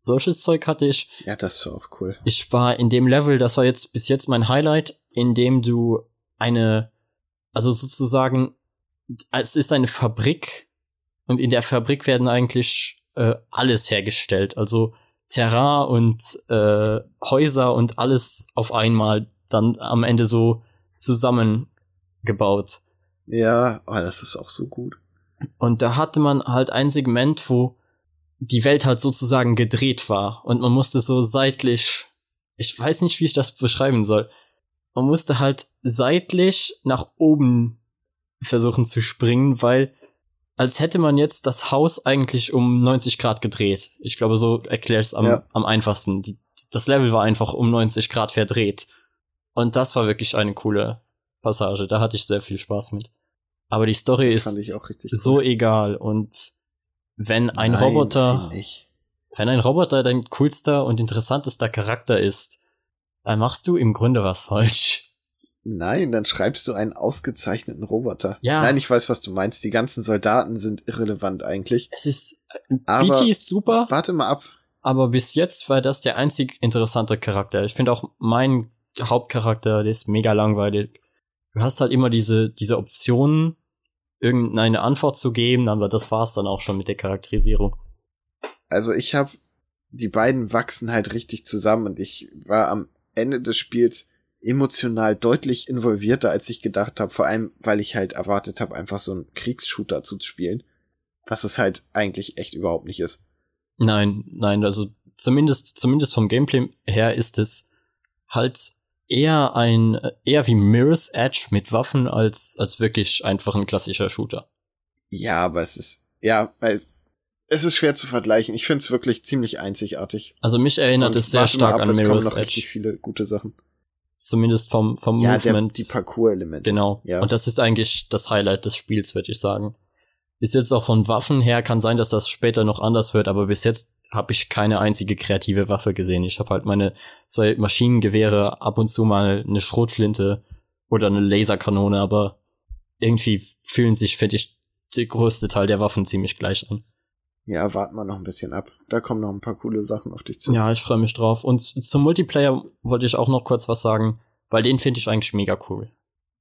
Solches Zeug hatte ich. Ja, das ist auch cool. Ich war in dem Level, das war jetzt bis jetzt mein Highlight, in dem du eine, also sozusagen, es ist eine Fabrik und in der Fabrik werden eigentlich äh, alles hergestellt. Also Terrain und äh, Häuser und alles auf einmal dann am Ende so zusammengebaut. Ja, oh, das ist auch so gut. Und da hatte man halt ein Segment, wo die Welt halt sozusagen gedreht war und man musste so seitlich, ich weiß nicht, wie ich das beschreiben soll. Man musste halt seitlich nach oben versuchen zu springen, weil als hätte man jetzt das Haus eigentlich um 90 Grad gedreht. Ich glaube, so erkläre ich es am, Ja. am einfachsten. Die, das Level war einfach um 90 Grad verdreht. Und das war wirklich eine coole Passage. Da hatte ich sehr viel Spaß mit. Aber die Story Das ist so cool. egal. Und wenn ein Nein, Roboter, wenn ein Roboter dein coolster und interessantester Charakter ist, dann machst du im Grunde was falsch. Nein, dann schreibst du einen ausgezeichneten Roboter. Ja. Nein, ich weiß, was du meinst. Die ganzen Soldaten sind irrelevant eigentlich. Es ist, äh, Aber- BT ist super, Warte mal ab. aber bis jetzt war das der einzig interessante Charakter. Ich finde auch mein Hauptcharakter, der ist mega langweilig. Du hast halt immer diese, diese Optionen, irgendeine Antwort zu geben, aber das war's dann auch schon mit der Charakterisierung. Also ich habe die beiden wachsen halt richtig zusammen und ich war am Ende des Spiels emotional deutlich involvierter, als ich gedacht habe. Vor allem, weil ich halt erwartet habe, einfach so einen Kriegsshooter zu spielen, was es halt eigentlich echt überhaupt nicht ist. Nein, nein, also zumindest, zumindest vom Gameplay her ist es halt eher ein, eher wie Mirror's Edge mit Waffen als, als wirklich einfach ein klassischer Shooter. Ja, aber es ist ja, weil es ist schwer zu vergleichen. Ich finde es wirklich ziemlich einzigartig. Also mich erinnert Und es sehr stark ab, an es kommen Mirror's noch richtig Edge. viele gute Sachen. Zumindest vom, vom Ja, der, Movement. die Parcours-Elemente. Genau. Ja. Und das ist eigentlich das Highlight des Spiels, würde ich sagen. Bis jetzt auch von Waffen her kann sein, dass das später noch anders wird, aber bis jetzt habe ich keine einzige kreative Waffe gesehen. Ich habe halt meine zwei Maschinengewehre, ab und zu mal eine Schrotflinte oder eine Laserkanone, aber irgendwie fühlen sich, finde ich, der größte Teil der Waffen ziemlich gleich an. Ja, warten wir noch ein bisschen ab. Da kommen noch ein paar coole Sachen auf dich zu. Ja, ich freue mich drauf. Und zum Multiplayer wollte ich auch noch kurz was sagen, weil den finde ich eigentlich mega cool.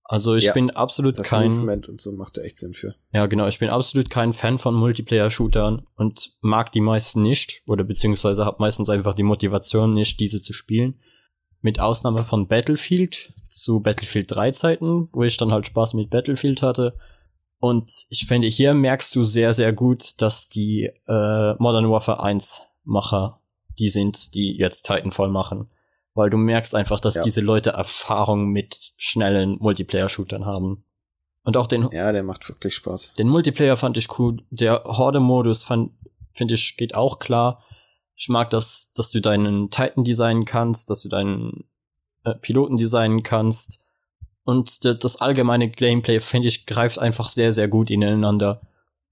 Also ich Ja, bin absolut Das kein Movement und so macht da echt Sinn für. Ja, genau. Ich bin absolut kein Fan von Multiplayer-Shootern und mag die meisten nicht oder beziehungsweise habe meistens einfach die Motivation nicht, diese zu spielen. Mit Ausnahme von Battlefield zu Battlefield 3 Zeiten, wo ich dann halt Spaß mit Battlefield hatte. Und ich finde, hier merkst du sehr, sehr gut, dass die äh, Modern Warfare 1 Macher die sind, die jetzt Titanfall machen. Weil du merkst einfach, dass Ja. diese Leute Erfahrung mit schnellen Multiplayer-Shootern haben. Und auch den, Ja, der macht wirklich Spaß. den Multiplayer fand ich cool. Der Horde-Modus fand, finde ich, geht auch klar. Ich mag das, dass du deinen Titan designen kannst, dass du deinen äh, Piloten designen kannst. Und das allgemeine Gameplay, finde ich, greift einfach sehr, sehr gut ineinander.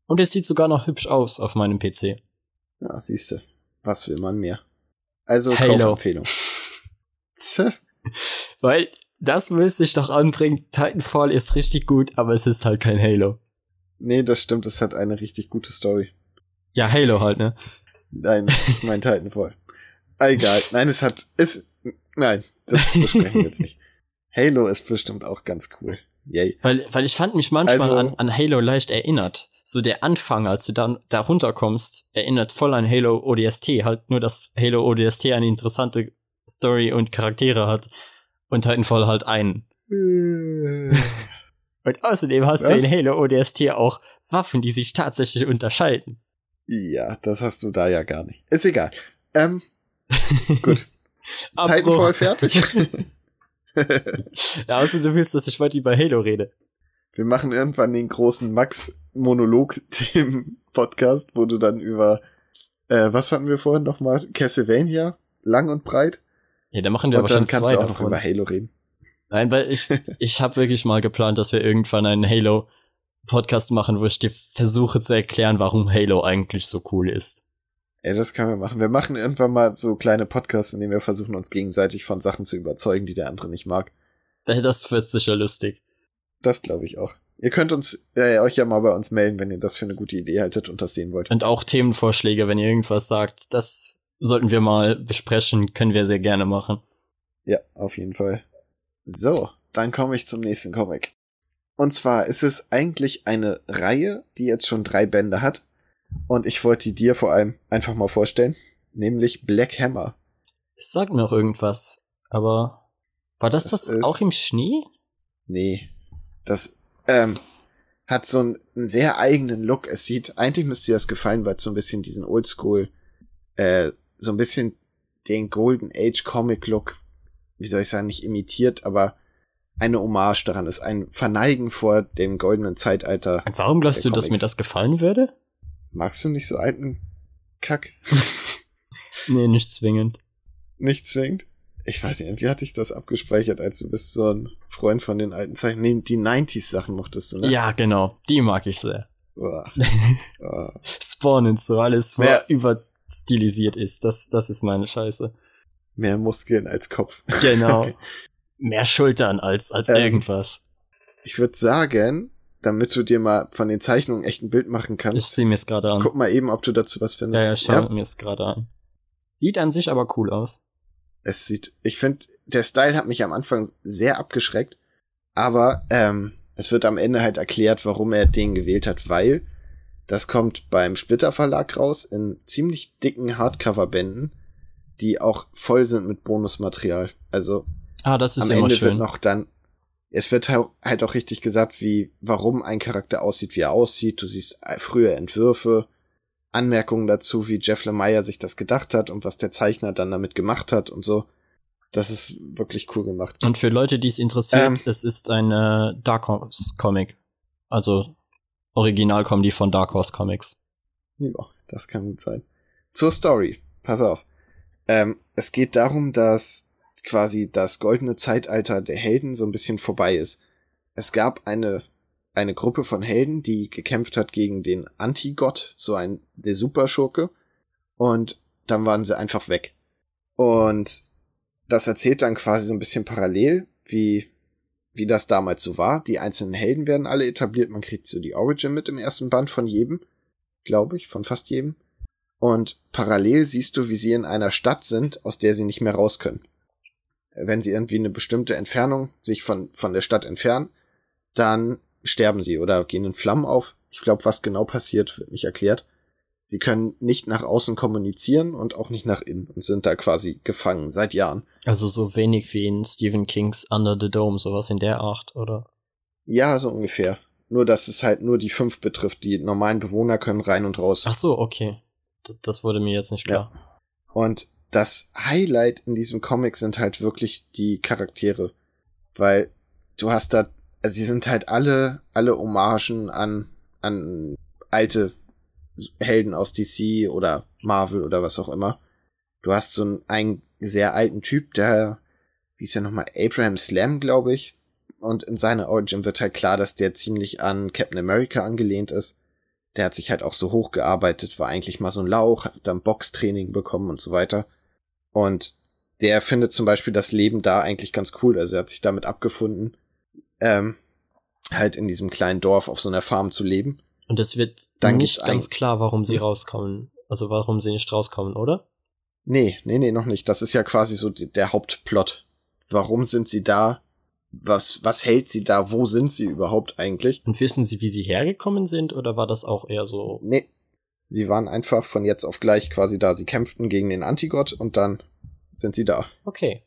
Und es sieht sogar noch hübsch aus auf meinem PC. Ja, siehste. Was will man mehr? Also Halo. Kaufempfehlung. Weil das müsste ich doch anbringen. Titanfall ist richtig gut, aber es ist halt kein Halo. Nee, das stimmt, es hat eine richtig gute Story. Ja, Halo halt, ne? Nein, mein Titanfall. Egal. Nein, es hat, es, nein, das besprechen wir jetzt nicht. Halo ist bestimmt auch ganz cool. Yay. Weil, weil ich fand mich manchmal Also- an, an Halo leicht erinnert. So der Anfang, als du dann da runterkommst, erinnert voll an Halo ODST. Halt nur, dass Halo ODST eine interessante Story und Charaktere hat und Titanfall halt einen. Und außerdem hast du Was? in Halo ODST auch Waffen, die sich tatsächlich unterscheiden. Ja, das hast du da ja gar nicht. Ist egal. Ähm, gut. Titanfall fertig. Ja, außer du willst, dass ich weiter über Halo rede. Wir machen irgendwann den großen Max-Monolog-Themen-Podcast, wo du dann über, äh, was hatten wir vorhin nochmal? Castlevania, lang und breit. Ja, da machen wir aber und dann schon kannst zwei du auch noch davon. über Halo reden. Nein, weil ich, ich habe wirklich mal geplant, dass wir irgendwann einen Halo-Podcast machen, wo ich dir versuche zu erklären, warum Halo eigentlich so cool ist. Ey, das können wir machen. Wir machen irgendwann mal so kleine Podcasts, in denen wir versuchen, uns gegenseitig von Sachen zu überzeugen, die der andere nicht mag. Das wird sicher lustig. Das glaube ich auch. Ihr könnt uns, äh, euch ja mal bei uns melden, wenn ihr das für eine gute Idee haltet und das sehen wollt. Und auch Themenvorschläge, wenn ihr irgendwas sagt, das sollten wir mal besprechen, können wir sehr gerne machen. Ja, auf jeden Fall. So, dann komme ich zum nächsten Comic. Und zwar ist es eigentlich eine Reihe, die jetzt schon drei Bände hat. Und ich wollte die dir vor allem einfach mal vorstellen. Nämlich Black Hammer. Es sagt mir auch irgendwas, aber war das Das das, auch im Schnee? Nee. Das ähm, hat so einen, einen sehr eigenen Look. Es sieht, eigentlich müsste dir das gefallen, weil es so ein bisschen diesen Oldschool, äh, so ein bisschen den Golden Age Comic Look, wie soll ich sagen, nicht imitiert, aber eine Hommage daran ist. Ein Verneigen vor dem goldenen Zeitalter. Und warum glaubst du, dass mir Comics. das gefallen würde? Magst du nicht so alten Kack? Nee, nicht zwingend. nicht zwingend? Ich weiß nicht, wie hatte ich das abgespeichert, als du bist so ein Freund von den alten Zeichen. Nee, die 90s Sachen mochtest du, ne? Ja, genau. Die mag ich sehr. Uah. Spawn und so, alles, was Wer- überstilisiert ist. Das, das ist meine Scheiße. Mehr Muskeln als Kopf. Genau. Okay. Mehr Schultern als, als Ähm, irgendwas. Ich würde sagen, damit du dir mal von den Zeichnungen echt ein Bild machen Ich kannst, sehe mir es gerade an. guck mal eben, ob du dazu was findest. Ja, ja, schau mir es gerade an. Sieht an sich aber cool aus. Es sieht, ich finde, der Style hat mich am Anfang sehr abgeschreckt, aber ähm, es wird am Ende halt erklärt, warum er den gewählt hat, weil das kommt beim Splitter Verlag raus in ziemlich dicken Hardcover-Bänden, die auch voll sind mit Bonusmaterial. Also Ah, das ist am Ende schön. wird noch dann, es wird halt auch richtig gesagt, wie, warum ein Charakter aussieht, wie er aussieht. Du siehst äh, frühe Entwürfe, Anmerkungen dazu, wie Jeff Lemire sich das gedacht hat und was der Zeichner dann damit gemacht hat und so. Das ist wirklich cool gemacht. Und für Leute, die es interessiert, Ähm. es ist ein äh, Dark Horse Comic. Also original kommen die von Dark Horse Comics. Ja, das kann gut sein. Zur Story. Pass auf. Ähm, es geht darum, dass quasi das goldene Zeitalter der Helden so ein bisschen vorbei ist. Es gab eine, eine Gruppe von Helden, die gekämpft hat gegen den Antigott, so ein, der Superschurke. Und dann waren sie einfach weg. Und das erzählt dann quasi so ein bisschen parallel, wie, wie das damals so war. Die einzelnen Helden werden alle etabliert. Man kriegt so die Origin mit im ersten Band von jedem glaube ich, von fast jedem. Und parallel siehst du, wie sie in einer Stadt sind, aus der sie nicht mehr raus können. Wenn sie irgendwie eine bestimmte Entfernung sich von, von der Stadt entfernen, dann sterben sie oder gehen in Flammen auf. Ich glaube, was genau passiert, wird nicht erklärt. Sie können nicht nach außen kommunizieren und auch nicht nach innen und sind da quasi gefangen seit Jahren. Also so wenig wie in Stephen Kings Under the Dome, sowas in der Art, oder? Ja, so ungefähr. Nur, dass es halt nur die fünf betrifft. Die normalen Bewohner können rein und raus. Ach so, okay. Das wurde mir jetzt nicht klar. Und das Highlight in diesem Comic sind halt wirklich die Charaktere. Weil du hast da, also sie sind halt alle, alle Hommagen an, an alte Helden aus DC oder Marvel oder was auch immer. du hast so einen, einen sehr alten Typ, der, wie ist ja nochmal, Abraham Slam, glaube ich. Und in seiner Origin wird halt klar, dass der ziemlich an Captain America angelehnt ist. Der hat sich halt auch so hochgearbeitet, war eigentlich mal so ein Lauch, hat dann Boxtraining bekommen und so weiter. Und der findet zum Beispiel das Leben da eigentlich ganz cool. Also er hat sich damit abgefunden, ähm, halt in diesem kleinen Dorf auf so einer Farm zu leben. Und es wird dann nicht ganz klar, warum sie hm. rauskommen. Also warum sie nicht rauskommen, oder? Nee, nee, nee, noch nicht. Das ist ja quasi so der Hauptplot. Warum sind sie da? Was, was hält sie da? Wo sind sie überhaupt eigentlich? Und wissen sie, wie sie hergekommen sind, oder war das auch eher so? Nee. Sie waren einfach von jetzt auf gleich quasi da. Sie kämpften gegen den Antigott und dann sind sie da. Okay.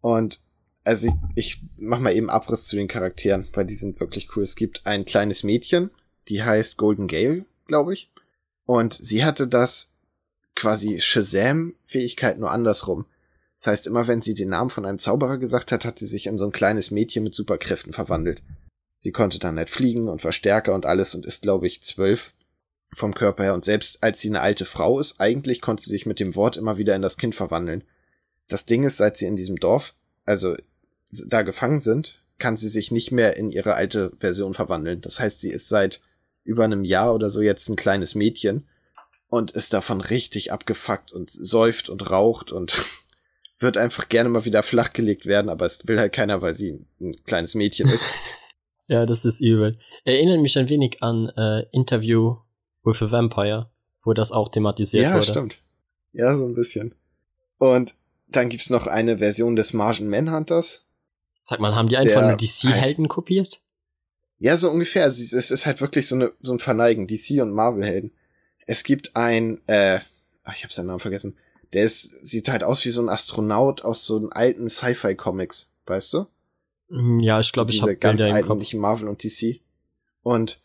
Und also ich, ich mach mal eben Abriss zu den Charakteren, weil die sind wirklich cool. Es gibt ein kleines Mädchen, die heißt Golden Gale, glaube ich. Und sie hatte das quasi Shazam-Fähigkeit nur andersrum. Das heißt, immer wenn sie den Namen von einem Zauberer gesagt hat, hat sie sich in so ein kleines Mädchen mit Superkräften verwandelt. Sie konnte dann nicht fliegen und Verstärker und alles und ist, glaube ich, zwölf vom Körper her. Und selbst als sie eine alte Frau ist, eigentlich konnte sie sich mit dem Wort immer wieder in das Kind verwandeln. Das Ding ist, seit sie in diesem Dorf, also da gefangen sind, kann sie sich nicht mehr in ihre alte Version verwandeln. Das heißt, sie ist seit über einem Jahr oder so jetzt ein kleines Mädchen und ist davon richtig abgefuckt und säuft und raucht und wird einfach gerne mal wieder flachgelegt werden, aber es will halt keiner, weil sie ein kleines Mädchen ist. ja, das ist übel. Erinnert mich ein wenig an äh, Interview with a Vampire, wo das auch thematisiert ja, wurde. Ja, stimmt. Ja, so ein bisschen. Und dann gibt's noch eine Version des Martian Manhunters. Sag mal, haben die einfach nur DC-Helden halt, kopiert? Ja, so ungefähr. Es ist halt wirklich so, eine, so ein Verneigen, DC und Marvel-Helden. Es gibt ein, äh, ach, ich habe seinen Namen vergessen. Der ist, sieht halt aus wie so ein Astronaut aus so einem alten Sci-Fi-Comics, weißt du? Mm, ja, ich glaube, ich habe ganz alten, nicht Marvel und DC. Und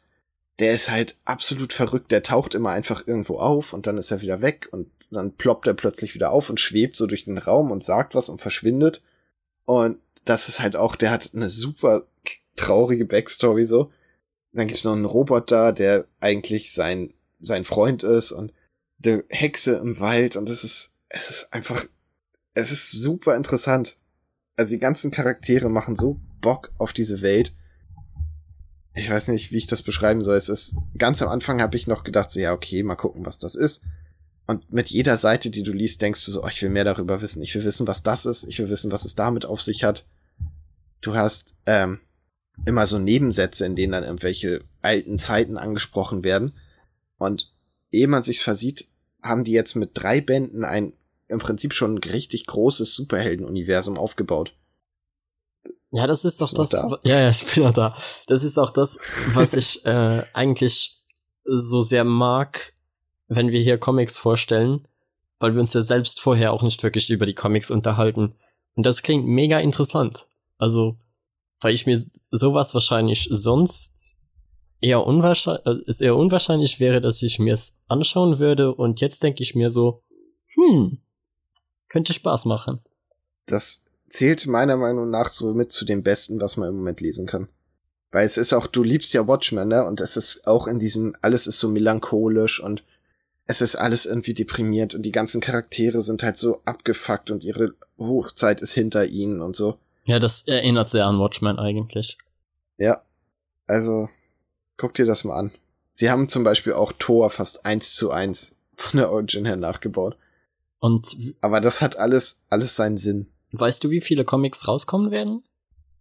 der ist halt absolut verrückt. Der taucht immer einfach irgendwo auf und dann ist er wieder weg und dann ploppt er plötzlich wieder auf und schwebt so durch den Raum und sagt was und verschwindet. Und das ist halt auch, der hat eine super traurige Backstory so. Dann gibt's noch einen Roboter, der eigentlich sein, sein Freund ist und der Hexe im Wald und es ist, es ist einfach, es ist super interessant. Also die ganzen Charaktere machen so Bock auf diese Welt. Ich weiß nicht, wie ich das beschreiben soll. Es ist, ganz am Anfang habe ich noch gedacht, so ja, okay, mal gucken, was das ist. Und mit jeder Seite, die du liest, denkst du so, oh, ich will mehr darüber wissen. Ich will wissen, was das ist. Ich will wissen, was es damit auf sich hat. Du hast ähm, immer so Nebensätze, in denen dann irgendwelche alten Zeiten angesprochen werden. Und ehe man sich's versieht, haben die jetzt mit drei Bänden ein im Prinzip schon ein richtig großes Superhelden-Universum aufgebaut. Ja, das ist doch das. Da? Ja, ja, ich bin ja da. Das ist auch das, was ich äh, eigentlich so sehr mag wenn wir hier Comics vorstellen, weil wir uns ja selbst vorher auch nicht wirklich über die Comics unterhalten. Und das klingt mega interessant. Also, weil ich mir sowas wahrscheinlich sonst eher unwahrscheinlich, äh, es eher unwahrscheinlich wäre, dass ich mir es anschauen würde. Und jetzt denke ich mir so, hm, könnte Spaß machen. Das zählt meiner Meinung nach so mit zu dem Besten, was man im Moment lesen kann. Weil es ist auch, du liebst ja Watchmen, ne? Und es ist auch in diesem, alles ist so melancholisch und es ist alles irgendwie deprimiert und die ganzen Charaktere sind halt so abgefuckt und ihre Hochzeit ist hinter ihnen und so. Ja, das erinnert sehr an Watchmen eigentlich. Ja. Also, guck dir das mal an. Sie haben zum Beispiel auch Thor fast eins zu eins von der Origin her nachgebaut. Und aber das hat alles alles seinen Sinn. Weißt du, wie viele Comics rauskommen werden?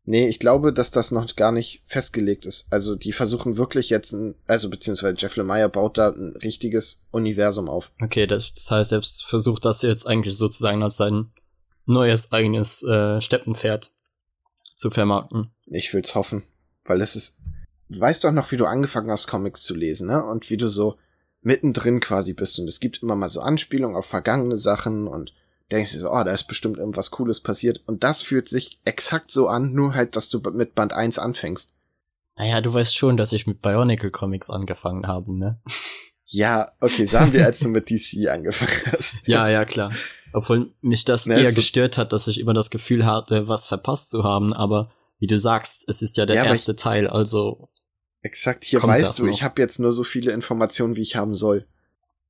Nee, ich glaube, dass das noch gar nicht festgelegt ist. Also die versuchen wirklich jetzt ein, also beziehungsweise Jeff Lemire baut da ein richtiges Universum auf. Okay, das heißt, er versucht das jetzt eigentlich sozusagen als sein neues eigenes äh, Steppenpferd zu vermarkten. Ich will's hoffen, weil es ist. Du weißt doch noch, wie du angefangen hast, Comics zu lesen, ne? Und wie du so mittendrin quasi bist. Und es gibt immer mal so Anspielungen auf vergangene Sachen und denkst du so, oh, da ist bestimmt irgendwas Cooles passiert. Und das fühlt sich exakt so an, nur halt, dass du mit Band 1 anfängst. Naja, du weißt schon, dass ich mit Bionicle Comics angefangen habe, ne? Ja, okay, sagen wir, als du mit DC angefangen hast. ja, ja, klar. Obwohl mich das ne, eher gestört hat, dass ich immer das Gefühl hatte, was verpasst zu haben, aber wie du sagst, es ist ja der ja, erste ich, Teil, also. Exakt, hier weißt du, noch. ich habe jetzt nur so viele Informationen, wie ich haben soll.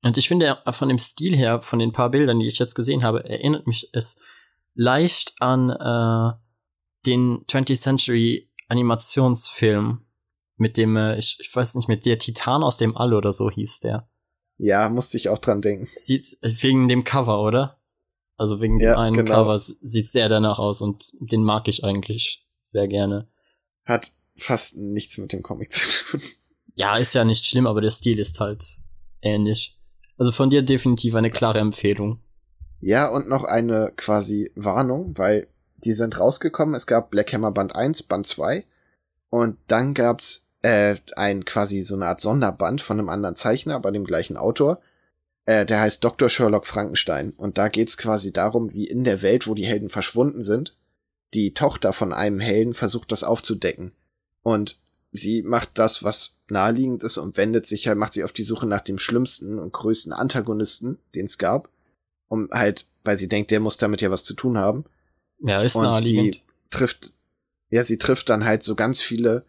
Und ich finde, von dem Stil her, von den paar Bildern, die ich jetzt gesehen habe, erinnert mich es leicht an äh, den 20th Century Animationsfilm mit dem, äh, ich, ich weiß nicht, mit der Titan aus dem All oder so hieß der. Ja, musste ich auch dran denken. Sieht wegen dem Cover, oder? Also wegen Ja, dem einen genau. Cover sieht sehr danach aus und den mag ich eigentlich sehr gerne. Hat fast nichts mit dem Comic zu tun. Ja, ist ja nicht schlimm, aber der Stil ist halt ähnlich. Also von dir definitiv eine klare Empfehlung. Ja, und noch eine quasi Warnung, weil die sind rausgekommen. Es gab Black Hammer Band 1, Band 2 und dann gab's äh, ein quasi so eine Art Sonderband von einem anderen Zeichner, aber dem gleichen Autor. Äh, der heißt Dr. Sherlock Frankenstein und da geht's quasi darum, wie in der Welt, wo die Helden verschwunden sind, die Tochter von einem Helden versucht das aufzudecken. Und sie macht das, was naheliegend ist und wendet sich halt, macht sie auf die Suche nach dem schlimmsten und größten Antagonisten, den es gab. Um halt, weil sie denkt, der muss damit ja was zu tun haben. Ja, ist Und naheliegend. sie trifft, ja, sie trifft dann halt so ganz viele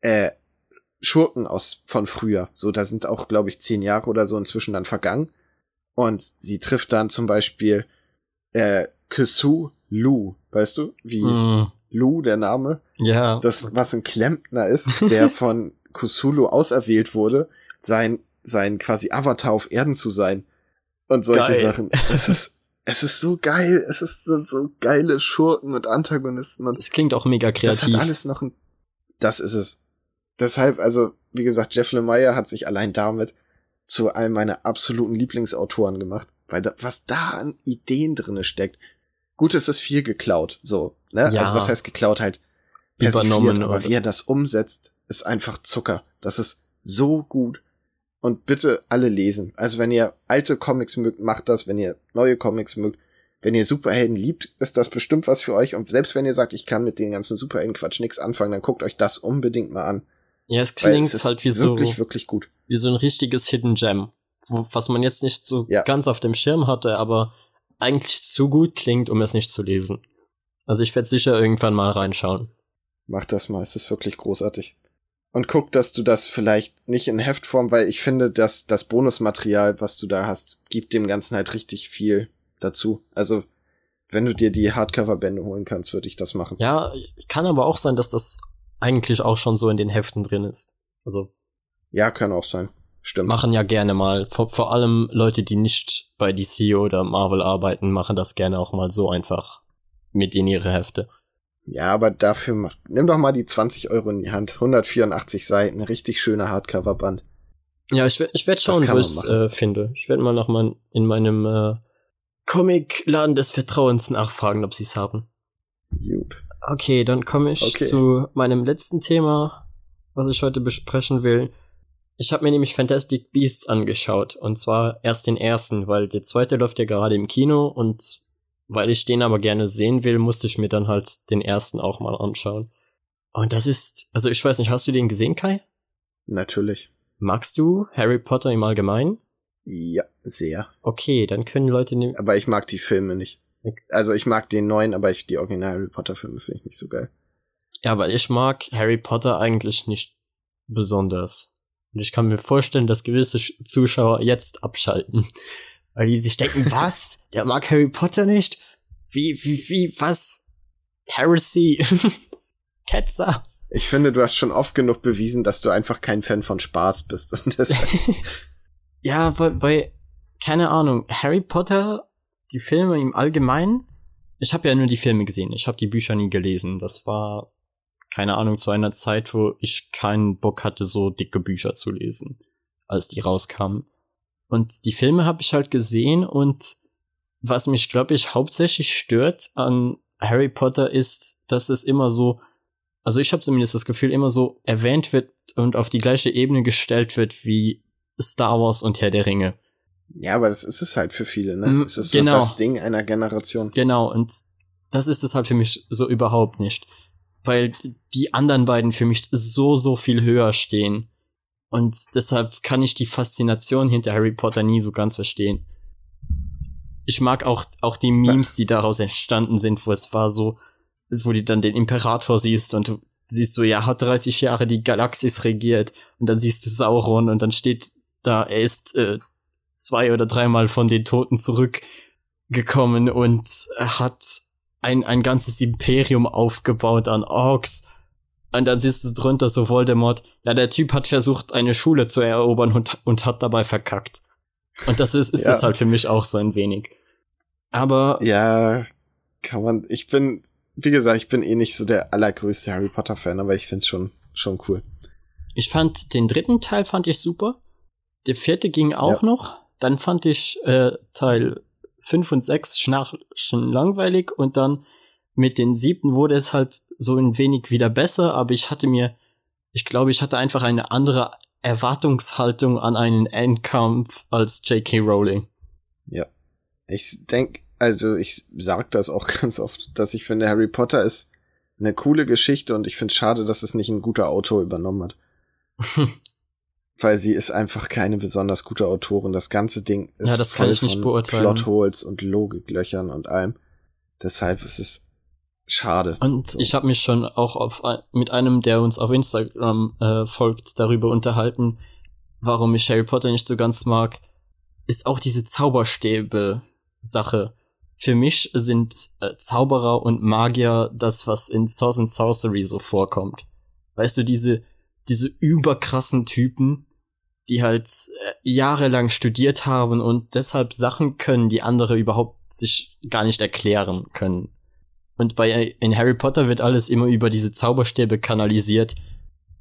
äh, Schurken aus von früher. So, da sind auch, glaube ich, zehn Jahre oder so inzwischen dann vergangen. Und sie trifft dann zum Beispiel äh, Kesu Lu, weißt du, wie Mm, Lu der Name, ja. das was ein Klempner ist, der von Kusulu auserwählt wurde, sein sein quasi Avatar auf Erden zu sein und solche Geil. Sachen. Es ist es ist so geil, es ist, sind so geile Schurken und Antagonisten und Es klingt auch mega das kreativ. hat alles noch ein das ist es. Deshalb also, wie gesagt, Jeff Lemire hat sich allein damit zu einem meiner absoluten Lieblingsautoren gemacht, weil da, was da an Ideen drinne steckt. Gut, es ist viel geklaut, so, ne? Ja. Also was heißt geklaut halt Übernommen aber wie er das umsetzt, ist einfach Zucker. Das ist so gut. Und bitte alle lesen. Also wenn ihr alte Comics mögt, macht das. Wenn ihr neue Comics mögt, wenn ihr Superhelden liebt, ist das bestimmt was für euch. Und selbst wenn ihr sagt, ich kann mit den ganzen Superhelden-Quatsch nichts anfangen, dann guckt euch das unbedingt mal an. ja, es klingt es halt wie so, wirklich, wirklich gut. wie so ein richtiges Hidden Gem. Was man jetzt nicht so Ja. ganz auf dem Schirm hatte, aber eigentlich zu gut klingt, um es nicht zu lesen. Also ich werde sicher irgendwann mal reinschauen. Mach das mal, es ist wirklich großartig. Und guck, dass du das vielleicht nicht in Heftform, weil ich finde, dass das Bonusmaterial, was du da hast, gibt dem Ganzen halt richtig viel dazu. Also, wenn du dir die Hardcover-Bände holen kannst, würde ich das machen. Ja, kann aber auch sein, dass das eigentlich auch schon so in den Heften drin ist. Also Ja, kann auch sein. Stimmt. machen ja gerne mal, vor, vor allem Leute, die nicht bei DC oder Marvel arbeiten, machen das gerne auch mal so einfach mit in ihre Hefte. Ja, aber dafür mach, nimm doch mal die 20 Euro in die Hand. 184 Seiten, richtig schöner Hardcover-Band. Ja, ich werde ich werd schauen, wo ich äh, finde. Ich werde mal noch mal in meinem äh, Comic-Laden des Vertrauens nachfragen, ob sie es haben. Gut. Okay, dann komme ich Okay. zu meinem letzten Thema, was ich heute besprechen will. Ich habe mir nämlich Fantastic Beasts angeschaut. Und zwar erst den ersten, weil der zweite läuft ja gerade im Kino und weil ich den aber gerne sehen will, musste ich mir dann halt den ersten auch mal anschauen. Und das ist, also ich weiß nicht, hast du den gesehen, Kai? Natürlich. Magst du Harry Potter im Allgemeinen? Ja, sehr. Okay, dann können Leute nehmen. Aber ich mag die Filme nicht. Also ich mag den neuen, aber ich die Original Harry Potter Filme finde ich nicht so geil. Ja, weil ich mag Harry Potter eigentlich nicht besonders. Und ich kann mir vorstellen, dass gewisse Sch- Zuschauer jetzt abschalten. Weil die sich denken, was? Der mag Harry Potter nicht? Wie, wie, wie, was? Heresy? Ketzer? Ich finde, du hast schon oft genug bewiesen, dass du einfach kein Fan von Spaß bist. Ja, weil, bei, keine Ahnung, Harry Potter, die Filme im Allgemeinen, ich habe ja nur die Filme gesehen, ich habe die Bücher nie gelesen. Das war, keine Ahnung, zu einer Zeit, wo ich keinen Bock hatte, so dicke Bücher zu lesen, als die rauskamen. Und die Filme habe ich halt gesehen und was mich, glaube ich, hauptsächlich stört an Harry Potter ist, dass es immer so, also ich habe zumindest das Gefühl, immer so erwähnt wird und auf die gleiche Ebene gestellt wird wie Star Wars und Herr der Ringe. ja, aber das ist es halt für viele, ne? Mm, Es ist genau. so das Ding einer Generation. Genau, und das ist es halt für mich so überhaupt nicht. Weil die anderen beiden für mich so, so viel höher stehen. Und deshalb kann ich die Faszination hinter Harry Potter nie so ganz verstehen. Ich mag auch, auch die Memes, die daraus entstanden sind, wo es war so, wo du dann den Imperator siehst und du siehst so, ja, hat 30 Jahre die Galaxis regiert und dann siehst du Sauron und dann steht da, er ist äh, zwei oder dreimal von den Toten zurückgekommen und hat ein, ein ganzes Imperium aufgebaut an Orks. Und dann siehst du drunter so Voldemort. Ja, der Typ hat versucht, eine Schule zu erobern und, und hat dabei verkackt. Und das ist, ist ja. das halt für mich auch so ein wenig. Aber. Ja, kann man, ich bin, wie gesagt, ich bin eh nicht so der allergrößte Harry Potter Fan, aber ich find's schon, schon cool. Ich fand den dritten Teil fand ich super. Der vierte ging auch ja. noch. Dann fand ich äh, Teil 5 und 6 schon langweilig und dann mit den siebten wurde es halt so ein wenig wieder besser, aber ich hatte mir, ich glaube, ich hatte einfach eine andere Erwartungshaltung an einen Endkampf als J.K. Rowling. Ja. Ich denke, also ich sag das auch ganz oft, dass ich finde, Harry Potter ist eine coole Geschichte und ich finde es schade, dass es nicht ein guter Autor übernommen hat. Weil sie ist einfach keine besonders gute Autorin. Das ganze Ding ist ja, das kann ich nicht beurteilen. Plotholes und Logiklöchern und allem. Deshalb ist es schade. Und so. ich habe mich schon auch auf, mit einem, der uns auf Instagram äh, folgt, darüber unterhalten, warum ich Harry Potter nicht so ganz mag, ist auch diese Zauberstäbe-Sache. Für mich sind äh, Zauberer und Magier das, was in Source and Sorcery so vorkommt. Weißt du, diese, diese überkrassen Typen, die halt äh, jahrelang studiert haben und deshalb Sachen können, die andere überhaupt sich gar nicht erklären können. Und bei in Harry Potter wird alles immer über diese Zauberstäbe kanalisiert.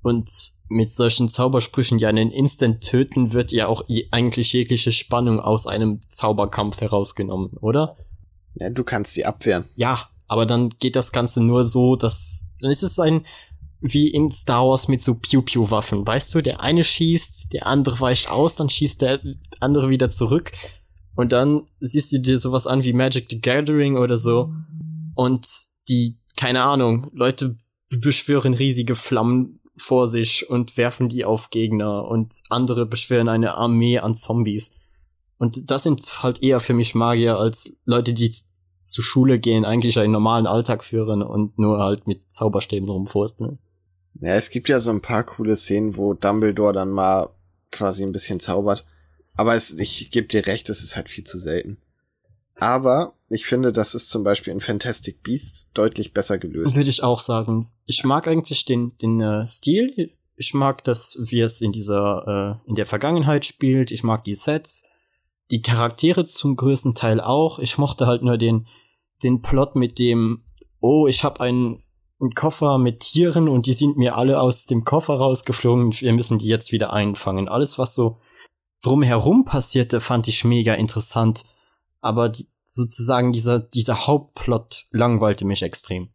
Und mit solchen Zaubersprüchen, die einen instant töten, wird ja auch eigentlich jegliche Spannung aus einem Zauberkampf herausgenommen, oder? Ja, du kannst sie abwehren. Ja, aber dann geht das Ganze nur so, dass dann ist es ein wie in Star Wars mit so Pew-Pew-Waffen. Weißt du, der eine schießt, der andere weicht aus, dann schießt der andere wieder zurück. Und dann siehst du dir sowas an wie Magic the Gathering oder so und die, keine Ahnung, Leute beschwören riesige Flammen vor sich und werfen die auf Gegner und andere beschwören eine Armee an Zombies. Und das sind halt eher für mich Magier als Leute, die zur Schule gehen, eigentlich einen normalen Alltag führen und nur halt mit Zauberstäben rumfurten. Ja, es gibt ja so ein paar coole Szenen, wo Dumbledore dann mal quasi ein bisschen zaubert. Aber es, ich gebe dir recht, es ist halt viel zu selten. Aber ich finde, das ist zum Beispiel in Fantastic Beasts deutlich besser gelöst. Würde ich auch sagen. Ich mag eigentlich den, den äh, Stil. Ich mag, dass wie es in dieser, äh, in der Vergangenheit spielt. Ich mag die Sets. Die Charaktere zum größten Teil auch. Ich mochte halt nur den, den Plot mit dem, oh, ich habe einen, einen Koffer mit Tieren und die sind mir alle aus dem Koffer rausgeflogen wir müssen die jetzt wieder einfangen. Alles, was so drumherum passierte, fand ich mega interessant aber die, sozusagen dieser, dieser Hauptplot langweilte mich extrem.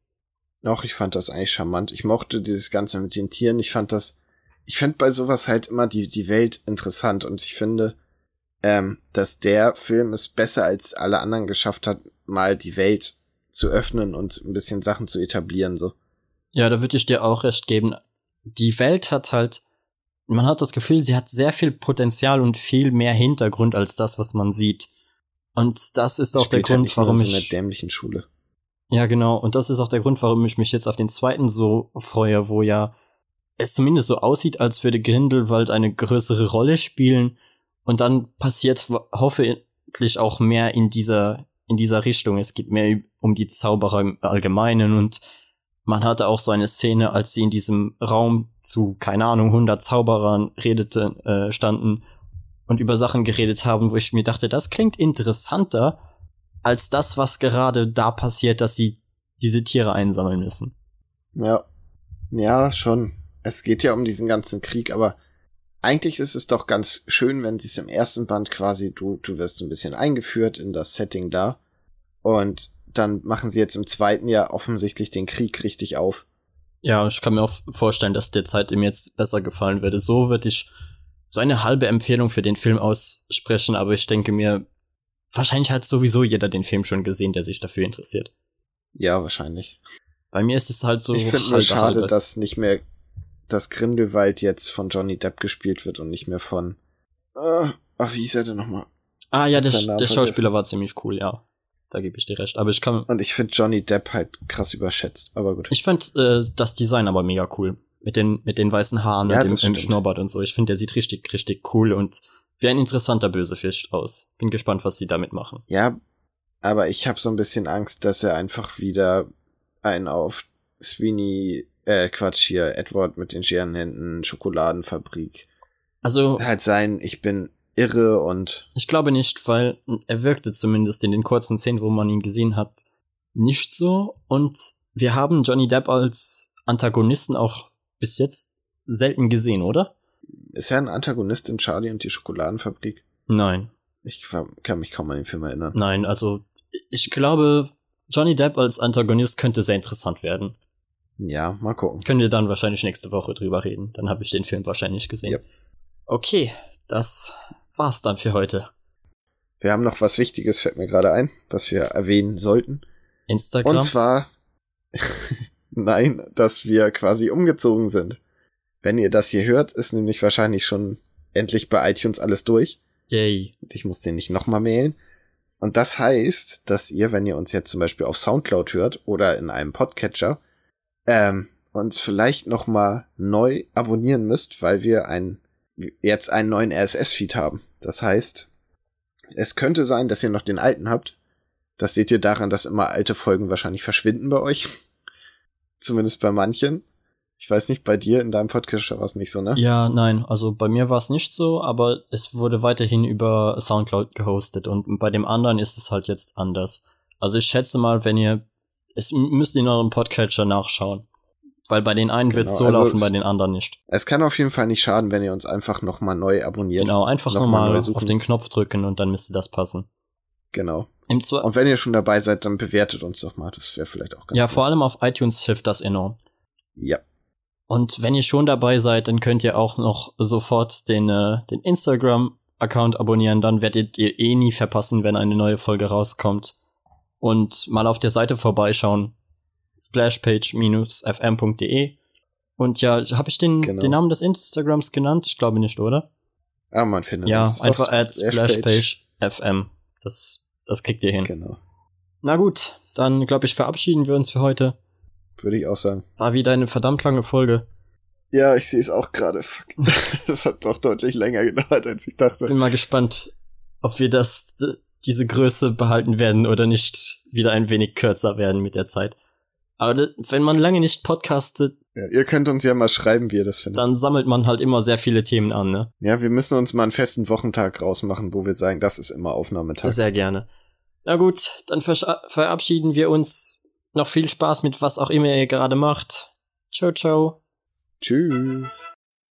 Auch ich fand das eigentlich charmant. Ich mochte dieses Ganze mit den Tieren. Ich fand das, ich fand bei sowas halt immer die, die Welt interessant und ich finde, ähm, dass der Film es besser als alle anderen geschafft hat, mal die Welt zu öffnen und ein bisschen Sachen zu etablieren, so. Ja, da würde ich dir auch recht geben. Die Welt hat halt, man hat das Gefühl, sie hat sehr viel Potenzial und viel mehr Hintergrund als das, was man sieht. Und das ist auch der halt Grund, warum ich. In der dämlichen Schule. Ja, genau. Und das ist auch der Grund, warum ich mich jetzt auf den zweiten so freue, wo ja es zumindest so aussieht, als würde Grindelwald eine größere Rolle spielen. Und dann passiert hoffentlich auch mehr in dieser, in dieser Richtung. Es geht mehr um die Zauberer im Allgemeinen und man hatte auch so eine Szene, als sie in diesem Raum zu, keine Ahnung, 100 Zauberern redete, äh, standen und über Sachen geredet haben, wo ich mir dachte, das klingt interessanter als das, was gerade da passiert, dass sie diese Tiere einsammeln müssen. Ja. Ja, schon. Es geht ja um diesen ganzen Krieg, aber eigentlich ist es doch ganz schön, wenn sie es im ersten Band quasi, du, du wirst ein bisschen eingeführt in das Setting da. Und dann machen sie jetzt im zweiten Jahr offensichtlich den Krieg richtig auf. Ja, ich kann mir auch vorstellen, dass der Zeit ihm jetzt besser gefallen würde. So würde ich so eine halbe Empfehlung für den Film aussprechen, aber ich denke mir, wahrscheinlich hat sowieso jeder den Film schon gesehen, der sich dafür interessiert. Ja, wahrscheinlich. Bei mir ist es halt so. Ich finde nur schade, halbe. dass nicht mehr das Grindelwald jetzt von Johnny Depp gespielt wird und nicht mehr von. Äh, ach, wie hieß er denn nochmal? Ah ja, der, der Schauspieler war ziemlich cool, ja. Da gebe ich dir recht. Aber ich kann. Und ich finde Johnny Depp halt krass überschätzt, aber gut. Ich fand äh, das Design aber mega cool mit den, mit den weißen Haaren ja, und dem, dem Schnurrbart und so. Ich finde, der sieht richtig, richtig cool und wie ein interessanter Bösefisch aus. Bin gespannt, was sie damit machen. Ja, aber ich habe so ein bisschen Angst, dass er einfach wieder einen auf Sweeney, äh, Quatsch hier, Edward mit den Scherenhänden, Schokoladenfabrik. Also. Halt sein, ich bin irre und. Ich glaube nicht, weil er wirkte zumindest in den kurzen Szenen, wo man ihn gesehen hat, nicht so. Und wir haben Johnny Depp als Antagonisten auch bis jetzt selten gesehen, oder? Ist er ein Antagonist in Charlie und die Schokoladenfabrik? Nein. Ich kann mich kaum an den Film erinnern. Nein, also ich glaube, Johnny Depp als Antagonist könnte sehr interessant werden. Ja, mal gucken. Können wir dann wahrscheinlich nächste Woche drüber reden. Dann habe ich den Film wahrscheinlich gesehen. Yep. Okay, das war's dann für heute. Wir haben noch was Wichtiges, fällt mir gerade ein, was wir erwähnen sollten. Instagram. Und zwar, nein, dass wir quasi umgezogen sind. Wenn ihr das hier hört, ist nämlich wahrscheinlich schon endlich bei iTunes alles durch. Yay. Und ich muss den nicht nochmal mailen. Und das heißt, dass ihr, wenn ihr uns jetzt zum Beispiel auf Soundcloud hört oder in einem Podcatcher, ähm, uns vielleicht nochmal neu abonnieren müsst, weil wir ein, jetzt einen neuen RSS-Feed haben. Das heißt, es könnte sein, dass ihr noch den alten habt. Das seht ihr daran, dass immer alte Folgen wahrscheinlich verschwinden bei euch. Zumindest bei manchen. Ich weiß nicht, bei dir in deinem Podcast war es nicht so, ne? Ja, nein, also bei mir war es nicht so, aber es wurde weiterhin über Soundcloud gehostet und bei dem anderen ist es halt jetzt anders. Also ich schätze mal, wenn ihr, es müsst ihr in eurem Podcatcher nachschauen. Weil bei den einen genau, wird es so also laufen, bei den anderen nicht. Es kann auf jeden Fall nicht schaden, wenn ihr uns einfach nochmal neu abonniert. Genau, einfach nochmal noch auf den Knopf drücken und dann müsste das passen. Genau. Und wenn ihr schon dabei seid, dann bewertet uns doch mal. Das wäre vielleicht auch ganz Ja, nett. vor allem auf iTunes hilft das enorm. Ja. Und wenn ihr schon dabei seid, dann könnt ihr auch noch sofort den, äh, den Instagram-Account abonnieren. Dann werdet ihr eh nie verpassen, wenn eine neue Folge rauskommt. Und mal auf der Seite vorbeischauen. splashpage-fm.de. Und ja, habe ich den, genau. den Namen des Instagrams genannt? Ich glaube nicht, oder? Ah, man findet Ja, einfach at splashpage.fm. Das, das kriegt ihr hin. Genau. Na gut, dann glaube ich, verabschieden wir uns für heute. Würde ich auch sagen. War wieder eine verdammt lange Folge. Ja, ich sehe es auch gerade. das hat doch deutlich länger gedauert, als ich dachte. Bin mal gespannt, ob wir das, diese Größe behalten werden oder nicht wieder ein wenig kürzer werden mit der Zeit. Aber wenn man lange nicht podcastet. Ja, ihr könnt uns ja mal schreiben, wie ihr das findet. Dann sammelt man halt immer sehr viele Themen an, ne? Ja, wir müssen uns mal einen festen Wochentag rausmachen, wo wir sagen, das ist immer Aufnahmetag. Sehr gerne. Na gut, dann verabschieden wir uns noch viel Spaß mit was auch immer ihr gerade macht. Ciao, ciao. Tschüss.